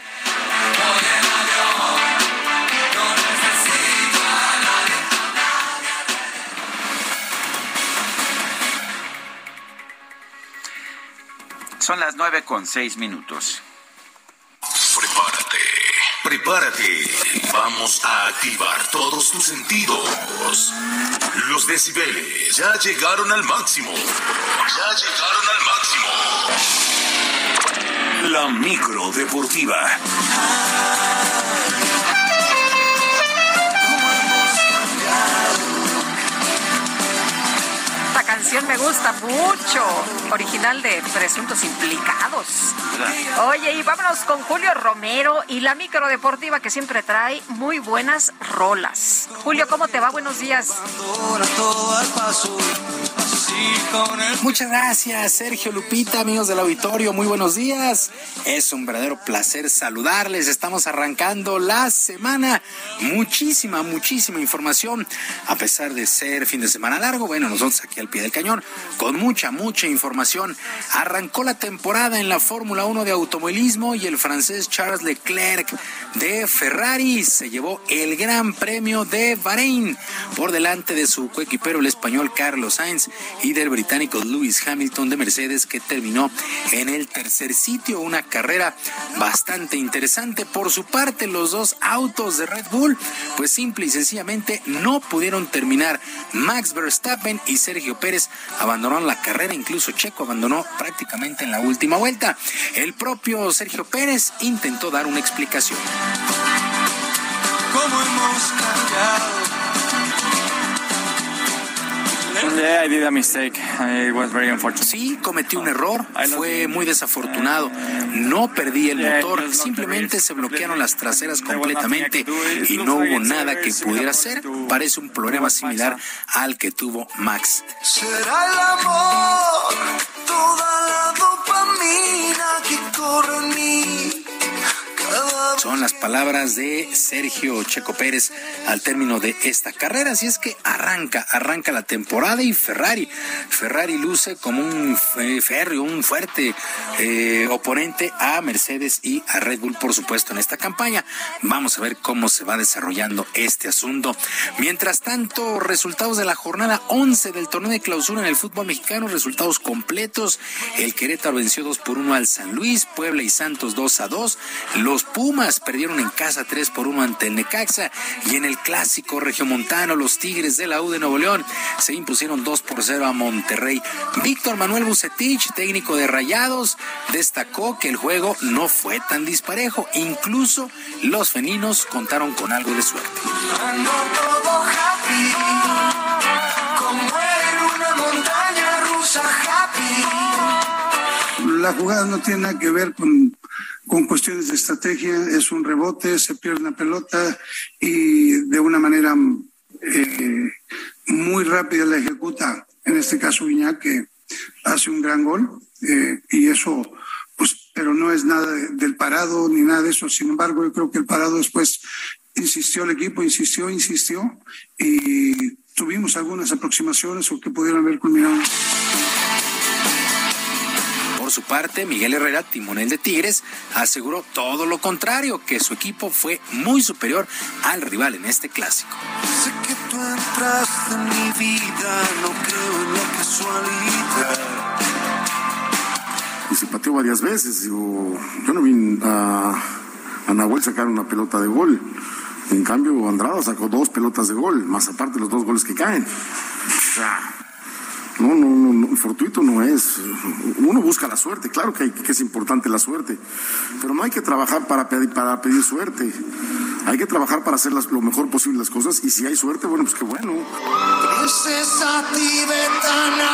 Son las nueve con seis minutos. Prepárate, prepárate. Vamos a activar todos tus sentidos. Los decibeles ya llegaron al máximo. Ya llegaron al máximo. La micro deportiva. Canción me gusta mucho. Original de Presuntos Implicados. Oye, y vámonos con Julio Romero y la micro deportiva que siempre trae muy buenas rolas. Julio, ¿cómo te va? Buenos días. Muchas gracias, Sergio Lupita, amigos del auditorio, muy buenos días. Es un verdadero placer saludarles. Estamos arrancando la semana. Muchísima, muchísima información. A pesar de ser fin de semana largo, bueno, nosotros aquí al pie del cañón, con mucha, mucha información. Arrancó la temporada en la Fórmula 1 de automovilismo y el francés Charles Leclerc de Ferrari se llevó el Gran Premio de Bahrein por delante de su coequipero, el español Carlos Sainz y del británico Lewis Hamilton de Mercedes que terminó en el tercer sitio. Una carrera bastante interesante. Por su parte, los dos autos de Red Bull, pues simple y sencillamente no pudieron terminar. Max Verstappen y Sergio Pérez abandonaron la carrera, incluso Checo abandonó prácticamente en la última vuelta. El propio Sergio Pérez intentó dar una explicación. Sí, cometí un error, fue muy desafortunado. No perdí el motor, simplemente se bloquearon las traseras completamente y no hubo nada que pudiera hacer. Parece un problema similar al que tuvo Max. Será el amor, toda la dopamina que corre en mí. Son las palabras de Sergio Checo Pérez al término de esta carrera. Así es que arranca, arranca la temporada y Ferrari. Ferrari luce como un férreo, un fuerte eh, oponente a Mercedes y a Red Bull, por supuesto, en esta campaña. Vamos a ver cómo se va desarrollando este asunto. Mientras tanto, resultados de la jornada 11 del torneo de clausura en el fútbol mexicano, resultados completos. El Querétaro venció 2 por 1 al San Luis, Puebla y Santos 2 a 2. Los Pumas perdieron en casa 3 por 1 ante el Necaxa y en el clásico regiomontano los Tigres de la U de Nuevo León se impusieron 2 por 0 a Monterrey. Víctor Manuel Bucetich, técnico de Rayados, destacó que el juego no fue tan disparejo. Incluso los feninos contaron con algo de suerte. La jugada no tiene nada que ver con, con cuestiones de estrategia, es un rebote, se pierde una pelota y de una manera eh, muy rápida la ejecuta, en este caso Guiñac, que hace un gran gol eh, y eso, pues, pero no es nada de- del parado ni nada de eso, sin embargo yo creo que el parado después insistió el equipo, insistió, insistió y tuvimos algunas aproximaciones o que pudieron haber culminado. Parte, Miguel Herrera, timonel de Tigres, aseguró todo lo contrario, que su equipo fue muy superior al rival en este clásico. Sé que tú entraste en mi vida, no creo en la casualidad. y se pateó varias veces. Digo, yo no vi a, a Nahuel sacar una pelota de gol. En cambio, Andrada sacó dos pelotas de gol, más aparte los dos goles que caen. O sea, no, no, no, no, fortuito no es. Uno busca la suerte, claro que, que es importante la suerte, pero no hay que trabajar para pedir, suerte. Hay que trabajar para hacer las- lo mejor posible las cosas y si hay suerte, bueno, pues qué bueno. Tibetana,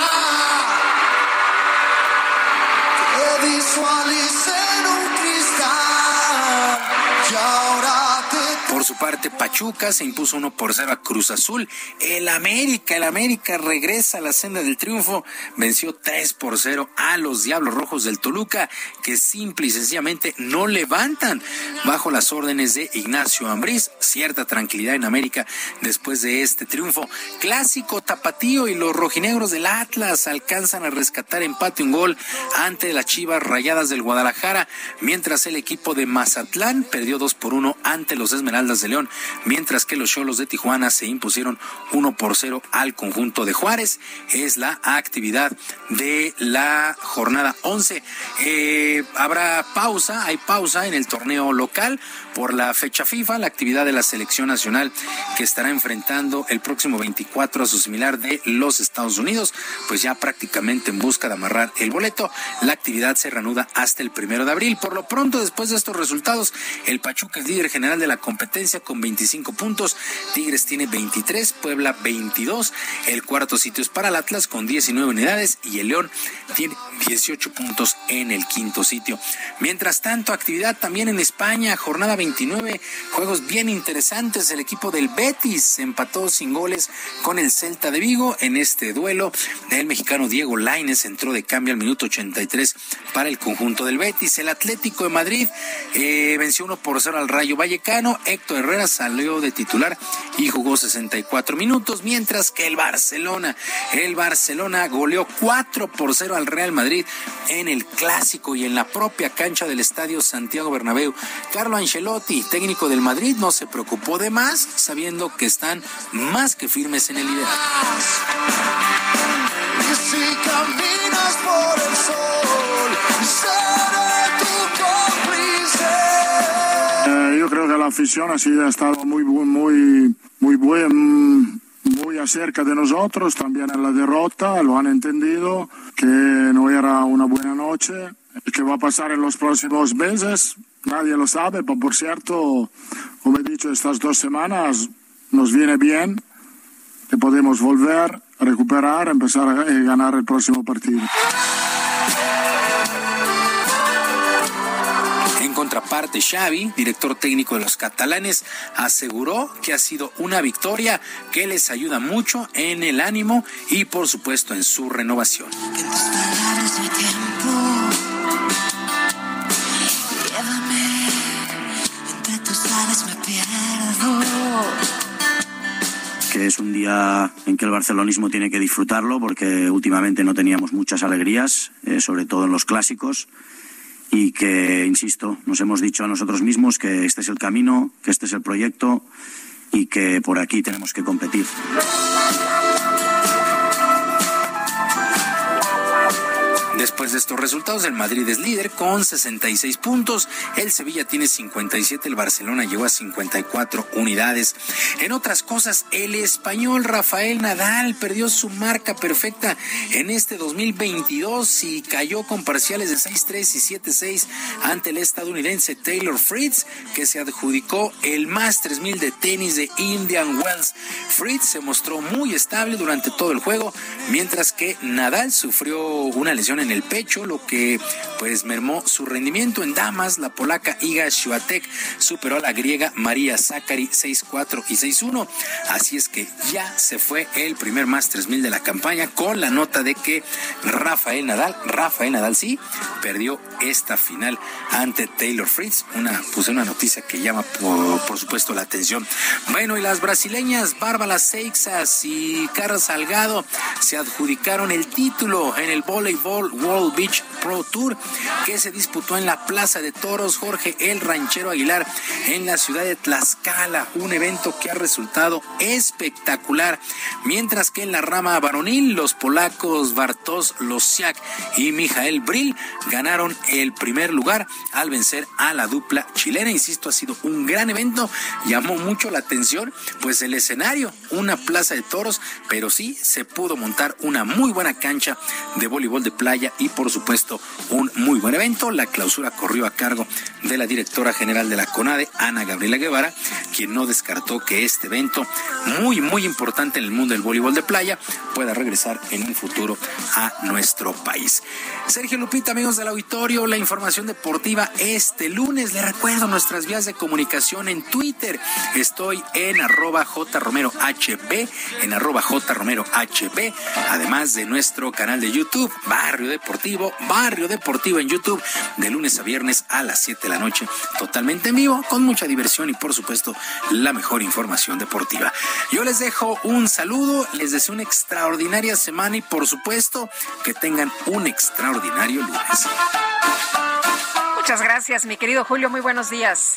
cristal y ahora Por su parte, Pachuca se impuso 1 por 0 a Cruz Azul. El América, el América regresa a la senda del triunfo. Venció 3 por 0 a los Diablos Rojos del Toluca, que simple y sencillamente no levantan bajo las órdenes de Ignacio Ambriz. Cierta tranquilidad en América después de este triunfo. Clásico tapatío y los rojinegros del Atlas alcanzan a rescatar empate un gol ante las Chivas Rayadas del Guadalajara, mientras el equipo de Mazatlán perdió 2 por 1 ante los Esmeraldas de León, mientras que los Cholos de Tijuana se impusieron 1 por 0 al conjunto de Juárez. Es la actividad de la jornada 11. Eh, habrá pausa, hay pausa en el torneo local por la fecha FIFA, la actividad de la selección nacional que estará enfrentando el próximo 24 a su similar de los Estados Unidos, pues ya prácticamente en busca de amarrar el boleto. La actividad se reanuda hasta el primero de abril. Por lo pronto, después de estos resultados, el Pachuca es líder general de la competencia con 25 puntos. Tigres tiene 23, Puebla 22. El cuarto sitio es para el Atlas con 19 unidades y el León tiene 18 puntos en el quinto sitio. Mientras tanto, actividad también en España, jornada 29, juegos bien interesantes. El equipo del Betis empató sin goles con el Celta de Vigo en este duelo. El mexicano Diego Laines entró de cambio al minuto 83 para el conjunto del Betis. El Atlético de Madrid eh, venció 1 por 0 al Rayo Vallecano. Héctor Herrera salió de titular y jugó 64 minutos, mientras que el Barcelona, el Barcelona goleó 4 por 0 al Real Madrid en el clásico y en la propia cancha del estadio Santiago Bernabéu. Carlo Ancelotti, técnico del Madrid, no se preocupó de más, sabiendo que están más que firmes en el liderato. Eh, yo creo que la afición así ha estado muy, muy, muy buen, muy acerca de nosotros, también en la derrota, lo han entendido, que no era una buena noche. ¿Qué va a pasar en los próximos meses? Nadie lo sabe, pero por cierto, como he dicho, estas dos semanas nos viene bien, que podemos volver a recuperar, empezar a ganar el próximo partido. En contraparte, Xavi, director técnico de los catalanes, aseguró que ha sido una victoria que les ayuda mucho en el ánimo y por supuesto en su renovación. que es un día en que el barcelonismo tiene que disfrutarlo porque últimamente no teníamos muchas alegrías, eh, sobre todo en los clásicos, y que, insisto, nos hemos dicho a nosotros mismos que este es el camino, que este es el proyecto y que por aquí tenemos que competir. Después de estos resultados, el Madrid es líder con 66 puntos, el Sevilla tiene 57, el Barcelona llegó a 54 unidades. En otras cosas, el español Rafael Nadal perdió su marca perfecta en este 2022 y cayó con parciales de 6-3 y 7-6 ante el estadounidense Taylor Fritz, que se adjudicó el Masters 1000 de tenis de Indian Wells. Fritz se mostró muy estable durante todo el juego, mientras que Nadal sufrió una lesión en el pecho, lo que pues mermó su rendimiento en damas. La polaca Iga Swiatek superó a la griega María Zakari 6-4 y 6-1. Así es que ya se fue el primer Masters 1000 de la campaña con la nota de que Rafael Nadal, Rafael Nadal sí, perdió esta final ante Taylor Fritz. Una, pues una noticia que llama por, supuesto la atención. Bueno, y las brasileñas Bárbara Seixas y Carla Salgado se adjudicaron el título en el voleibol World Beach Pro Tour que se disputó en la Plaza de Toros Jorge El Ranchero Aguilar en la ciudad de Tlaxcala, un evento que ha resultado espectacular, mientras que en la rama varonil los polacos Bartosz Losiak y Mijael Bril ganaron el primer lugar al vencer a la dupla chilena, insisto, ha sido un gran evento, llamó mucho la atención pues el escenario, una plaza de toros, pero sí se pudo montar una muy buena cancha de voleibol de playa y por supuesto un muy buen evento. La clausura corrió a cargo de la directora general de la CONADE, Ana Gabriela Guevara, quien no descartó que este evento muy muy importante en el mundo del voleibol de playa pueda regresar en un futuro a nuestro país. Sergio Lupita, amigos del auditorio, la información deportiva este lunes. Le recuerdo nuestras vías de comunicación en Twitter. Estoy en arroba jromerohb, en arroba jromerohb, además de nuestro canal de YouTube, Barrio Deportivo, Barrio Deportivo en YouTube, de lunes a viernes a las 7 de la noche, totalmente en vivo, con mucha diversión y por supuesto la mejor información deportiva. Yo les dejo un saludo, les deseo una extraordinaria semana y por supuesto que tengan un extraordinario lunes. Muchas gracias, mi querido Julio. Muy buenos días.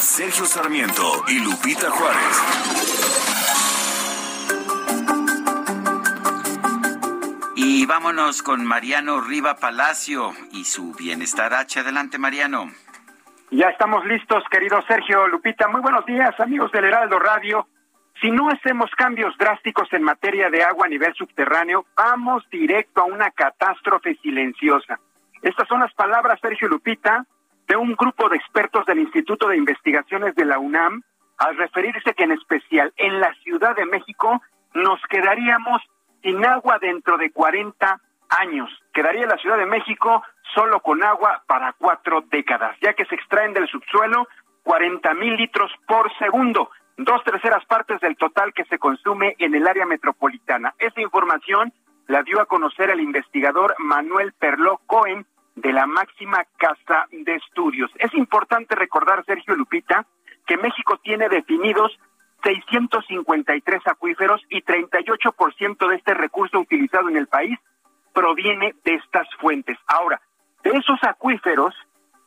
Sergio Sarmiento y Lupita Juárez. Y vámonos con Mariano Riva Palacio y su bienestar H. Adelante, Mariano. Ya estamos listos, querido Sergio Lupita. Muy buenos días, amigos del Heraldo Radio. Si no hacemos cambios drásticos en materia de agua a nivel subterráneo, vamos directo a una catástrofe silenciosa. Estas son las palabras, Sergio Lupita, de un grupo de expertos del Instituto de Investigaciones de la UNAM al referirse que en especial en la Ciudad de México nos quedaríamos sin agua dentro de 40 años. Quedaría la Ciudad de México solo con agua para cuatro décadas, ya que se extraen del subsuelo 40 mil litros por segundo, dos terceras partes del total que se consume en el área metropolitana. Esa información la dio a conocer el investigador Manuel Perló Cohen de la máxima casa de estudios. Es importante recordar, Sergio Lupita, que México tiene definidos 653 acuíferos y 38% de este recurso utilizado en el país proviene de estas fuentes. Ahora, de esos acuíferos,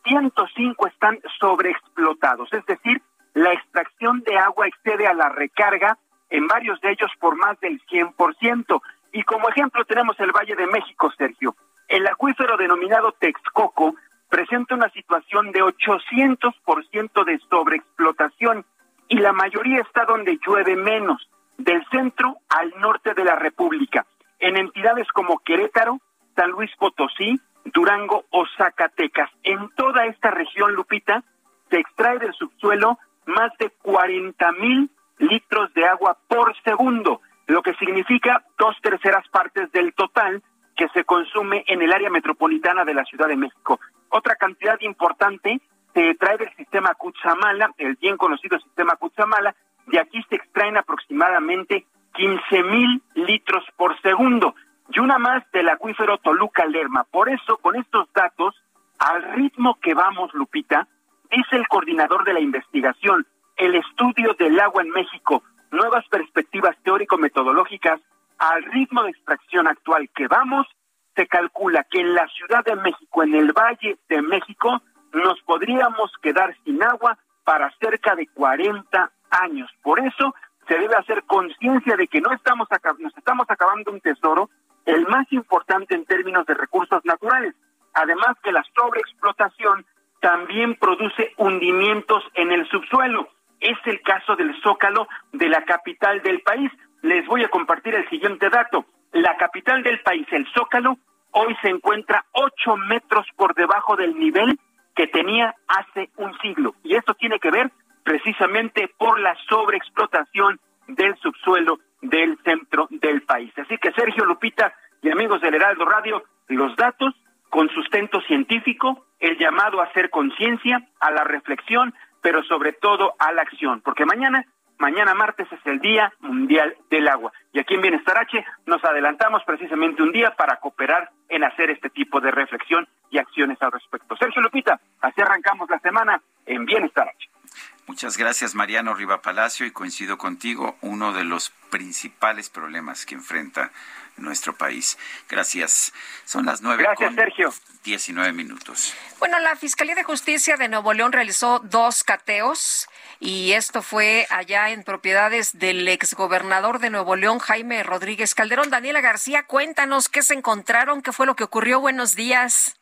105 están sobreexplotados, es decir, la extracción de agua excede a la recarga en varios de ellos por más del 100%. Y como ejemplo tenemos el Valle de México, Sergio. El acuífero denominado Texcoco presenta una situación de 800% de sobreexplotación y la mayoría está donde llueve menos, del centro al norte de la República, en entidades como Querétaro, San Luis Potosí, Durango o Zacatecas. En toda esta región, Lupita, se extrae del subsuelo más de 40 mil litros de agua por segundo, lo que significa dos terceras partes del total que se consume en el área metropolitana de la Ciudad de México. Otra cantidad importante se trae del sistema Cuchamala, el bien conocido sistema Cuchamala, de aquí se extraen aproximadamente 15 mil litros por segundo y una más del acuífero Toluca Lerma. Por eso, con estos datos, al ritmo que vamos, Lupita, dice el coordinador de la investigación, el estudio del agua en México, nuevas perspectivas teórico-metodológicas, al ritmo de extracción actual que vamos, se calcula que en la Ciudad de México, en el Valle de México, nos podríamos quedar sin agua para cerca de 40 años. Por eso se debe hacer conciencia de que no estamos nos estamos acabando un tesoro, el más importante en términos de recursos naturales. Además que la sobreexplotación también produce hundimientos en el subsuelo. Es el caso del Zócalo de la capital del país. Les voy a compartir el siguiente dato. La capital del país, el Zócalo, hoy se encuentra ocho metros por debajo del nivel que tenía hace un siglo. Y esto tiene que ver precisamente por la sobreexplotación del subsuelo del centro del país. Así que Sergio Lupita y amigos del Heraldo Radio, los datos con sustento científico, el llamado a hacer conciencia, a la reflexión, pero sobre todo a la acción, porque mañana Mañana martes es el Día Mundial del Agua. Y aquí en Bienestar H nos adelantamos precisamente un día para cooperar en hacer este tipo de reflexión y acciones al respecto. Sergio Lupita, así arrancamos la semana en Bienestar H. Muchas gracias, Mariano Riva Palacio, y coincido contigo, uno de los principales problemas que enfrenta nuestro país. Gracias. Son las nueve. Gracias, Sergio. 19 minutos. Bueno, la Fiscalía de Justicia de Nuevo León realizó dos cateos y esto fue allá en propiedades del exgobernador de Nuevo León, Jaime Rodríguez Calderón. Daniela García, cuéntanos qué se encontraron, qué fue lo que ocurrió. Buenos días.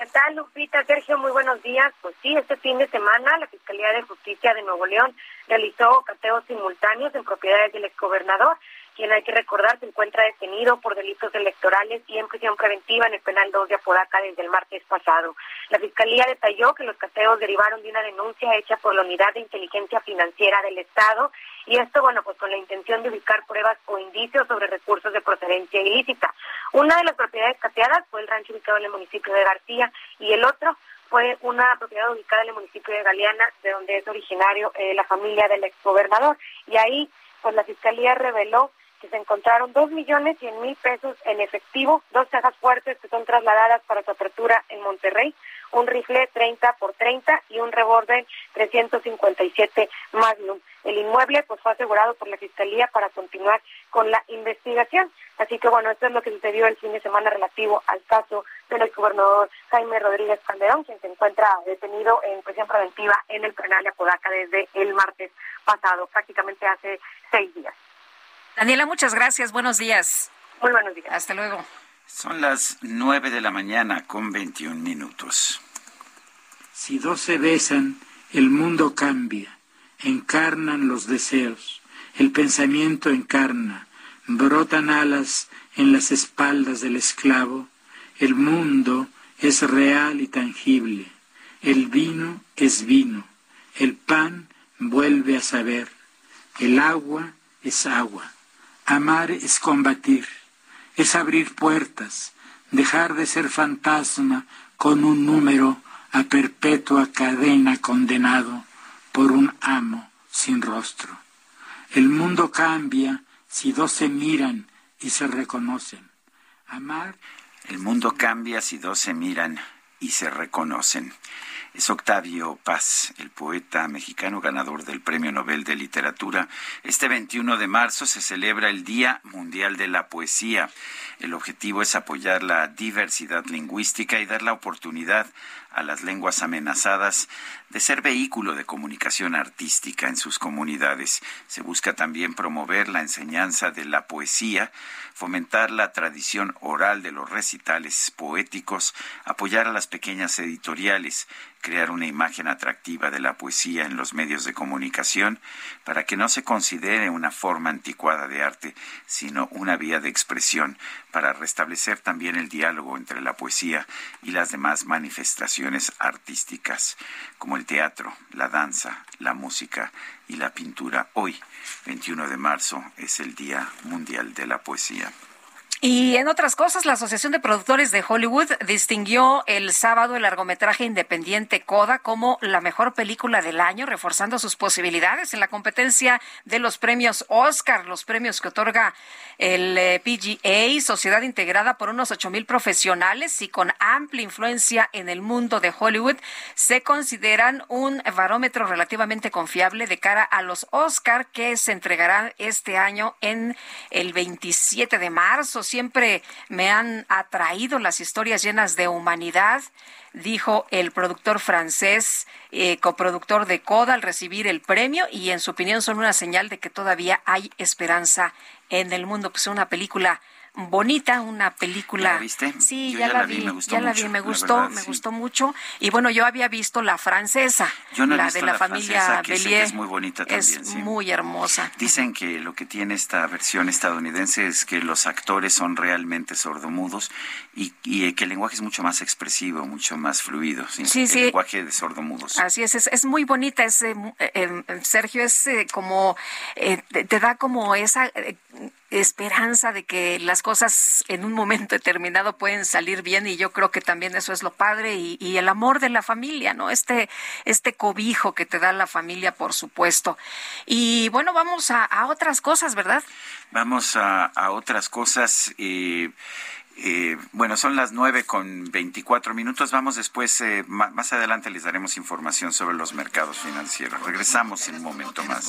¿Qué tal, Lupita? Sergio, muy buenos días. Pues sí, este fin de semana la Fiscalía de Justicia de Nuevo León realizó cateos simultáneos en propiedades del exgobernador quien hay que recordar se encuentra detenido por delitos electorales y en prisión preventiva en el penal 2 de Apodaca desde el martes pasado. La Fiscalía detalló que los cateos derivaron de una denuncia hecha por la Unidad de Inteligencia Financiera del Estado y esto, bueno, pues con la intención de ubicar pruebas o indicios sobre recursos de procedencia ilícita. Una de las propiedades cateadas fue el rancho ubicado en el municipio de García y el otro fue una propiedad ubicada en el municipio de Galeana, de donde es originario eh, la familia del exgobernador. Y ahí, pues la Fiscalía reveló que se encontraron dos millones cien mil pesos en efectivo, dos cajas fuertes que son trasladadas para su apertura en Monterrey, un rifle 30 por 30 y un revólver 357 Magnum. El inmueble pues fue asegurado por la Fiscalía para continuar con la investigación. Así que bueno, esto es lo que sucedió el fin de semana relativo al caso del exgobernador Jaime Rodríguez Calderón, quien se encuentra detenido en prisión preventiva en el penal de Apodaca desde el martes pasado, prácticamente hace seis días. Daniela, muchas gracias. Buenos días. Muy buenos días. Hasta luego. Son las nueve de la mañana con 21 minutos. Si dos se besan, el mundo cambia. Encarnan los deseos. El pensamiento encarna. Brotan alas en las espaldas del esclavo. El mundo es real y tangible. El vino es vino, el pan vuelve a saber, el agua es agua, amar es combatir, es abrir puertas, dejar de ser fantasma con un número a perpetua cadena condenado por un amo sin rostro. El mundo cambia si dos se miran y se reconocen. Amar. El mundo cambia si dos se miran y se reconocen. Es Octavio Paz, el poeta mexicano ganador del Premio Nobel de Literatura. Este 21 de marzo se celebra el Día Mundial de la Poesía. El objetivo es apoyar la diversidad lingüística y dar la oportunidad a las lenguas amenazadas de ser vehículo de comunicación artística en sus comunidades. Se busca también promover la enseñanza de la poesía, fomentar la tradición oral de los recitales poéticos, apoyar a las pequeñas editoriales, crear una imagen atractiva de la poesía en los medios de comunicación para que no se considere una forma anticuada de arte, sino una vía de expresión para restablecer también el diálogo entre la poesía y las demás manifestaciones artísticas, como el teatro, la danza, la música y la pintura. Hoy, 21 de marzo, es el Día Mundial de la Poesía. Y en otras cosas, la Asociación de Productores de Hollywood distinguió el sábado el largometraje independiente Coda como la mejor película del año, reforzando sus posibilidades en la competencia de los premios Oscar, los premios que otorga el eh, PGA, sociedad integrada por unos ocho mil profesionales y con amplia influencia en el mundo de Hollywood, se consideran un barómetro relativamente confiable de cara a los Oscar que se entregarán este año en el 27 de marzo siempre me han atraído las historias llenas de humanidad, dijo el productor francés, eh, coproductor de Coda al recibir el premio y en su opinión son una señal de que todavía hay esperanza en el mundo. Pues una película bonita, una película. ¿La viste? Sí, ya, la, vi, me gustó ya la vi, me gustó, me gustó mucho. Y bueno, yo había visto la francesa, la de la, familia Bellier. es muy bonita también, Es muy hermosa. Dicen que lo que tiene esta versión estadounidense es que los actores son realmente sordomudos y, y que el lenguaje es mucho más expresivo, mucho más fluido. Sí, el lenguaje de sordomudos. Así es, es, muy bonita. Es, eh, eh, Sergio, es eh, como, te, da como esa esperanza de que las cosas en un momento determinado pueden salir bien y yo creo que también eso es lo padre y, el amor de la familia, ¿no? Este, este cobijo que te da la familia, por supuesto. Y bueno, vamos a, otras cosas, ¿verdad? Vamos a, otras cosas. Eh, eh, bueno, son las nueve con veinticuatro minutos. Vamos después, eh, más adelante les daremos información sobre los mercados financieros. Regresamos en un momento más.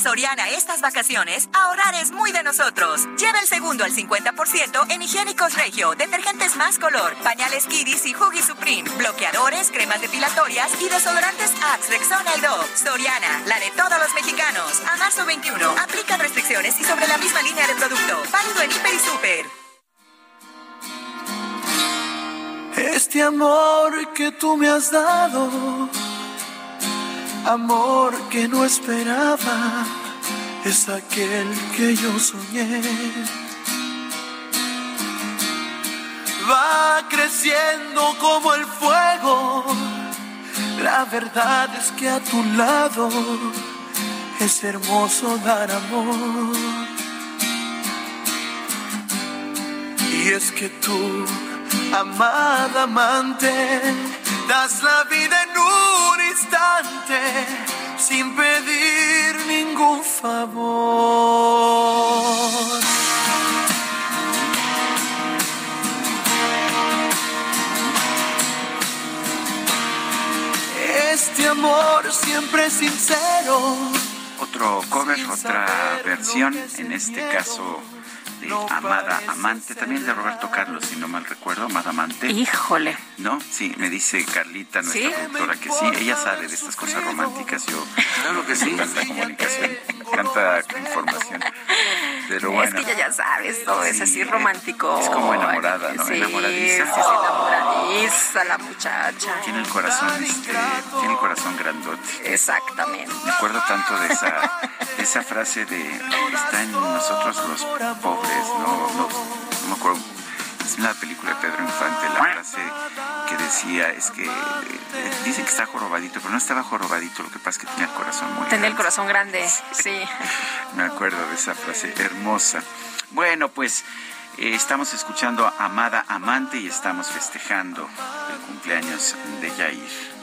Soriana estas vacaciones, ahorrar es muy de nosotros. Lleva el segundo al 50% en higiénicos Regio, detergentes más color, pañales Kidis y Huggy Supreme, bloqueadores, cremas depilatorias y desodorantes Axe, Rexona y Dove. Soriana, la de todos los mexicanos. A marzo 21, aplica restricciones y sobre la misma línea de producto. Válido en Hiper y Super. Este amor que tú me has dado amor que no esperaba es aquel que yo soñé. Va creciendo como el fuego, la verdad es que a tu lado es hermoso dar amor. Y es que tú, amada amante, das la vida en un instante sin pedir ningún favor. Este amor siempre sincero. Otro cover, otra versión, en este caso de Amada Amante, también de Roberto Carlos, si no mal recuerdo, Amada Amante. Híjole. ¿No? Sí, me dice Carlita, nuestra productora, que sí, ella sabe de estas cosas románticas. Yo, claro que sí, tanta comunicación, tanta información. Pero bueno. Es que ella ya sabes, todo es así romántico. Es como enamorada, ¿no? Sí, Enamoradiza. sí, sí, enamoradiza la muchacha. Tiene el corazón, este, tiene el corazón grandote. Exactamente. Me acuerdo tanto de esa, de esa frase de está en nosotros los pobres, no, no, no me acuerdo. Es una película de Pedro Infante, la frase que decía es que eh, dicen que está jorobadito, pero no estaba jorobadito, lo que pasa es que tenía el corazón muy Tenía el corazón grande, sí. me acuerdo de esa frase hermosa. Bueno, pues eh, estamos escuchando a Amada Amante y estamos festejando el cumpleaños de Yair.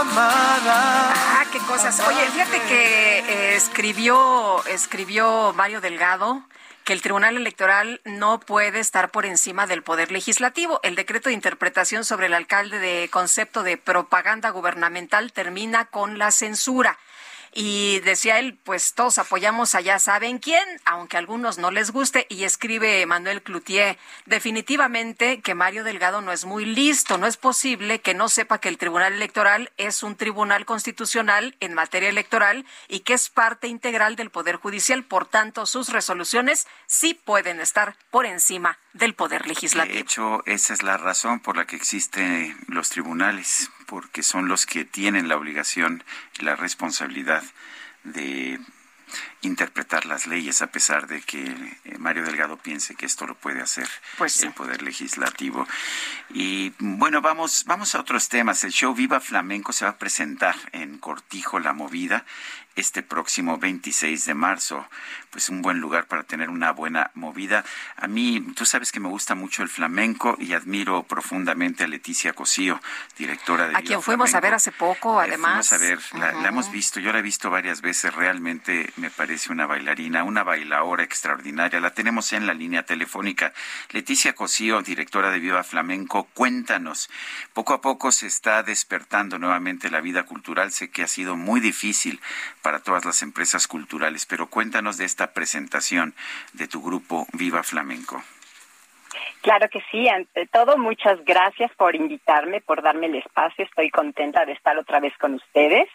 Amada. Qué cosas. Oye, fíjate que eh, escribió, escribió Mario Delgado que el Tribunal Electoral no puede estar por encima del Poder Legislativo. El decreto de interpretación sobre el alcalde de concepto de propaganda gubernamental termina con la censura. Y decía él, pues todos apoyamos a ya saben quién, aunque a algunos no les guste. Y escribe Manuel Cloutier, definitivamente que Mario Delgado no es muy listo. No es posible que no sepa que el Tribunal Electoral es un tribunal constitucional en materia electoral y que es parte integral del Poder Judicial. Por tanto, sus resoluciones sí pueden estar por encima del Poder Legislativo. De hecho, esa es la razón por la que existen los tribunales, porque son los que tienen la obligación y la responsabilidad de interpretar las leyes a pesar de que eh, Mario Delgado piense que esto lo puede hacer Pues el poder legislativo. Y bueno, vamos vamos a otros temas. El show Viva Flamenco se va a presentar en Cortijo La Movida este próximo 26 de marzo. Pues un buen lugar para tener una buena movida. A mí, tú sabes que me gusta mucho el flamenco y admiro profundamente a Leticia Cosío, directora de A Viva quien fuimos a ver hace poco, además. Fuimos a ver, la, hemos visto, yo la he visto varias veces, realmente me parece una bailarina, una bailadora extraordinaria. La tenemos en la línea telefónica. Leticia Cosío, directora de Viva Flamenco, cuéntanos, poco a poco se está despertando nuevamente la vida cultural. Sé que ha sido muy difícil para todas las empresas culturales, pero cuéntanos de esta presentación de tu grupo Viva Flamenco. Claro que sí, ante todo muchas gracias por invitarme, por darme el espacio, estoy contenta de estar otra vez con ustedes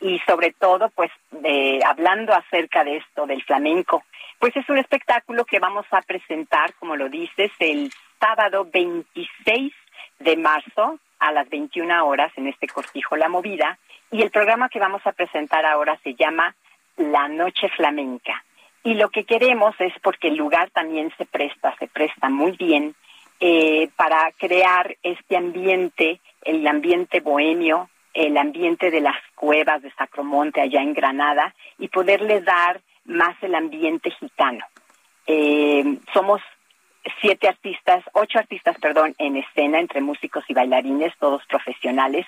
y sobre todo pues de, hablando acerca de esto del flamenco. Pues es un espectáculo que vamos a presentar, como lo dices, el sábado 26 de marzo a las 21 horas en este cortijo La Movida y el programa que vamos a presentar ahora se llama La Noche Flamenca. Y lo que queremos es, porque el lugar también se presta, se presta muy bien, eh, para crear este ambiente, el ambiente bohemio, el ambiente de las cuevas de Sacromonte allá en Granada, y poderle dar más el ambiente gitano. Eh, somos siete artistas, ocho artistas, perdón, en escena, entre músicos y bailarines, todos profesionales,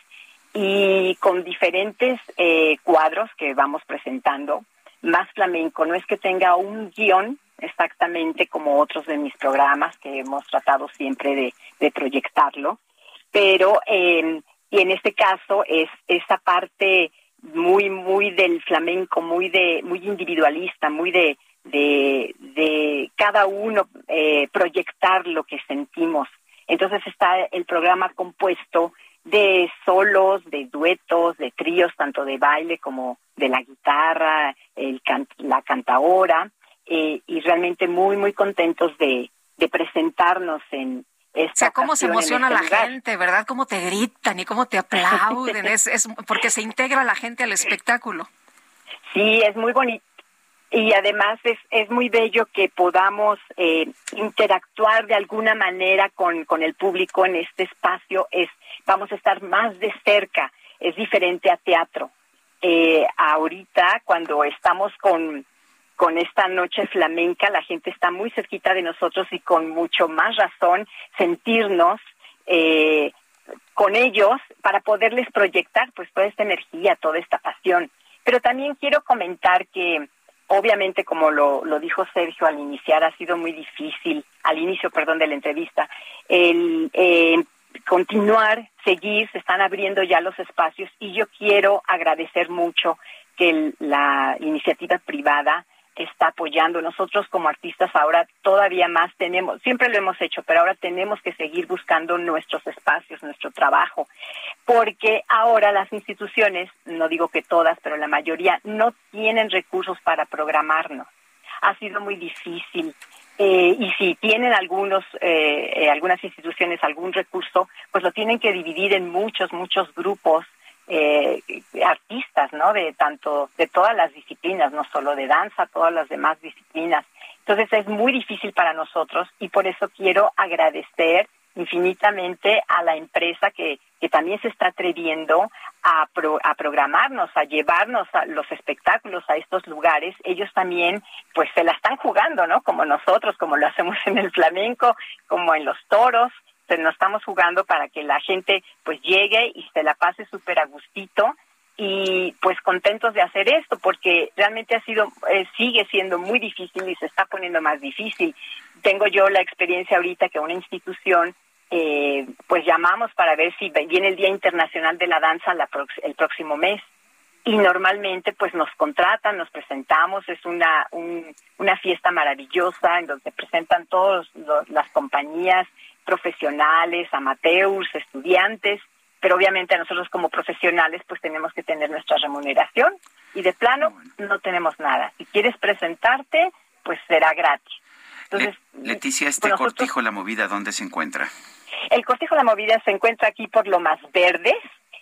y con diferentes eh, cuadros que vamos presentando, más flamenco. No es que tenga un guion exactamente como otros de mis programas que hemos tratado siempre de, proyectarlo, pero eh, y en este caso es esa parte muy muy del flamenco, muy de muy individualista, muy de de, de cada uno eh, proyectar lo que sentimos. Entonces está el programa compuesto de solos, de duetos, de tríos, tanto de baile como de la guitarra, el can la cantaora, eh, y realmente muy, muy contentos de, de presentarnos en esta O sea, cómo se emociona este la lugar. gente, ¿verdad? Cómo te gritan y cómo te aplauden. es, es porque se integra la gente al espectáculo. Sí, es muy bonito. Y además es, es muy bello que podamos eh, interactuar de alguna manera con, con el público en este espacio. Es, vamos a estar más de cerca. Es diferente a teatro. Eh, ahorita, cuando estamos con, con esta noche flamenca, la gente está muy cerquita de nosotros y con mucho más razón sentirnos eh, con ellos para poderles proyectar pues toda esta energía, toda esta pasión. Pero también quiero comentar que obviamente, como lo, lo dijo Sergio al iniciar, ha sido muy difícil, al inicio, perdón, de la entrevista, el eh, continuar, seguir, se están abriendo ya los espacios y yo quiero agradecer mucho que la iniciativa privada está apoyando. Nosotros como artistas ahora todavía más tenemos, siempre lo hemos hecho, pero ahora tenemos que seguir buscando nuestros espacios, nuestro trabajo, porque ahora las instituciones, no digo que todas, pero la mayoría, no tienen recursos para programarnos. Ha sido muy difícil. Eh, y si tienen algunos, eh, eh, algunas instituciones algún recurso, pues lo tienen que dividir en muchos, muchos grupos eh, artistas, ¿no? De tanto, de todas las disciplinas, no solo de danza, todas las demás disciplinas. Entonces es muy difícil para nosotros y por eso quiero agradecer infinitamente a la empresa que, que también se está atreviendo a, programarnos, a llevarnos a los espectáculos a estos lugares. Ellos también, pues, se la están jugando, ¿no? Como nosotros, como lo hacemos en el flamenco, como en los toros nos estamos jugando para que la gente pues llegue y se la pase súper a gustito y pues contentos de hacer esto porque realmente ha sido eh, sigue siendo muy difícil y se está poniendo más difícil tengo yo la experiencia ahorita que una institución eh, pues llamamos para ver si viene el Día Internacional de la Danza el próximo mes y normalmente pues nos contratan, nos presentamos, es una una fiesta maravillosa en donde presentan todas las compañías profesionales, amateurs, estudiantes, pero obviamente a nosotros como profesionales pues tenemos que tener nuestra remuneración y de plano no tenemos nada. Si quieres presentarte, pues será gratis. Entonces, Leticia, este cortijo La Movida, ¿dónde se encuentra? El cortijo La Movida se encuentra aquí por lo más verdes,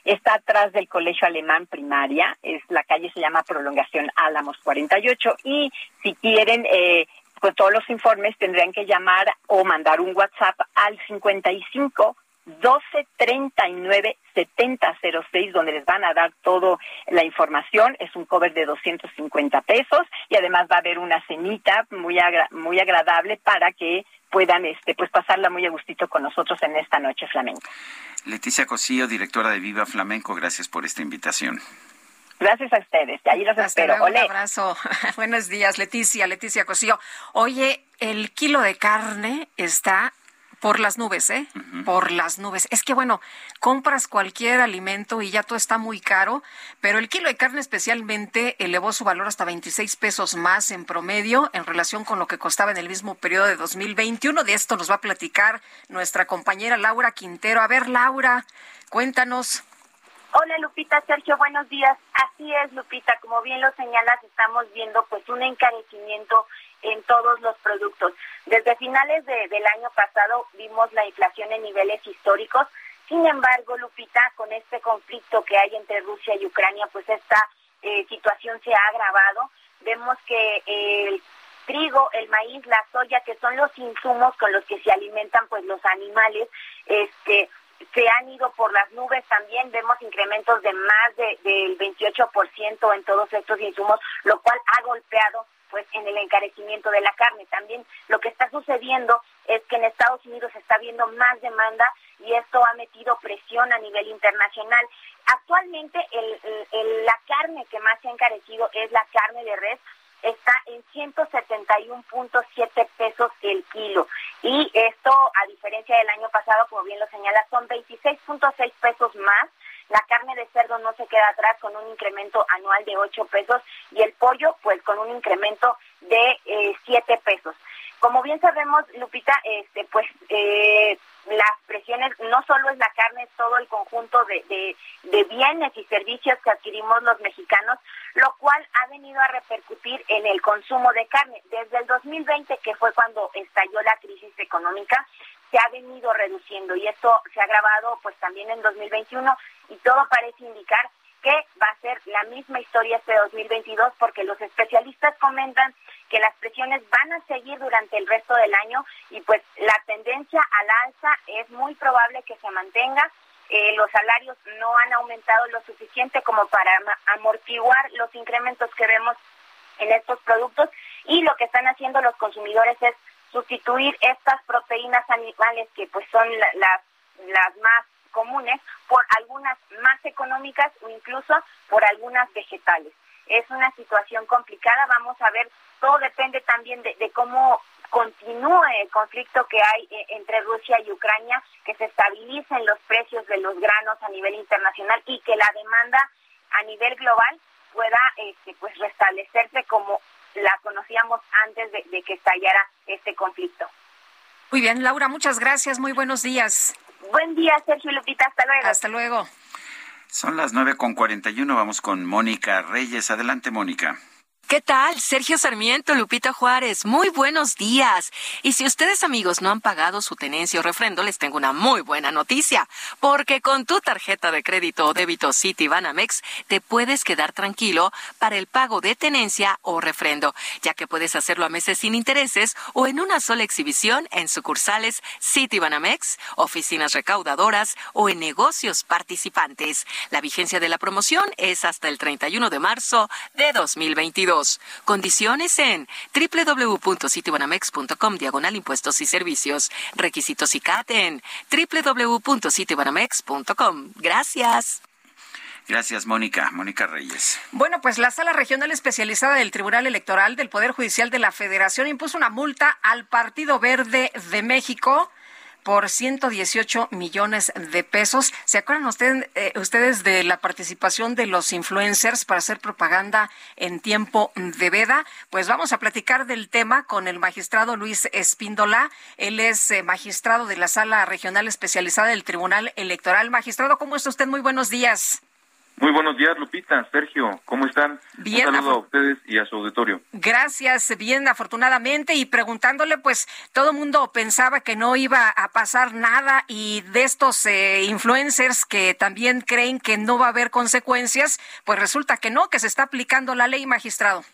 está atrás del Colegio Alemán Primaria, es la calle se llama Prolongación Álamos 48 y si quieren eh, con todos los informes tendrían que llamar o mandar un WhatsApp al 55 12 39 70 06 donde les van a dar toda la información. Es un cover de 250 pesos y además va a haber una cenita muy muy agradable para que puedan este pues pasarla muy a gustito con nosotros en esta noche flamenca. Leticia Cosío, directora de Viva Flamenco, gracias por esta invitación. Gracias a ustedes. ahí los espero. un abrazo. Buenos días, Leticia, Leticia Cosío. Oye, el kilo de carne está por las nubes, ¿eh? Por las nubes. Es que bueno, compras cualquier alimento y ya todo está muy caro, pero el kilo de carne especialmente elevó su valor hasta 26 pesos más en promedio en relación con lo que costaba en el mismo periodo de 2021. De esto nos va a platicar nuestra compañera Laura Quintero. A ver, Laura, cuéntanos. Hola Lupita, Sergio, buenos días. Así es, Lupita, como bien lo señalas, estamos viendo pues un encarecimiento en todos los productos. Desde finales del año pasado vimos la inflación en niveles históricos. Sin embargo, Lupita, con este conflicto que hay entre Rusia y Ucrania, pues esta eh, situación se ha agravado. Vemos que el trigo, el maíz, la soya, que son los insumos con los que se alimentan pues los animales, este se han ido por las nubes también, vemos incrementos de más de, del 28% en todos estos insumos, lo cual ha golpeado pues en el encarecimiento de la carne. También lo que está sucediendo es que en Estados Unidos está habiendo más demanda y esto ha metido presión a nivel internacional. Actualmente el, la carne que más se ha encarecido es la carne de res, está en 171.7 pesos el kilo. Y esto, a diferencia del año pasado, como bien lo señala, son 26.6 pesos más. La carne de cerdo no se queda atrás con un incremento anual de 8 pesos y el pollo, pues con un incremento de eh, 7 pesos. Como bien sabemos, Lupita, este, pues eh, las presiones no solo es la carne, es todo el conjunto de, de, bienes y servicios que adquirimos los mexicanos, lo cual ha venido a repercutir en el consumo de carne. Desde el 2020, que fue cuando estalló la crisis económica, se ha venido reduciendo y esto se ha agravado pues también en 2021 y todo parece indicar que va a ser la misma historia este 2022 porque los especialistas comentan que las presiones van a seguir durante el resto del año y pues la tendencia al alza es muy probable que se mantenga. Eh, los salarios no han aumentado lo suficiente como para amortiguar los incrementos que vemos en estos productos y lo que están haciendo los consumidores es sustituir estas proteínas animales que pues son las, las más comunes por algunas más económicas o incluso por algunas vegetales. es una situación complicada. Vamos a ver, todo depende también de, de cómo continúe el conflicto que hay eh, entre Rusia y Ucrania, que se estabilicen los precios de los granos a nivel internacional y que la demanda a nivel global pueda este, pues restablecerse como la conocíamos antes de, de que estallara este conflicto. Muy bien, Laura, muchas gracias. Muy buenos días. Buen día, Sergio Lupita. Hasta luego. Hasta luego. Son las nueve con cuarenta y uno. Vamos con Mónica Reyes. Adelante, Mónica. ¿Qué tal? Sergio Sarmiento, Lupita Juárez, muy buenos días. Y si ustedes amigos no han pagado su tenencia o refrendo, les tengo una muy buena noticia, porque con tu tarjeta de crédito o débito City Banamex te puedes quedar tranquilo para el pago de tenencia o refrendo, ya que puedes hacerlo a meses sin intereses o en una sola exhibición en sucursales City Banamex, oficinas recaudadoras o en negocios participantes. La vigencia de la promoción es hasta el 31 de marzo de 2022. Condiciones en www.citibanamex.com diagonal impuestos y servicios. Requisitos y CAT en www.citibanamex.com. Gracias. Gracias, Mónica. Mónica Reyes. Bueno, pues la Sala Regional Especializada del Tribunal Electoral del Poder Judicial de la Federación impuso una multa al Partido Verde de México por 118 millones de pesos. ¿Se acuerdan eh, ustedes de la participación de los influencers para hacer propaganda en tiempo de veda? Pues vamos a platicar del tema con el magistrado Luis Espíndola. Él es eh, magistrado de la Sala Regional Especializada del Tribunal Electoral. Magistrado, ¿cómo está usted? Muy buenos días. Muy buenos días, Lupita, Sergio, ¿cómo están? Bien, Un saludo a ustedes y a su auditorio. Gracias, bien, afortunadamente, y preguntándole, pues todo el mundo pensaba que no iba a pasar nada y de estos eh, influencers que también creen que no va a haber consecuencias, pues resulta que no, que se está aplicando la ley, magistrado.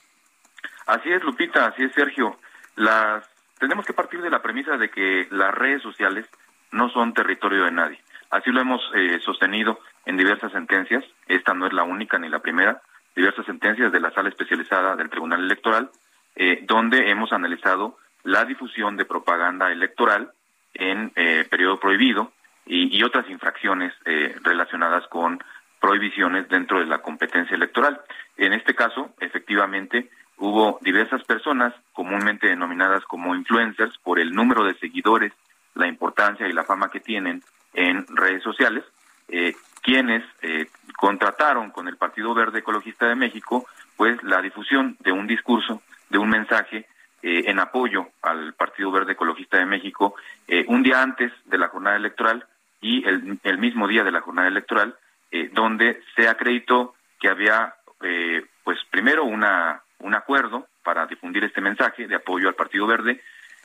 Así es, Lupita, así es, Sergio. Las tenemos que partir de la premisa de que las redes sociales no son territorio de nadie. Así lo hemos eh, sostenido en diversas sentencias. Esta no es la única ni la primera. Diversas sentencias de la sala especializada del Tribunal Electoral, eh, donde hemos analizado la difusión de propaganda electoral en eh, periodo prohibido y, otras infracciones eh, relacionadas con prohibiciones dentro de la competencia electoral. En este caso, efectivamente, hubo diversas personas, comúnmente denominadas como influencers, por el número de seguidores, la importancia y la fama que tienen en redes sociales, eh, quienes eh, contrataron con el Partido Verde Ecologista de México, pues la difusión de un discurso, de un mensaje eh, en apoyo al Partido Verde Ecologista de México, eh, un día antes de la jornada electoral y el, el mismo día de la jornada electoral, eh, donde se acreditó que había, eh, pues primero, una, un acuerdo para difundir este mensaje de apoyo al Partido Verde,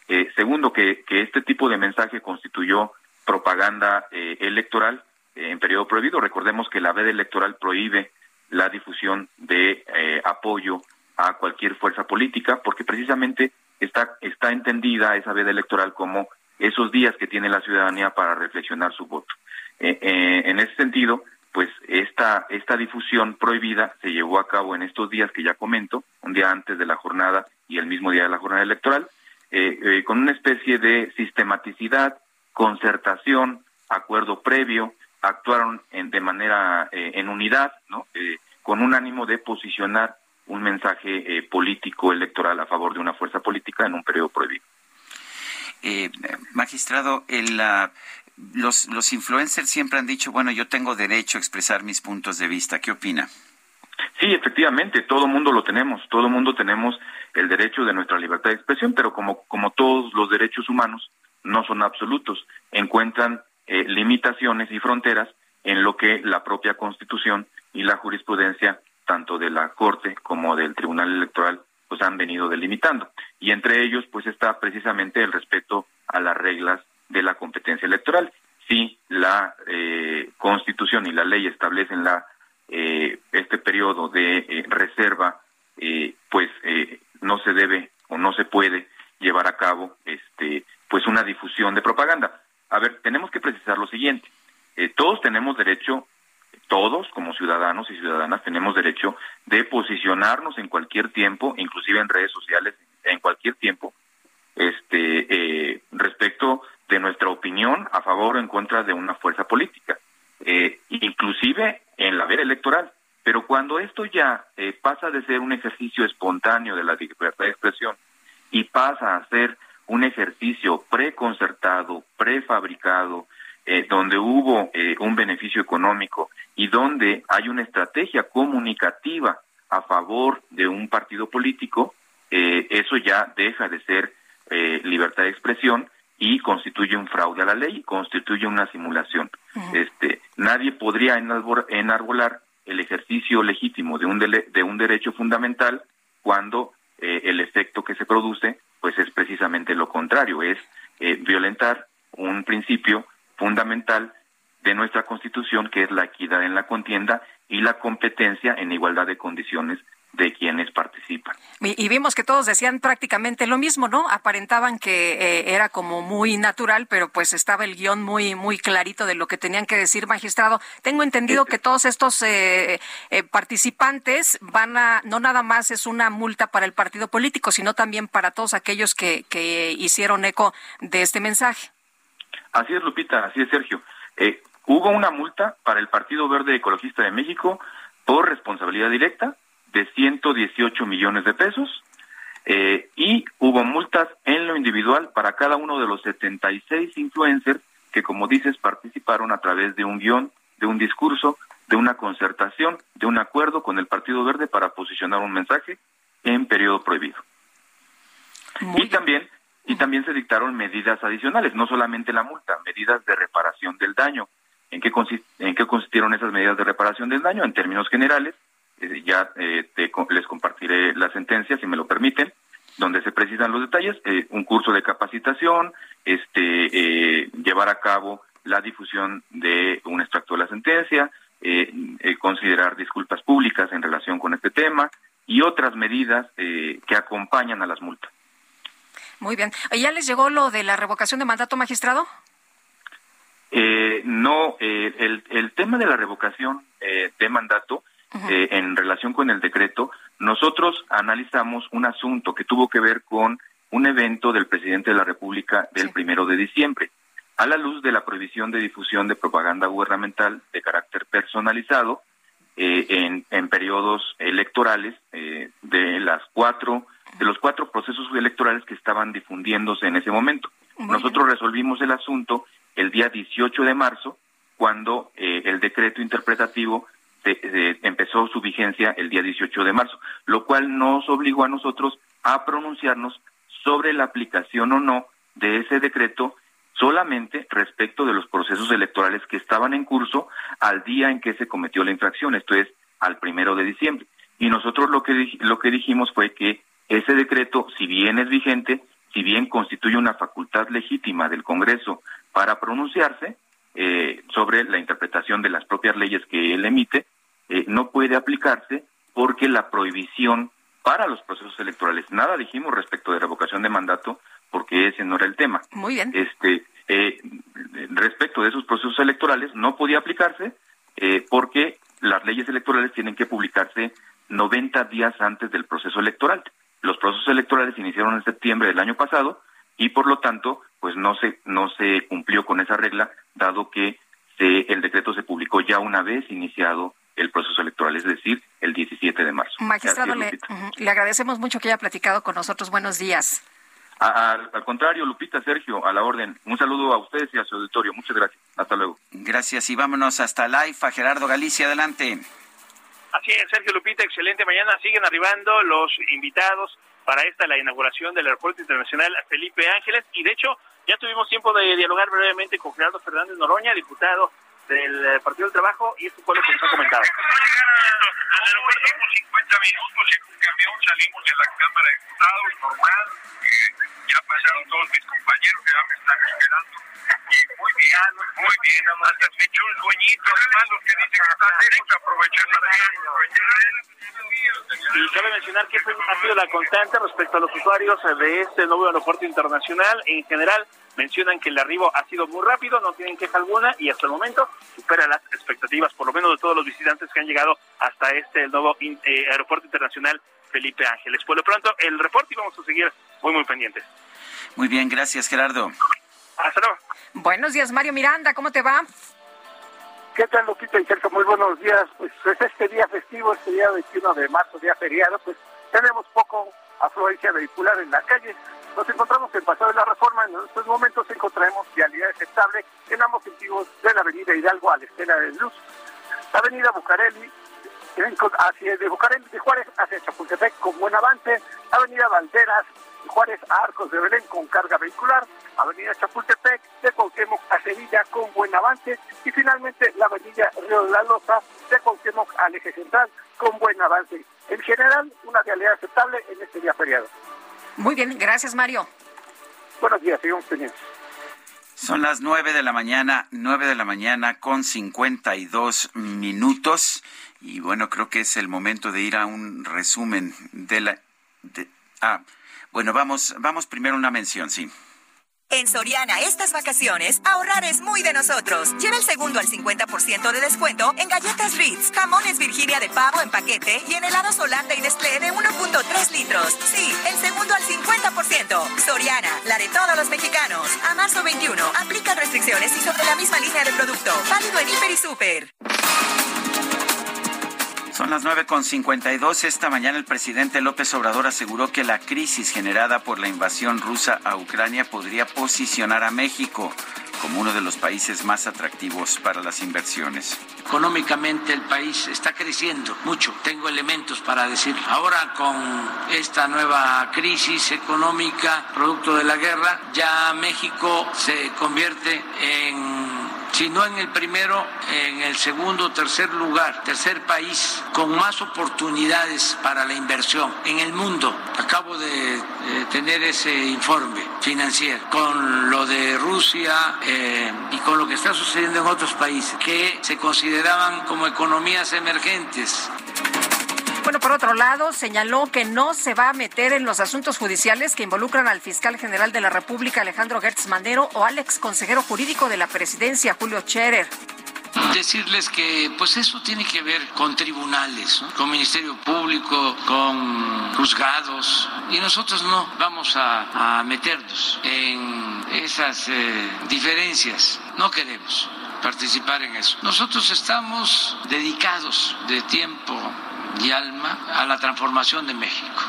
eh, segundo, que, que este tipo de mensaje constituyó propaganda electoral en periodo prohibido. Recordemos que la veda electoral prohíbe la difusión de eh, apoyo a cualquier fuerza política, porque precisamente está, está entendida esa veda electoral como esos días que tiene la ciudadanía para reflexionar su voto. Eh, eh, en ese sentido, pues esta, esta difusión prohibida se llevó a cabo en estos días que ya comento, un día antes de la jornada y el mismo día de la jornada electoral, eh, eh, con una especie de sistematicidad, concertación, acuerdo previo, actuaron en, de manera eh, en unidad, ¿no? Eh, con un ánimo de posicionar un mensaje eh, político electoral a favor de una fuerza política en un periodo prohibido. Eh, magistrado, el, uh, los, los influencers siempre han dicho, bueno, yo tengo derecho a expresar mis puntos de vista. ¿Qué opina? Sí, efectivamente, todo mundo lo tenemos, todo mundo tenemos el derecho de nuestra libertad de expresión, pero como, como todos los derechos humanos, no son absolutos, encuentran eh, limitaciones y fronteras en lo que la propia Constitución y la jurisprudencia, tanto de la Corte como del Tribunal Electoral, pues han venido delimitando. Y entre ellos, pues está precisamente el respeto a las reglas de la competencia electoral. Si la eh, Constitución y la ley establecen la eh, este periodo de eh, reserva, eh, pues no se debe o no se puede llevar a cabo este pues una difusión de propaganda. A ver, tenemos que precisar lo siguiente. Eh, todos tenemos derecho, todos como ciudadanos y ciudadanas tenemos derecho de posicionarnos en cualquier tiempo, inclusive en redes sociales, en cualquier tiempo, este, eh, respecto de nuestra opinión a favor o en contra de una fuerza política, eh, inclusive en la veda electoral. Pero cuando esto ya eh, pasa de ser un ejercicio espontáneo de la libertad de expresión y pasa a ser un ejercicio preconcertado, prefabricado, eh, donde hubo eh, un beneficio económico y donde hay una estrategia comunicativa a favor de un partido político, eso ya deja de ser libertad de expresión y constituye un fraude a la ley, constituye una simulación. Este, nadie podría enarbolar el ejercicio legítimo de un, de un derecho fundamental cuando eh, el efecto que se produce pues es precisamente lo contrario, es eh, violentar un principio fundamental de nuestra Constitución que es la equidad en la contienda y la competencia en igualdad de condiciones de quienes participan. Y, vimos que todos decían prácticamente lo mismo, ¿no? Aparentaban que eh, era como muy natural, pero pues estaba el guion muy muy clarito de lo que tenían que decir, magistrado. Tengo entendido que todos estos eh, eh, participantes van a, no nada más es una multa para el partido político, sino también para todos aquellos que, que hicieron eco de este mensaje. Así es, Lupita, así es, Sergio. hubo una multa para el Partido Verde Ecologista de México por responsabilidad directa de 118 millones de pesos eh, y hubo multas en lo individual para cada uno de los 76 influencers que, como dices, participaron a través de un guion, de un discurso, de una concertación, de un acuerdo con el Partido Verde para posicionar un mensaje en periodo prohibido. y también y también se dictaron medidas adicionales, no solamente la multa, medidas de reparación del daño. ¿En qué, ¿En qué consistieron esas medidas de reparación del daño? En términos generales, eh, ya eh, les compartiré la sentencia, si me lo permiten, donde se precisan los detalles, eh, un curso de capacitación, este, llevar a cabo la difusión de un extracto de la sentencia, considerar disculpas públicas en relación con este tema y otras medidas que acompañan a las multas. Muy bien. ¿Ya les llegó lo de la revocación de mandato, magistrado? no, el, el tema de la revocación de mandato eh, en relación con el decreto, nosotros analizamos un asunto que tuvo que ver con un evento del presidente de la República del primero de diciembre. A la luz de la prohibición de difusión de propaganda gubernamental de carácter personalizado eh, en, en, periodos electorales eh, de las cuatro de los cuatro procesos electorales que estaban difundiéndose en ese momento. Nosotros resolvimos el asunto el día 18 de marzo, cuando el decreto interpretativo empezó su vigencia el día 18 de marzo, lo cual nos obligó a nosotros a pronunciarnos sobre la aplicación o no de ese decreto solamente respecto de los procesos electorales que estaban en curso al día en que se cometió la infracción, esto es al primero de diciembre. Y nosotros lo que, lo que dijimos fue que ese decreto, si bien es vigente, si bien constituye una facultad legítima del Congreso para pronunciarse eh, sobre la interpretación de las propias leyes que él emite, eh, no puede aplicarse porque la prohibición para los procesos electorales, nada dijimos respecto de revocación de mandato porque ese no era el tema. Muy bien. Este, eh, respecto de esos procesos electorales no podía aplicarse eh, porque las leyes electorales tienen que publicarse 90 días antes del proceso electoral. Los procesos electorales iniciaron en septiembre del año pasado y por lo tanto, pues no se no se cumplió con esa regla, dado que el decreto se publicó ya una vez iniciado el proceso electoral, es decir, el 17 de marzo. Magistrado, le, agradecemos mucho que haya platicado con nosotros. Buenos días. Al, contrario, Lupita, Sergio, a la orden. Un saludo a ustedes y a su auditorio. Muchas gracias. Hasta luego. Gracias y vámonos hasta la IFA. Gerardo Galicia, adelante. Así es, Sergio Lupita, excelente. Mañana siguen arribando los invitados para esta, la inauguración del Aeropuerto Internacional Felipe Ángeles. Y de hecho, ya tuvimos tiempo de dialogar brevemente con Gerardo Fernández Noroña, diputado del eh, Partido del Trabajo y esto fue lo que nos ha comentado. Al aeropuerto 50 minutos, llegó un camión, salimos de la Cámara de Diputados, normal, ya pasaron todos mis compañeros que ya me están esperando. Y muy bien, muy bien, hasta me echó un sueñito, los que dicen que está cerca, aprovechando la y cabe mencionar que ha sido la constante respecto a los usuarios de este nuevo aeropuerto internacional. En general, mencionan que el arribo ha sido muy rápido, no tienen queja alguna y hasta el momento supera las expectativas, por lo menos de todos los visitantes que han llegado hasta este nuevo eh, aeropuerto internacional Felipe Ángeles. Por lo pronto, el reporte y vamos a seguir muy, muy pendientes. Muy bien, gracias Gerardo. Hasta luego. Buenos días, Mario Miranda, ¿cómo te va? ¿Qué tal, Lupita y Sergio? Muy buenos días. Pues, pues este día festivo, este día 21 de marzo, día feriado, pues tenemos poco afluencia vehicular en la calle. Nos encontramos en Paseo de la Reforma. En estos momentos encontraremos vialidad aceptable en ambos sentidos de la avenida Hidalgo a la Estela de Luz. Avenida Bucareli, hacia de Bucareli de Juárez hacia Chapultepec con buen avance. Avenida Valderas Juárez a Arcos de Belén con carga vehicular, Avenida Chapultepec de Cuauhtémoc a Sevilla con buen avance y finalmente la Avenida Río de la Loza de Cuauhtémoc al eje central con buen avance. En general, una realidad aceptable en este día feriado. Muy bien, gracias Mario. Buenos días, sigamos pendientes. Son las nueve de la mañana, nueve de la mañana con cincuenta y dos minutos. Y bueno, creo que es el momento de ir a un resumen de la... De, ah, bueno, vamos, vamos primero una mención, sí. En Soriana, estas vacaciones, ahorrar es muy de nosotros. Lleva el segundo al 50% de descuento en galletas Ritz, jamones Virginia de pavo en paquete y en helados Holanda y Nestlé de 1.3 litros. Sí, el segundo al 50%. Soriana, la de todos los mexicanos. A marzo 21, aplica restricciones y sobre la misma línea de producto. Válido en Hiper y Super. Son las nueve con dos. Esta mañana el presidente López Obrador aseguró que la crisis generada por la invasión rusa a Ucrania podría posicionar a México como uno de los países más atractivos para las inversiones. Económicamente el país está creciendo mucho. Tengo elementos para decir. Ahora con esta nueva crisis económica producto de la guerra, ya México se convierte en si no en el primero, en el segundo tercer lugar, tercer país con más oportunidades para la inversión en el mundo. Acabo de tener ese informe financiero con lo de Rusia eh, y con lo que está sucediendo en otros países que se consideraban como economías emergentes. Bueno, por otro lado, señaló que no se va a meter en los asuntos judiciales que involucran al fiscal general de la República, Alejandro Gertz Manero, o al ex consejero jurídico de la presidencia, Julio Scherer. Decirles que pues eso tiene que ver con tribunales, con Ministerio Público, con juzgados y nosotros no vamos a, meternos en esas eh, diferencias, no queremos participar en eso. Nosotros estamos dedicados de tiempo y alma a la transformación de México.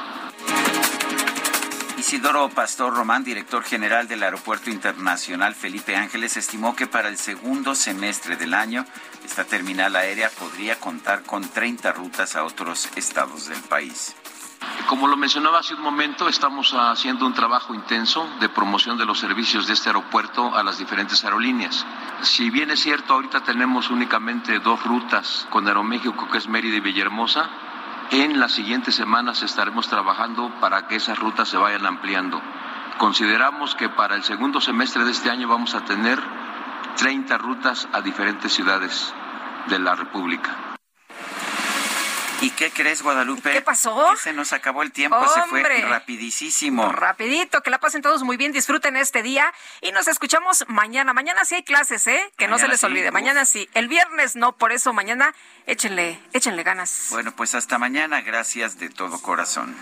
Isidoro Pastor Román, director general del Aeropuerto Internacional Felipe Ángeles, estimó que para el segundo semestre del año esta terminal aérea podría contar con 30 rutas a otros estados del país. Como lo mencionaba hace un momento, estamos haciendo un trabajo intenso de promoción de los servicios de este aeropuerto a las diferentes aerolíneas. Si bien es cierto, ahorita tenemos únicamente dos rutas con Aeroméxico, que es Mérida y Villahermosa, en las siguientes semanas estaremos trabajando para que esas rutas se vayan ampliando. Consideramos que para el segundo semestre de este año vamos a tener 30 rutas a diferentes ciudades de la República. ¿Y qué crees, Guadalupe? ¿Qué pasó? se nos acabó el tiempo, se fue rapidísimo. Rapidito, que la pasen todos muy bien, disfruten este día y nos escuchamos mañana. Mañana sí hay clases, ¿eh? Que no se les olvide. Mañana sí. El viernes no, por eso mañana échenle, échenle ganas. Bueno, pues hasta mañana, gracias de todo corazón.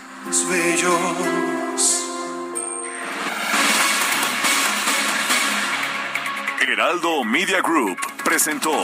Heraldo Media Group presentó